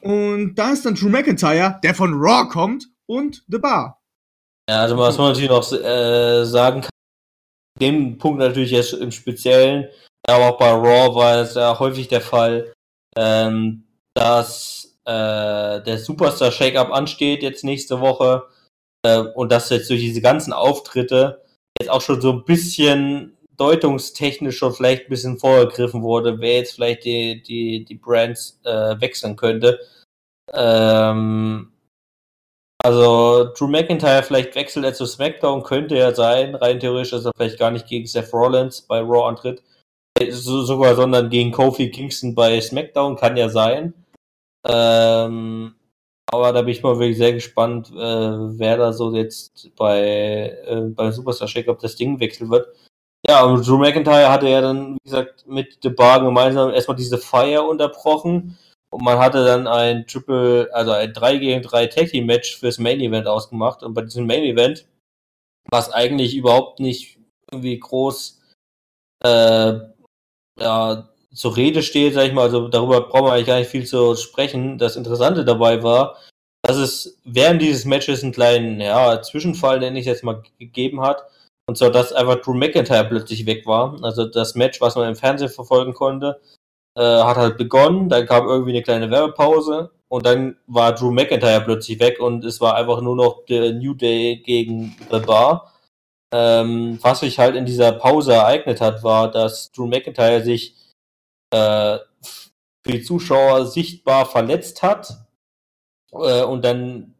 Und da ist dann Drew McIntyre, der von Raw kommt, und The Bar. Ja, also was man natürlich noch äh, sagen kann, dem Punkt natürlich jetzt im Speziellen, aber auch bei Raw war es ja häufig der Fall, ähm, dass äh, der Superstar Shake-Up ansteht jetzt nächste Woche äh, und dass jetzt durch diese ganzen Auftritte jetzt auch schon so ein bisschen deutungstechnisch schon vielleicht ein bisschen vorgegriffen wurde, wer jetzt vielleicht die, die, die Brands äh, wechseln könnte. Ähm, also Drew McIntyre vielleicht wechselt er zu SmackDown, könnte ja sein, rein theoretisch, dass er vielleicht gar nicht gegen Seth Rollins bei Raw antritt, so, sogar, sondern gegen Kofi Kingston bei SmackDown, kann ja sein. Ähm, aber da bin ich mal wirklich sehr gespannt, äh, wer da so jetzt bei, äh, bei Superstar Shake Up das Ding wechseln wird. Ja, und Drew McIntyre hatte ja dann, wie gesagt, mit The Bar gemeinsam erstmal diese Feier unterbrochen und man hatte dann ein Triple, also ein 3 gegen 3 Tag Team Match fürs Main Event ausgemacht. Und bei diesem Main Event, was eigentlich überhaupt nicht irgendwie groß äh, ja, zur Rede steht, sag ich mal, also darüber brauchen wir eigentlich gar nicht viel zu sprechen. Das Interessante dabei war, dass es während dieses Matches einen kleinen ja, Zwischenfall, nenne ich es jetzt mal, gegeben hat. Und zwar, dass einfach Drew McIntyre plötzlich weg war. Also das Match, was man im Fernsehen verfolgen konnte, äh, hat halt begonnen, dann kam irgendwie eine kleine Werbepause und dann war Drew McIntyre plötzlich weg und es war einfach nur noch der New Day gegen The Bar. Ähm, was sich halt in dieser Pause ereignet hat, war, dass Drew McIntyre sich äh, für die Zuschauer sichtbar verletzt hat äh, und dann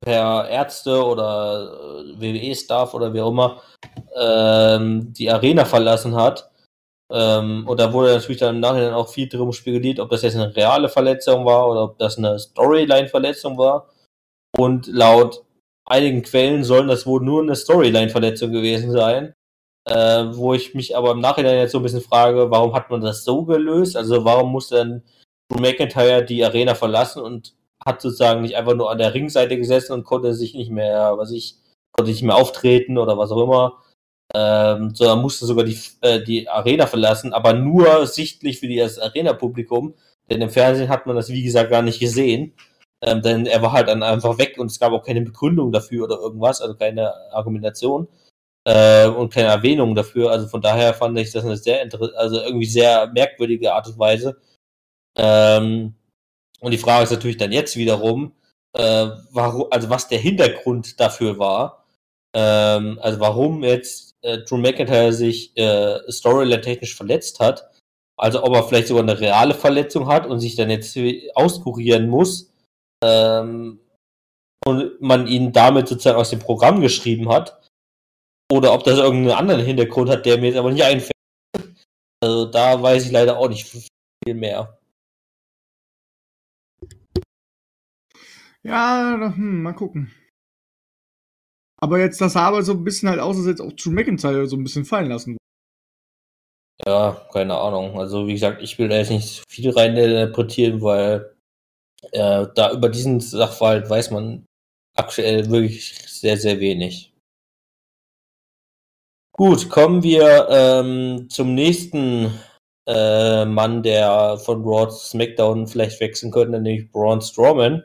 per Ärzte oder äh, WWE-Staff oder wie auch immer ähm, die Arena verlassen hat ähm, und da wurde natürlich dann im Nachhinein auch viel drum spekuliert, ob das jetzt eine reale Verletzung war oder ob das eine Storyline-Verletzung war. Und laut einigen Quellen sollen das wohl nur eine Storyline-Verletzung gewesen sein. Äh, wo ich mich aber im Nachhinein jetzt so ein bisschen frage, warum hat man das so gelöst? Also warum musste dann Drew McIntyre die Arena verlassen und hat sozusagen nicht einfach nur an der Ringseite gesessen und konnte sich nicht mehr, was ich, konnte nicht mehr auftreten oder was auch immer, ähm, sondern musste sogar die, äh, die Arena verlassen, aber nur sichtlich für das Arena-Publikum, denn im Fernsehen hat man das, wie gesagt, gar nicht gesehen. Ähm, denn er war halt dann einfach weg und es gab auch keine Begründung dafür oder irgendwas, also keine Argumentation äh, und keine Erwähnung dafür. Also von daher fand ich das eine sehr also irgendwie sehr merkwürdige Art und Weise. Ähm, und die Frage ist natürlich dann jetzt wiederum, äh, warum, also was der Hintergrund dafür war. Ähm, also warum jetzt äh, Drew McIntyre sich äh, Storyline-technisch verletzt hat. Also ob er vielleicht sogar eine reale Verletzung hat und sich dann jetzt auskurieren muss. Ähm, und man ihn damit sozusagen aus dem Programm geschrieben hat. Oder ob das irgendeinen anderen Hintergrund hat, der mir jetzt aber nicht einfällt. Also da weiß ich leider auch nicht viel mehr. Ja, hm, mal gucken. Aber jetzt, das sah aber so ein bisschen halt aus, als jetzt auch Drew McIntyre so ein bisschen fallen lassen. Ja, keine Ahnung. Also wie gesagt, ich will da jetzt nicht viel rein interpretieren, weil äh, da über diesen Sachverhalt weiß man aktuell wirklich sehr, sehr wenig. Gut, kommen wir ähm, zum nächsten äh, Mann, der von Raw SmackDown vielleicht wechseln könnte, nämlich Braun Strowman.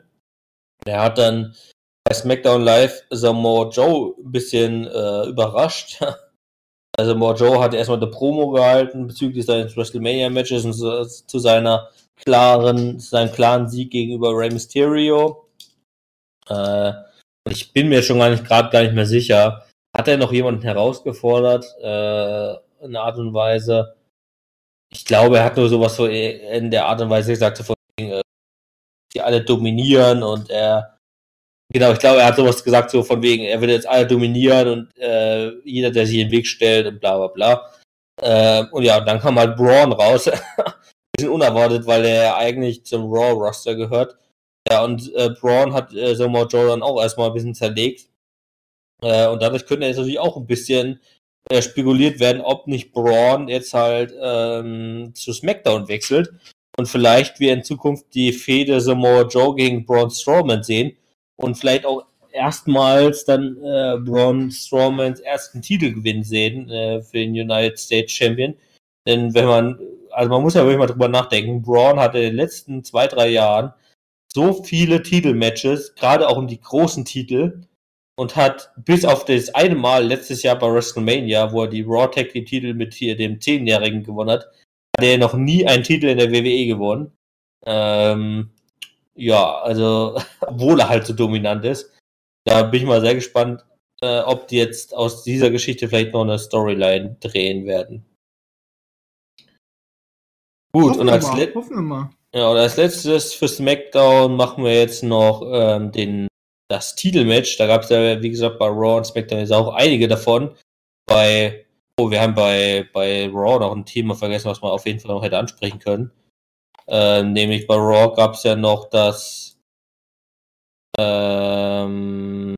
Der hat dann bei SmackDown Live Samoa Joe ein bisschen äh, überrascht. Also Samoa Joe hat erstmal eine Promo gehalten bezüglich seines WrestleMania-Matches und zu seiner klaren, zu seinem klaren Sieg gegenüber Rey Mysterio. Äh, ich bin mir schon gar nicht gerade gar nicht mehr sicher. Hat er noch jemanden herausgefordert äh, in Art und Weise? Ich glaube, er hat nur sowas so in der Art und Weise gesagt, von äh, die alle dominieren und er Genau, ich glaube, er hat sowas gesagt, so von wegen, er will jetzt alle dominieren und äh, jeder, der sich in den Weg stellt und bla bla bla. Äh, und ja, dann kam halt Braun raus. bisschen unerwartet, weil er eigentlich zum Raw-Roster gehört. Ja, und äh, Braun hat äh, Samoa Joe dann auch erstmal ein bisschen zerlegt. Äh, und dadurch könnte jetzt natürlich auch ein bisschen äh, spekuliert werden, ob nicht Braun jetzt halt ähm, zu SmackDown wechselt und vielleicht wir in Zukunft die Fehde Samoa Joe gegen Braun Strowman sehen und vielleicht auch erstmals dann äh, Braun Strowmans ersten Titelgewinn sehen äh, für den United States Champion. Denn wenn man, also man muss ja wirklich mal drüber nachdenken, Braun hatte in den letzten zwei, drei Jahren so viele Titelmatches, gerade auch um die großen Titel. Und hat bis auf das eine Mal letztes Jahr bei WrestleMania, wo er die Raw Tag Team Titel mit hier dem Zehnjährigen gewonnen hat, hat er noch nie einen Titel in der WWE gewonnen. Ähm, ja, also, obwohl er halt so dominant ist. Da bin ich mal sehr gespannt, äh, ob die jetzt aus dieser Geschichte vielleicht noch eine Storyline drehen werden. Gut, Hoffen und als, mal, mal. ja, und als letztes für SmackDown machen wir jetzt noch ähm, den, das Titelmatch. Da gab es ja, wie gesagt, bei Raw und SmackDown jetzt auch einige davon. Bei, oh, wir haben bei, bei Raw noch ein Thema vergessen, was man auf jeden Fall noch hätte ansprechen können. Ähm, nämlich bei Raw gab es ja noch das ähm,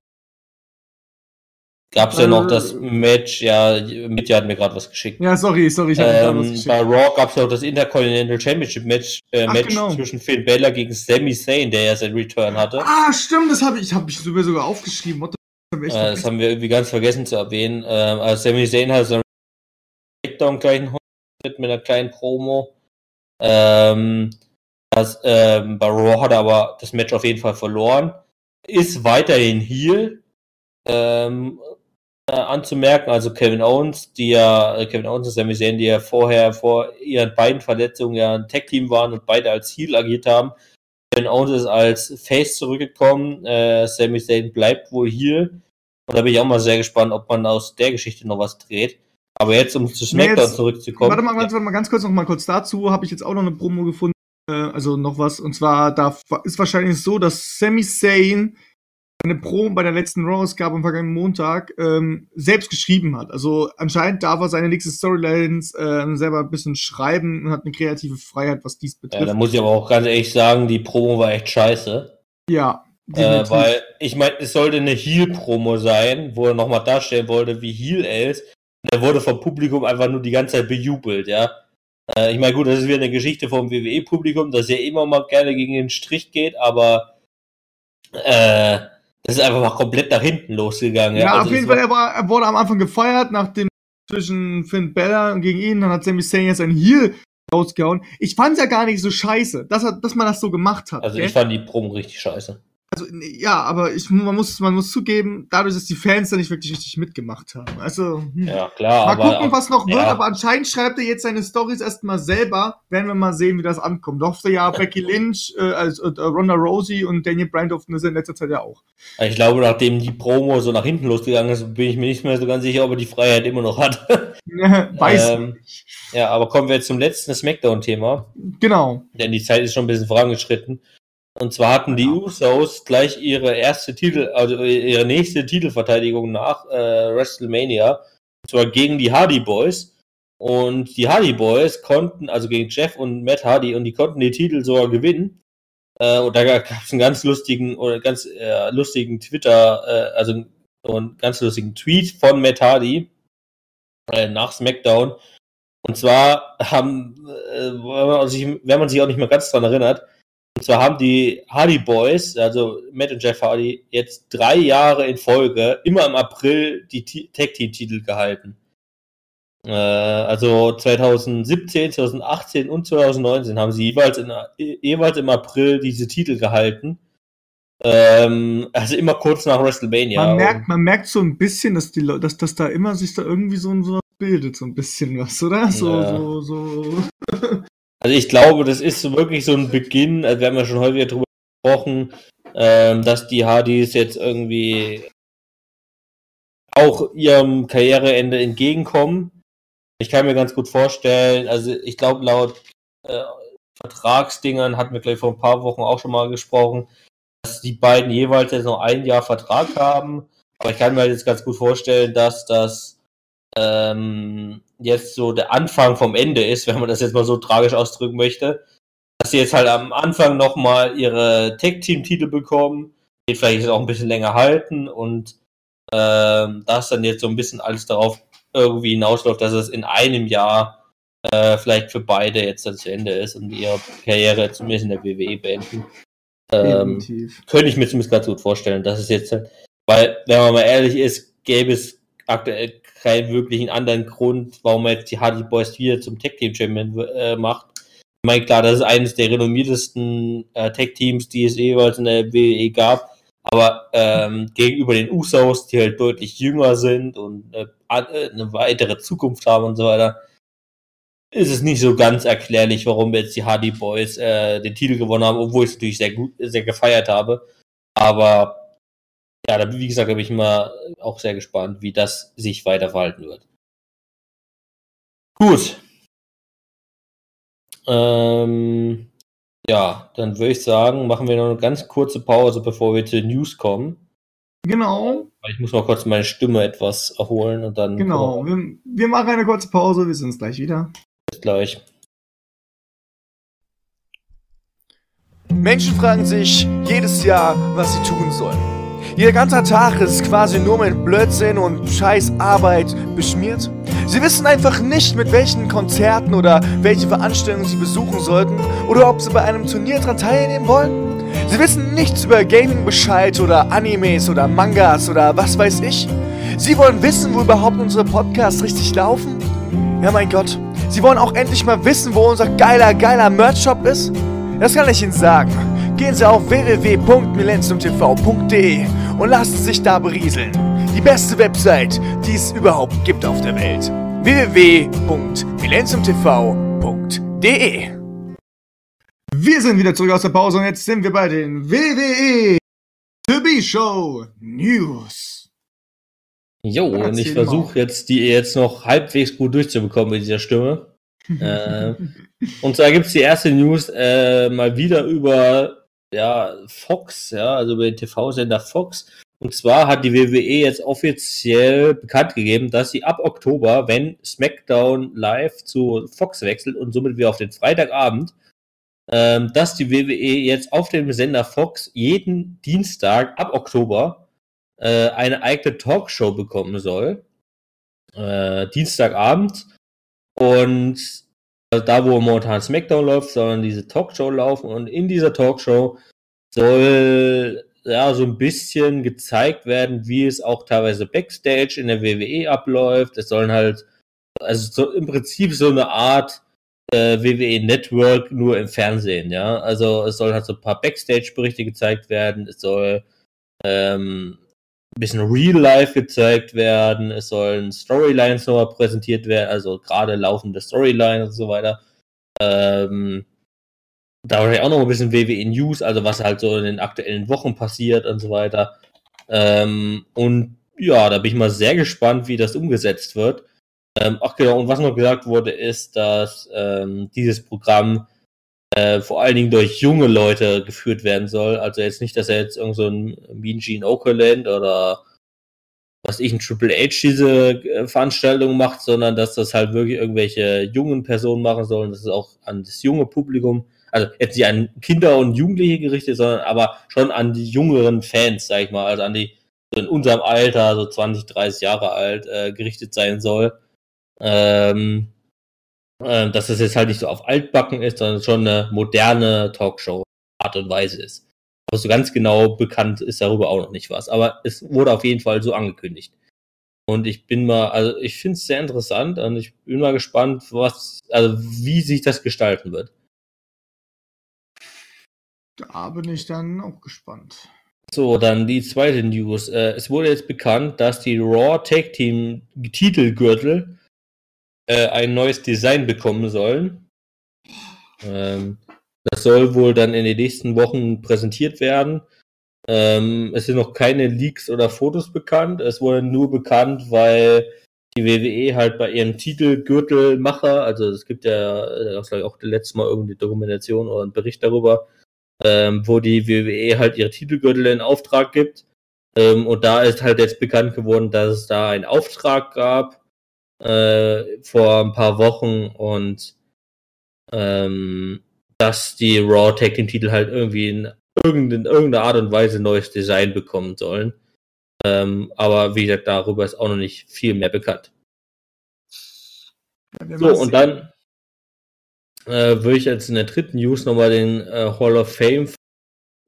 gab es ja noch das Match, ja, Mitya hat mir gerade was geschickt. Ja, sorry, sorry, ich habe was Ähm, geschickt. bei Raw gab es ja auch das Intercontinental Championship Match, äh, Ach, Match genau. zwischen Finn Balor gegen Sami Zayn, der ja sein Return hatte. Ah, stimmt, das habe ich, habe ich sogar sogar aufgeschrieben. What the Äh, das haben wir irgendwie ganz vergessen zu erwähnen. Ähm, also Sami Zayn hat so einen Breakdown gleich mit einer kleinen Promo. Ähm, das, ähm, bei Raw hat er aber das Match auf jeden Fall verloren. Ist weiterhin Heel ähm, äh, anzumerken. Also Kevin Owens, die ja, äh, Kevin Owens und Sami Zayn, die ja vorher vor ihren beiden Verletzungen ja ein Tag-Team waren und beide als Heel agiert haben. Kevin Owens ist als Face zurückgekommen. Äh, Sami Zayn bleibt wohl Heel. Und da bin ich auch mal sehr gespannt, ob man aus der Geschichte noch was dreht. Aber jetzt, um zu Nee, SmackDown jetzt- zurückzukommen. Warte mal, warte mal ganz kurz noch mal kurz dazu. Habe ich jetzt auch noch eine Promo gefunden. Äh, also noch was. Und zwar, da ist wahrscheinlich so, dass Sami Zayn eine Promo bei der letzten Raw-Ausgabe am vergangenen Montag ähm, selbst geschrieben hat. Also anscheinend darf er seine nächste Storylines äh, selber ein bisschen schreiben und hat eine kreative Freiheit, was dies ja, betrifft. da muss ich aber auch ganz ehrlich sagen, die Promo war echt scheiße. Ja, Äh, weil, ich meine, es sollte eine Heel-Promo sein, wo er nochmal darstellen wollte, wie Heel er ist. Und er wurde vom Publikum einfach nur die ganze Zeit bejubelt, ja. Äh, ich meine, gut, das ist wieder eine Geschichte vom WWE-Publikum, das ja immer mal gerne gegen den Strich geht, aber äh, das ist einfach mal komplett nach hinten losgegangen. Ja, Also auf jeden Fall, er, war, er wurde am Anfang gefeiert, nach dem zwischen Finn Bella und gegen ihn, dann hat Sami Zayn jetzt ein Heel rausgehauen. Ich fand's ja gar nicht so scheiße, dass, er, dass man das so gemacht hat. Also gell? ich fand die Promo richtig scheiße. Also, ja, aber ich, man, muss, man muss zugeben, dadurch, dass die Fans da nicht wirklich richtig mitgemacht haben. Also, hm. Ja, klar, mal aber gucken, was noch wird, ja. aber anscheinend schreibt er jetzt seine Stories erstmal selber. Werden wir mal sehen, wie das ankommt. Durfte ja Becky Lynch, äh, also äh, Ronda Rousey und Daniel Bryan durften das in letzter Zeit ja auch. ich glaube, nachdem die Promo so nach hinten losgegangen ist, bin ich mir nicht mehr so ganz sicher, ob er die Freiheit immer noch hat. Weiß Ähm, ja, aber kommen wir jetzt zum letzten Smackdown-Thema. Genau. denn die Zeit ist schon ein bisschen vorangeschritten. Und zwar hatten die Usos gleich ihre erste Titel, also ihre nächste Titelverteidigung nach äh, WrestleMania, und zwar gegen die Hardy Boys. Und die Hardy Boys konnten, also gegen Jeff und Matt Hardy, und die konnten die Titel sogar gewinnen. Äh, und da gab es einen ganz lustigen oder ganz äh, lustigen Twitter, äh, also so einen ganz lustigen Tweet von Matt Hardy äh, nach SmackDown. Und zwar haben, äh, wenn, man sich, wenn man sich auch nicht mehr ganz dran erinnert, und zwar haben die Hardy Boys, also Matt und Jeff Hardy, jetzt drei Jahre in Folge, immer im April, die Tag Team Titel gehalten. Äh, also 2017, 2018 und 2019 haben sie jeweils, in, jeweils im April diese Titel gehalten. Ähm, also immer kurz nach WrestleMania. man, merkt, man merkt so ein bisschen, dass, die Leute, dass, dass da immer sich da irgendwie so, so was bildet, so ein bisschen was, oder? So, Ja. so, so. Also ich glaube, das ist wirklich so ein Beginn, also wir haben ja schon häufiger darüber gesprochen, ähm, dass die Hardys jetzt irgendwie auch ihrem Karriereende entgegenkommen. Ich kann mir ganz gut vorstellen, also ich glaube laut äh, Vertragsdingern hatten wir gleich vor ein paar Wochen auch schon mal gesprochen, dass die beiden jeweils jetzt noch ein Jahr Vertrag haben. Aber ich kann mir halt jetzt ganz gut vorstellen, dass das ähm, jetzt so der Anfang vom Ende ist, wenn man das jetzt mal so tragisch ausdrücken möchte. Dass sie jetzt halt am Anfang nochmal ihre Tag-Team-Titel bekommen, die vielleicht jetzt auch ein bisschen länger halten und ähm, das dann jetzt so ein bisschen alles darauf irgendwie hinausläuft, dass es in einem Jahr äh, vielleicht für beide jetzt dann zu Ende ist und ihre Karriere zumindest in der WWE beenden. Ähm, könnte ich mir zumindest ganz gut vorstellen, dass es jetzt weil, wenn man mal ehrlich ist, gäbe es aktuell keinen wirklichen anderen Grund, warum man jetzt die Hardy Boys wieder zum Tag Team Champion äh, macht. Ich meine, klar, das ist eines der renommiertesten äh, Tag Teams, die es jeweils in der WWE gab. Aber ähm, gegenüber den Usos, die halt deutlich jünger sind und äh, eine weitere Zukunft haben und so weiter, ist es nicht so ganz erklärlich, warum jetzt die Hardy Boys äh, den Titel gewonnen haben, obwohl ich es natürlich sehr gut, sehr gefeiert habe. Aber ja, da, wie gesagt, da bin ich mal auch sehr gespannt, wie das sich weiter verhalten wird. Gut. Ähm, ja, dann würde ich sagen, machen wir noch eine ganz kurze Pause, bevor wir zu den News kommen. Genau. Ich muss mal kurz meine Stimme etwas erholen und dann. Genau, wir, wir machen eine kurze Pause, wir sind uns gleich wieder. Bis gleich. Menschen fragen sich jedes Jahr, was sie tun sollen. Ihr ganzer Tag ist quasi nur mit Blödsinn und scheiß Arbeit beschmiert. Sie wissen einfach nicht, mit welchen Konzerten oder welche Veranstaltungen sie besuchen sollten oder ob sie bei einem Turnier daran teilnehmen wollen. Sie wissen nichts über Gaming Bescheid oder Animes oder Mangas oder was weiß ich. Sie wollen wissen, wo überhaupt unsere Podcasts richtig laufen? Ja, mein Gott. Sie wollen auch endlich mal wissen, wo unser geiler, geiler Merch-Shop ist? Das kann ich Ihnen sagen. Gehen Sie auf www.millenniumtv.de und lassen sich da berieseln. Die beste Website, die es überhaupt gibt auf der Welt. www.millenniumtv.de Wir sind wieder zurück aus der Pause und jetzt sind wir bei den WWE To Be Show News. Jo, und ich versuche jetzt, die jetzt noch halbwegs gut durchzubekommen mit dieser Stimme. äh, und zwar gibt es die erste News äh, mal wieder über ja, Fox, ja, also über den TV-Sender Fox. Und zwar hat die WWE jetzt offiziell bekannt gegeben, dass sie ab Oktober, wenn SmackDown live zu Fox wechselt und somit wir auf den Freitagabend, ähm, dass die WWE jetzt auf dem Sender Fox jeden Dienstag ab Oktober äh, eine eigene Talkshow bekommen soll. Äh, Dienstagabend. Und also da, wo momentan SmackDown läuft, sondern diese Talkshow laufen und in dieser Talkshow soll ja so ein bisschen gezeigt werden, wie es auch teilweise Backstage in der WWE abläuft. Es sollen halt, also so im Prinzip so eine Art äh, WWE Network nur im Fernsehen, ja. Also es soll halt so ein paar Backstage-Berichte gezeigt werden, es soll ähm, ein bisschen Real Life gezeigt werden, es sollen Storylines nochmal präsentiert werden, also gerade laufende Storylines und so weiter. Ähm, da wahrscheinlich auch noch ein bisschen WWE News, also was halt so in den aktuellen Wochen passiert und so weiter. Ähm, und ja, da bin ich mal sehr gespannt, wie das umgesetzt wird. Ähm, ach genau, und was noch gesagt wurde, ist, dass ähm, dieses Programm äh, vor allen Dingen durch junge Leute geführt werden soll. Also jetzt nicht, dass er jetzt irgend so ein Mean Gene Okerland oder was ich, ein Triple H diese äh, Veranstaltung macht, sondern dass das halt wirklich irgendwelche jungen Personen machen sollen, dass es auch an das junge Publikum, also jetzt nicht an Kinder und Jugendliche gerichtet, sondern aber schon an die jüngeren Fans, sag ich mal, also an die so in unserem Alter, so 20, 30 Jahre alt, äh, gerichtet sein soll. Ähm, äh, dass es jetzt halt nicht so auf altbacken ist, sondern schon eine moderne Talkshow-Art und Weise ist. Aber so ganz genau bekannt ist darüber auch noch nicht was. Aber es wurde auf jeden Fall so angekündigt. Und ich bin mal, also ich finde es sehr interessant und ich bin mal gespannt, was, also wie sich das gestalten wird. Da bin ich dann auch gespannt. So, dann die zweite News. Äh, es wurde jetzt bekannt, dass die Raw Tag Team Titelgürtel äh, ein neues Design bekommen sollen. Ähm, das soll wohl dann in den nächsten Wochen präsentiert werden. Ähm, es sind noch keine Leaks oder Fotos bekannt. Es wurde nur bekannt, weil die WWE halt bei ihrem Titelgürtelmacher, also es gibt ja, das ich auch letzte Mal irgendwie Dokumentation oder einen Bericht darüber, ähm, wo die WWE halt ihre Titelgürtel in Auftrag gibt. Ähm, und da ist halt jetzt bekannt geworden, dass es da einen Auftrag gab äh, vor ein paar Wochen und ähm, dass die Raw Tag Team Titel halt irgendwie in irgendeiner, irgendeiner Art und Weise neues Design bekommen sollen. Ähm, aber wie gesagt, darüber ist auch noch nicht viel mehr bekannt. Ja, so, und dann äh, würde ich jetzt in der dritten News nochmal den äh, Hall of Fame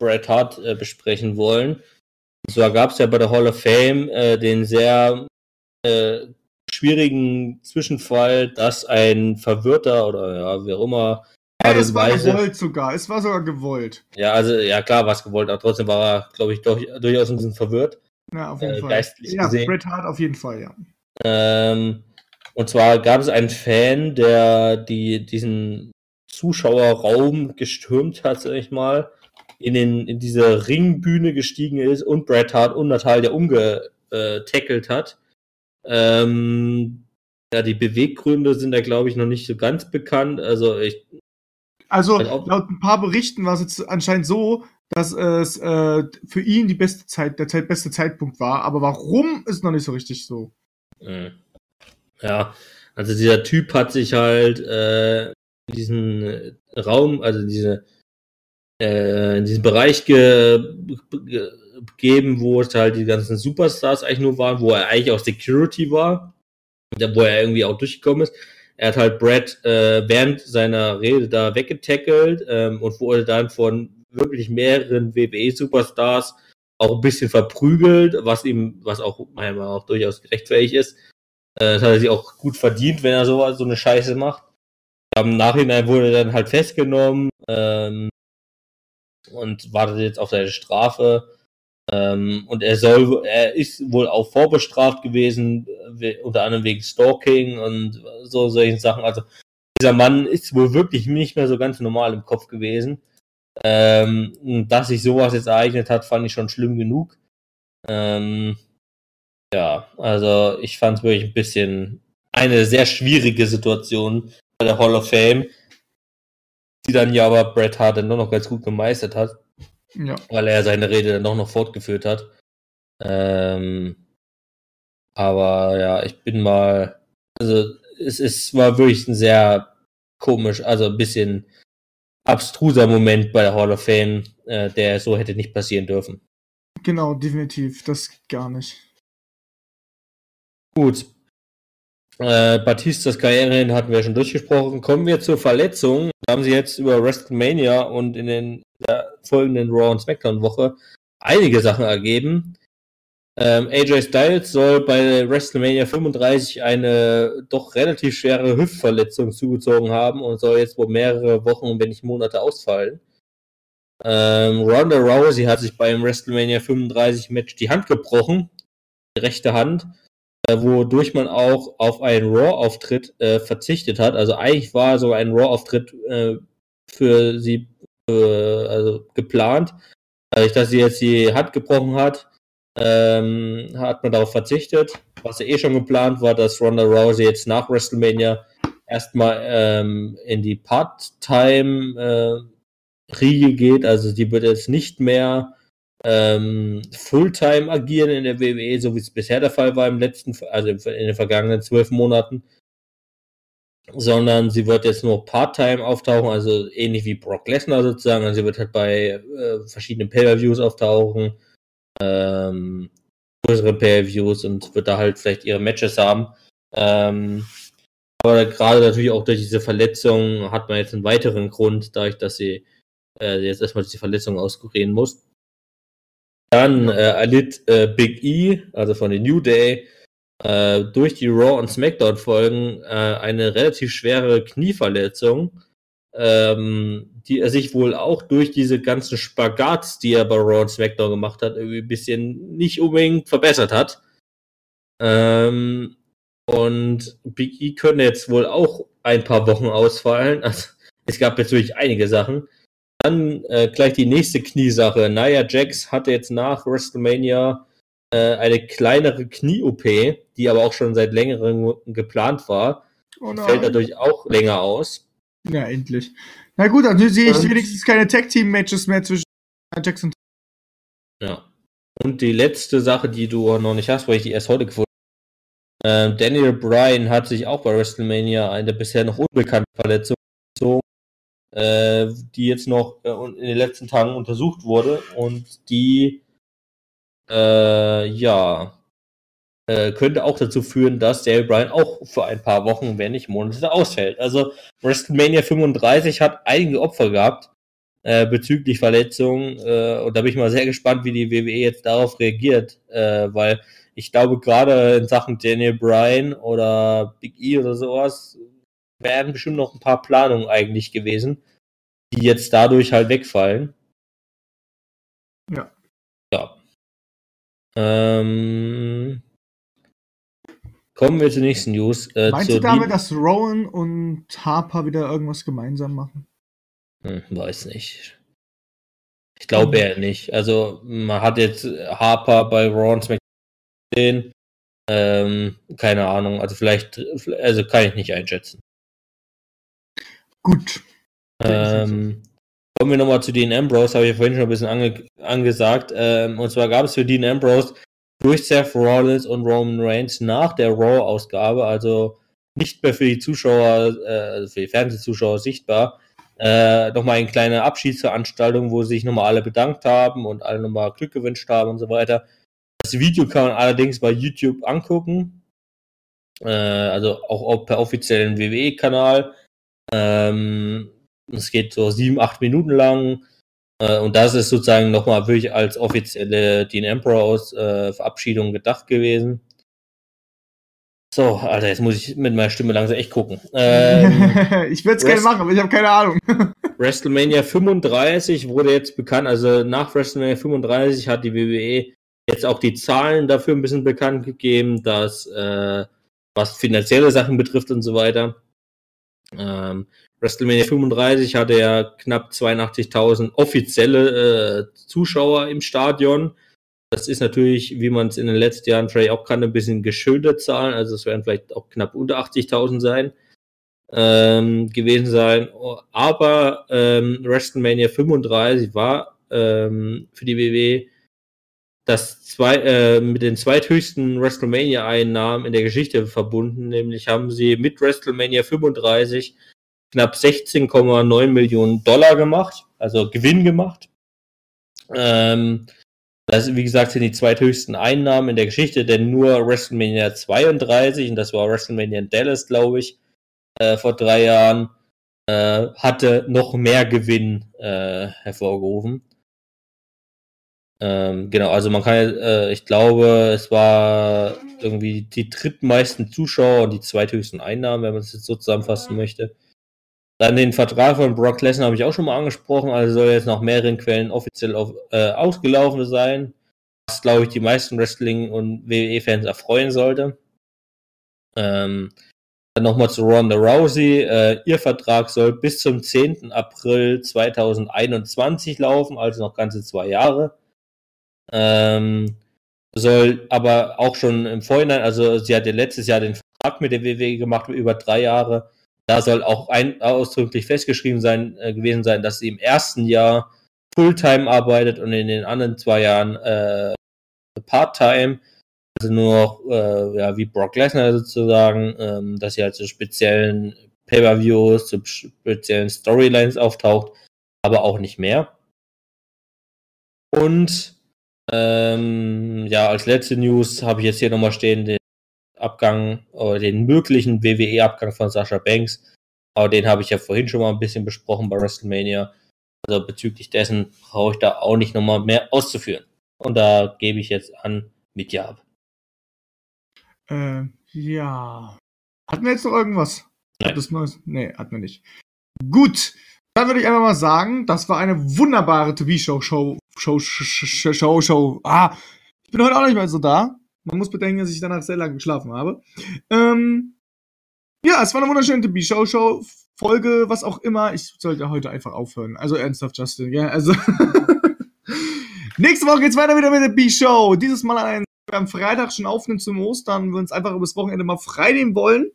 Bret Hart äh, besprechen wollen. Und zwar gab es ja bei der Hall of Fame äh, den sehr äh, schwierigen Zwischenfall, dass ein verwirrter oder ja, wer auch immer Ey, es war Weise. gewollt sogar. Es war sogar gewollt. Ja, also, ja, klar, was gewollt, aber trotzdem war er, glaube ich, doch, durchaus ein bisschen verwirrt. Ja, auf jeden Äh, Fall. geistlich Ja, gesehen. Bret Hart auf jeden Fall, ja. Ähm, und zwar gab es einen Fan, der die, diesen Zuschauerraum gestürmt hat, sag ich mal, in, den, in diese Ringbühne gestiegen ist und Bret Hart und Natalia umgetackelt hat. Ähm, ja, die Beweggründe sind da, glaube ich, noch nicht so ganz bekannt. Also ich, Also, auch- laut ein paar Berichten war es jetzt anscheinend so, dass es äh, für ihn die beste Zeit, der Zeit, beste Zeitpunkt war. Aber warum ist noch nicht so richtig so. mh. ja, also dieser Typ hat sich halt äh, in diesen Raum, also in diese äh, in diesen Bereich ge, ge, gegeben, wo es halt die ganzen Superstars eigentlich nur waren, wo er eigentlich auch Security war, wo er irgendwie auch durchgekommen ist. Er hat halt Brad äh, während seiner Rede da weggetackelt ähm, und wurde dann von wirklich mehreren WWE-Superstars auch ein bisschen verprügelt, was ihm, was auch nach auch durchaus gerechtfertigt ist. Äh, das hat er sich auch gut verdient, wenn er so, so eine Scheiße macht. Im Nachhinein wurde er dann halt festgenommen ähm, und wartet jetzt auf seine Strafe. Ähm, und er soll, er ist wohl auch vorbestraft gewesen, we- unter anderem wegen Stalking und so solchen Sachen. Also dieser Mann ist wohl wirklich nicht mehr so ganz normal im Kopf gewesen. Ähm, dass sich sowas jetzt ereignet hat, fand ich schon schlimm genug. Ähm, ja, also ich fand es wirklich ein bisschen eine sehr schwierige Situation bei der Hall of Fame, die dann ja aber Bret Hart dann doch noch ganz gut gemeistert hat Ja. weil er seine Rede dann doch noch fortgeführt hat. Ähm, aber ja, ich bin mal, also es, es war wirklich ein sehr komisch, also ein bisschen abstruser Moment bei der Hall of Fame, äh, der so hätte nicht passieren dürfen. Genau, definitiv. Das gar nicht. Gut. Äh, Batistas Karriere hatten wir schon durchgesprochen. Kommen wir zur Verletzung. Da haben sie jetzt über WrestleMania und in den folgenden Raw und SmackDown Woche einige Sachen ergeben. Ähm, AJ Styles soll bei WrestleMania 35 eine doch relativ schwere Hüftverletzung zugezogen haben und soll jetzt wohl mehrere Wochen, wenn nicht Monate ausfallen. Ähm, Ronda Rousey hat sich beim WrestleMania 35 Match die Hand gebrochen, die rechte Hand, wodurch man auch auf einen Raw-Auftritt äh, verzichtet hat. Also eigentlich war so ein Raw-Auftritt äh, für sie äh, also geplant. Dadurch, dass sie jetzt die Hand gebrochen hat, ähm, hat man darauf verzichtet. Was ja eh schon geplant war, dass Ronda Rousey jetzt nach WrestleMania erstmal ähm, in die Part-Time äh, geht. Also die wird jetzt nicht mehr ähm, Fulltime agieren in der WWE, so wie es bisher der Fall war im letzten, also in den vergangenen zwölf Monaten, sondern sie wird jetzt nur Part-Time auftauchen, also ähnlich wie Brock Lesnar sozusagen. Also sie wird halt bei äh, verschiedenen Pay-per-Views auftauchen, ähm, größere Pay-per-Views und wird da halt vielleicht ihre Matches haben. Ähm, aber gerade natürlich auch durch diese Verletzung hat man jetzt einen weiteren Grund, dadurch, dass sie äh, jetzt erstmal diese Verletzung auskurieren muss. Dann äh, erlitt äh, Big E, also von den New Day, äh, durch die Raw und SmackDown Folgen äh, eine relativ schwere Knieverletzung, ähm, die er sich wohl auch durch diese ganzen Spagats, die er bei Raw und SmackDown gemacht hat, irgendwie ein bisschen nicht unbedingt verbessert hat. Ähm, und Big E könnte jetzt wohl auch ein paar Wochen ausfallen. Also, es gab wirklich einige Sachen. Dann äh, gleich die nächste Kniesache. Nia Jax hatte jetzt nach WrestleMania äh, eine kleinere Knie-OP, die aber auch schon seit längerem geplant war. Oh Fällt dadurch auch länger aus. Ja, endlich. Na gut, dann sehe ich Und- wenigstens keine Tag-Team-Matches mehr zwischen Jackson. Ja. Und die letzte Sache, die du noch nicht hast, weil ich die erst heute gefunden habe. Ähm, Daniel Bryan hat sich auch bei WrestleMania eine bisher noch unbekannte Verletzung äh, die jetzt noch äh, in den letzten Tagen untersucht wurde und die äh, ja äh, könnte auch dazu führen, dass Daniel Bryan auch für ein paar Wochen, wenn nicht Monate, ausfällt. Also WrestleMania 35 hat einige Opfer gehabt äh, bezüglich Verletzungen. Äh, und da bin ich mal sehr gespannt, wie die WWE jetzt darauf reagiert, weil ich glaube, gerade in Sachen Daniel Bryan oder Big E oder sowas wären bestimmt noch ein paar Planungen eigentlich gewesen. die jetzt dadurch halt wegfallen. Ja. Ja. Ähm, kommen wir zur nächsten News. Äh, Meinst du damit, dass Rowan und Harper wieder irgendwas gemeinsam machen? Hm, weiß nicht. Ich glaube eher nicht. Also, man hat jetzt Harper bei Raw und gesehen. Ähm, keine Ahnung. Also, vielleicht, also kann ich nicht einschätzen. Gut. Ähm, kommen wir nochmal zu Dean Ambrose, habe ich ja vorhin schon ein bisschen ange angesagt. Ähm, und zwar gab es für Dean Ambrose durch Seth Rollins und Roman Reigns nach der Raw-Ausgabe, also nicht mehr für die Zuschauer, äh, für die Fernsehzuschauer sichtbar, äh, nochmal eine kleine Abschiedsveranstaltung, wo sich nochmal alle bedankt haben und alle nochmal Glück gewünscht haben und so weiter. Das Video kann man allerdings bei YouTube angucken. Äh, also auch per offiziellen WWE-Kanal. Ähm, es geht so sieben, acht Minuten lang. Äh, und das ist sozusagen nochmal wirklich als offizielle Dean Ambrose äh, Verabschiedung gedacht gewesen. So, Alter, jetzt muss ich mit meiner Stimme langsam echt gucken. Ähm, ich würde es gerne machen, aber ich habe keine Ahnung. WrestleMania 35 wurde jetzt bekannt, also nach WrestleMania 35 hat die WWE jetzt auch die Zahlen dafür ein bisschen bekannt gegeben, dass äh, was finanzielle Sachen betrifft und so weiter. Ähm, WrestleMania 35 hatte ja knapp 82.000 offizielle äh, Zuschauer im Stadion. Das ist natürlich, wie man es in den letzten Jahren vielleicht auch kann, ein bisschen geschildert Zahlen. Also es werden vielleicht auch knapp unter 80.000 sein ähm, gewesen sein. Aber ähm, WrestleMania 35 war ähm, für die WWE das zwei, äh, mit den zweithöchsten WrestleMania-Einnahmen in der Geschichte verbunden. Nämlich haben sie mit WrestleMania 35 knapp 16,9 Millionen Dollar gemacht, also Gewinn gemacht. Ähm, das, wie gesagt, sind die zweithöchsten Einnahmen in der Geschichte, denn nur WrestleMania 32, und das war WrestleMania in Dallas, glaube ich, äh, vor drei Jahren, äh, hatte noch mehr Gewinn äh, hervorgerufen. Ähm, genau, also man kann, äh, ich glaube, es war irgendwie die drittmeisten Zuschauer und die zweithöchsten Einnahmen, wenn man es jetzt so zusammenfassen möchte. Dann den Vertrag von Brock Lesnar habe ich auch schon mal angesprochen, also soll jetzt nach mehreren Quellen offiziell auf, äh, ausgelaufen sein, was glaube ich die meisten Wrestling- und WWE-Fans erfreuen sollte. Ähm, dann nochmal zu Ronda Rousey. Äh, ihr Vertrag soll bis zum 10. April 2021 laufen, also noch ganze zwei Jahre. Ähm, soll aber auch schon im Vorhinein, also sie hat ja letztes Jahr den Vertrag mit der WWE gemacht, über drei Jahre. Da soll auch ein, ausdrücklich festgeschrieben sein, äh, gewesen sein, dass sie im ersten Jahr Fulltime arbeitet und in den anderen zwei Jahren äh, Part-Time. Also nur noch, äh, ja, wie Brock Lesnar sozusagen, ähm, dass sie halt zu speziellen Pay-Per-Views, zu speziellen Storylines auftaucht, aber auch nicht mehr. Und ähm, ja, als letzte News habe ich jetzt hier nochmal stehen, den Abgang oder den möglichen WWE-Abgang von Sasha Banks. Aber den habe ich ja vorhin schon mal ein bisschen besprochen bei WrestleMania. Also bezüglich dessen brauche ich da auch nicht nochmal mehr auszuführen. Und da gebe ich jetzt an Mitya ab. Äh, ja. Hatten wir jetzt noch irgendwas? Nein. Das Neues? Nee, hatten wir nicht. Gut. Dann würde ich einfach mal sagen, das war eine wunderbare TV-Show, Show, Show, Show, Show. Ah, ich bin heute auch nicht mehr so da. Man muss bedenken, dass ich danach sehr lange geschlafen habe. Ähm, ja, es war eine wunderschöne TV-Show, Show, Folge, was auch immer. Ich sollte heute einfach aufhören. Also ernsthaft, Justin, ja, also. Nächste Woche geht's weiter wieder mit der B-Show. Dieses Mal an einem am Freitag schon aufnehmen zum Ostern, wir uns einfach übers Wochenende mal frei nehmen wollen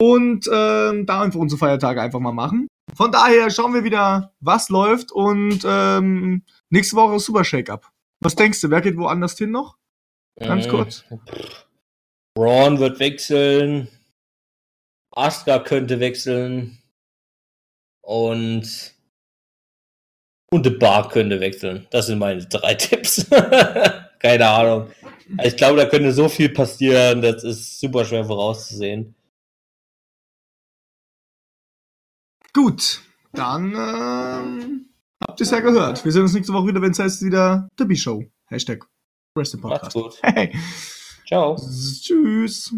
und ähm, da einfach unsere Feiertage einfach mal machen. Von daher schauen wir wieder, was läuft und ähm, nächste Woche ist Super Shake-Up. Was denkst du, wer geht woanders hin noch? Ganz Mm, kurz. Braun wird wechseln. Asuka könnte wechseln. Und. Und The Bar könnte wechseln. Das sind meine drei Tipps. Keine Ahnung. Ich glaube, da könnte so viel passieren. Das ist super schwer vorauszusehen. Gut, dann ähm, habt ihr es ja gehört. Wir sehen uns nächste Woche wieder, wenn es heißt wieder The B-Show. Hashtag Wrestling Macht's Podcast. gut. Hey. Ciao. Tschüss.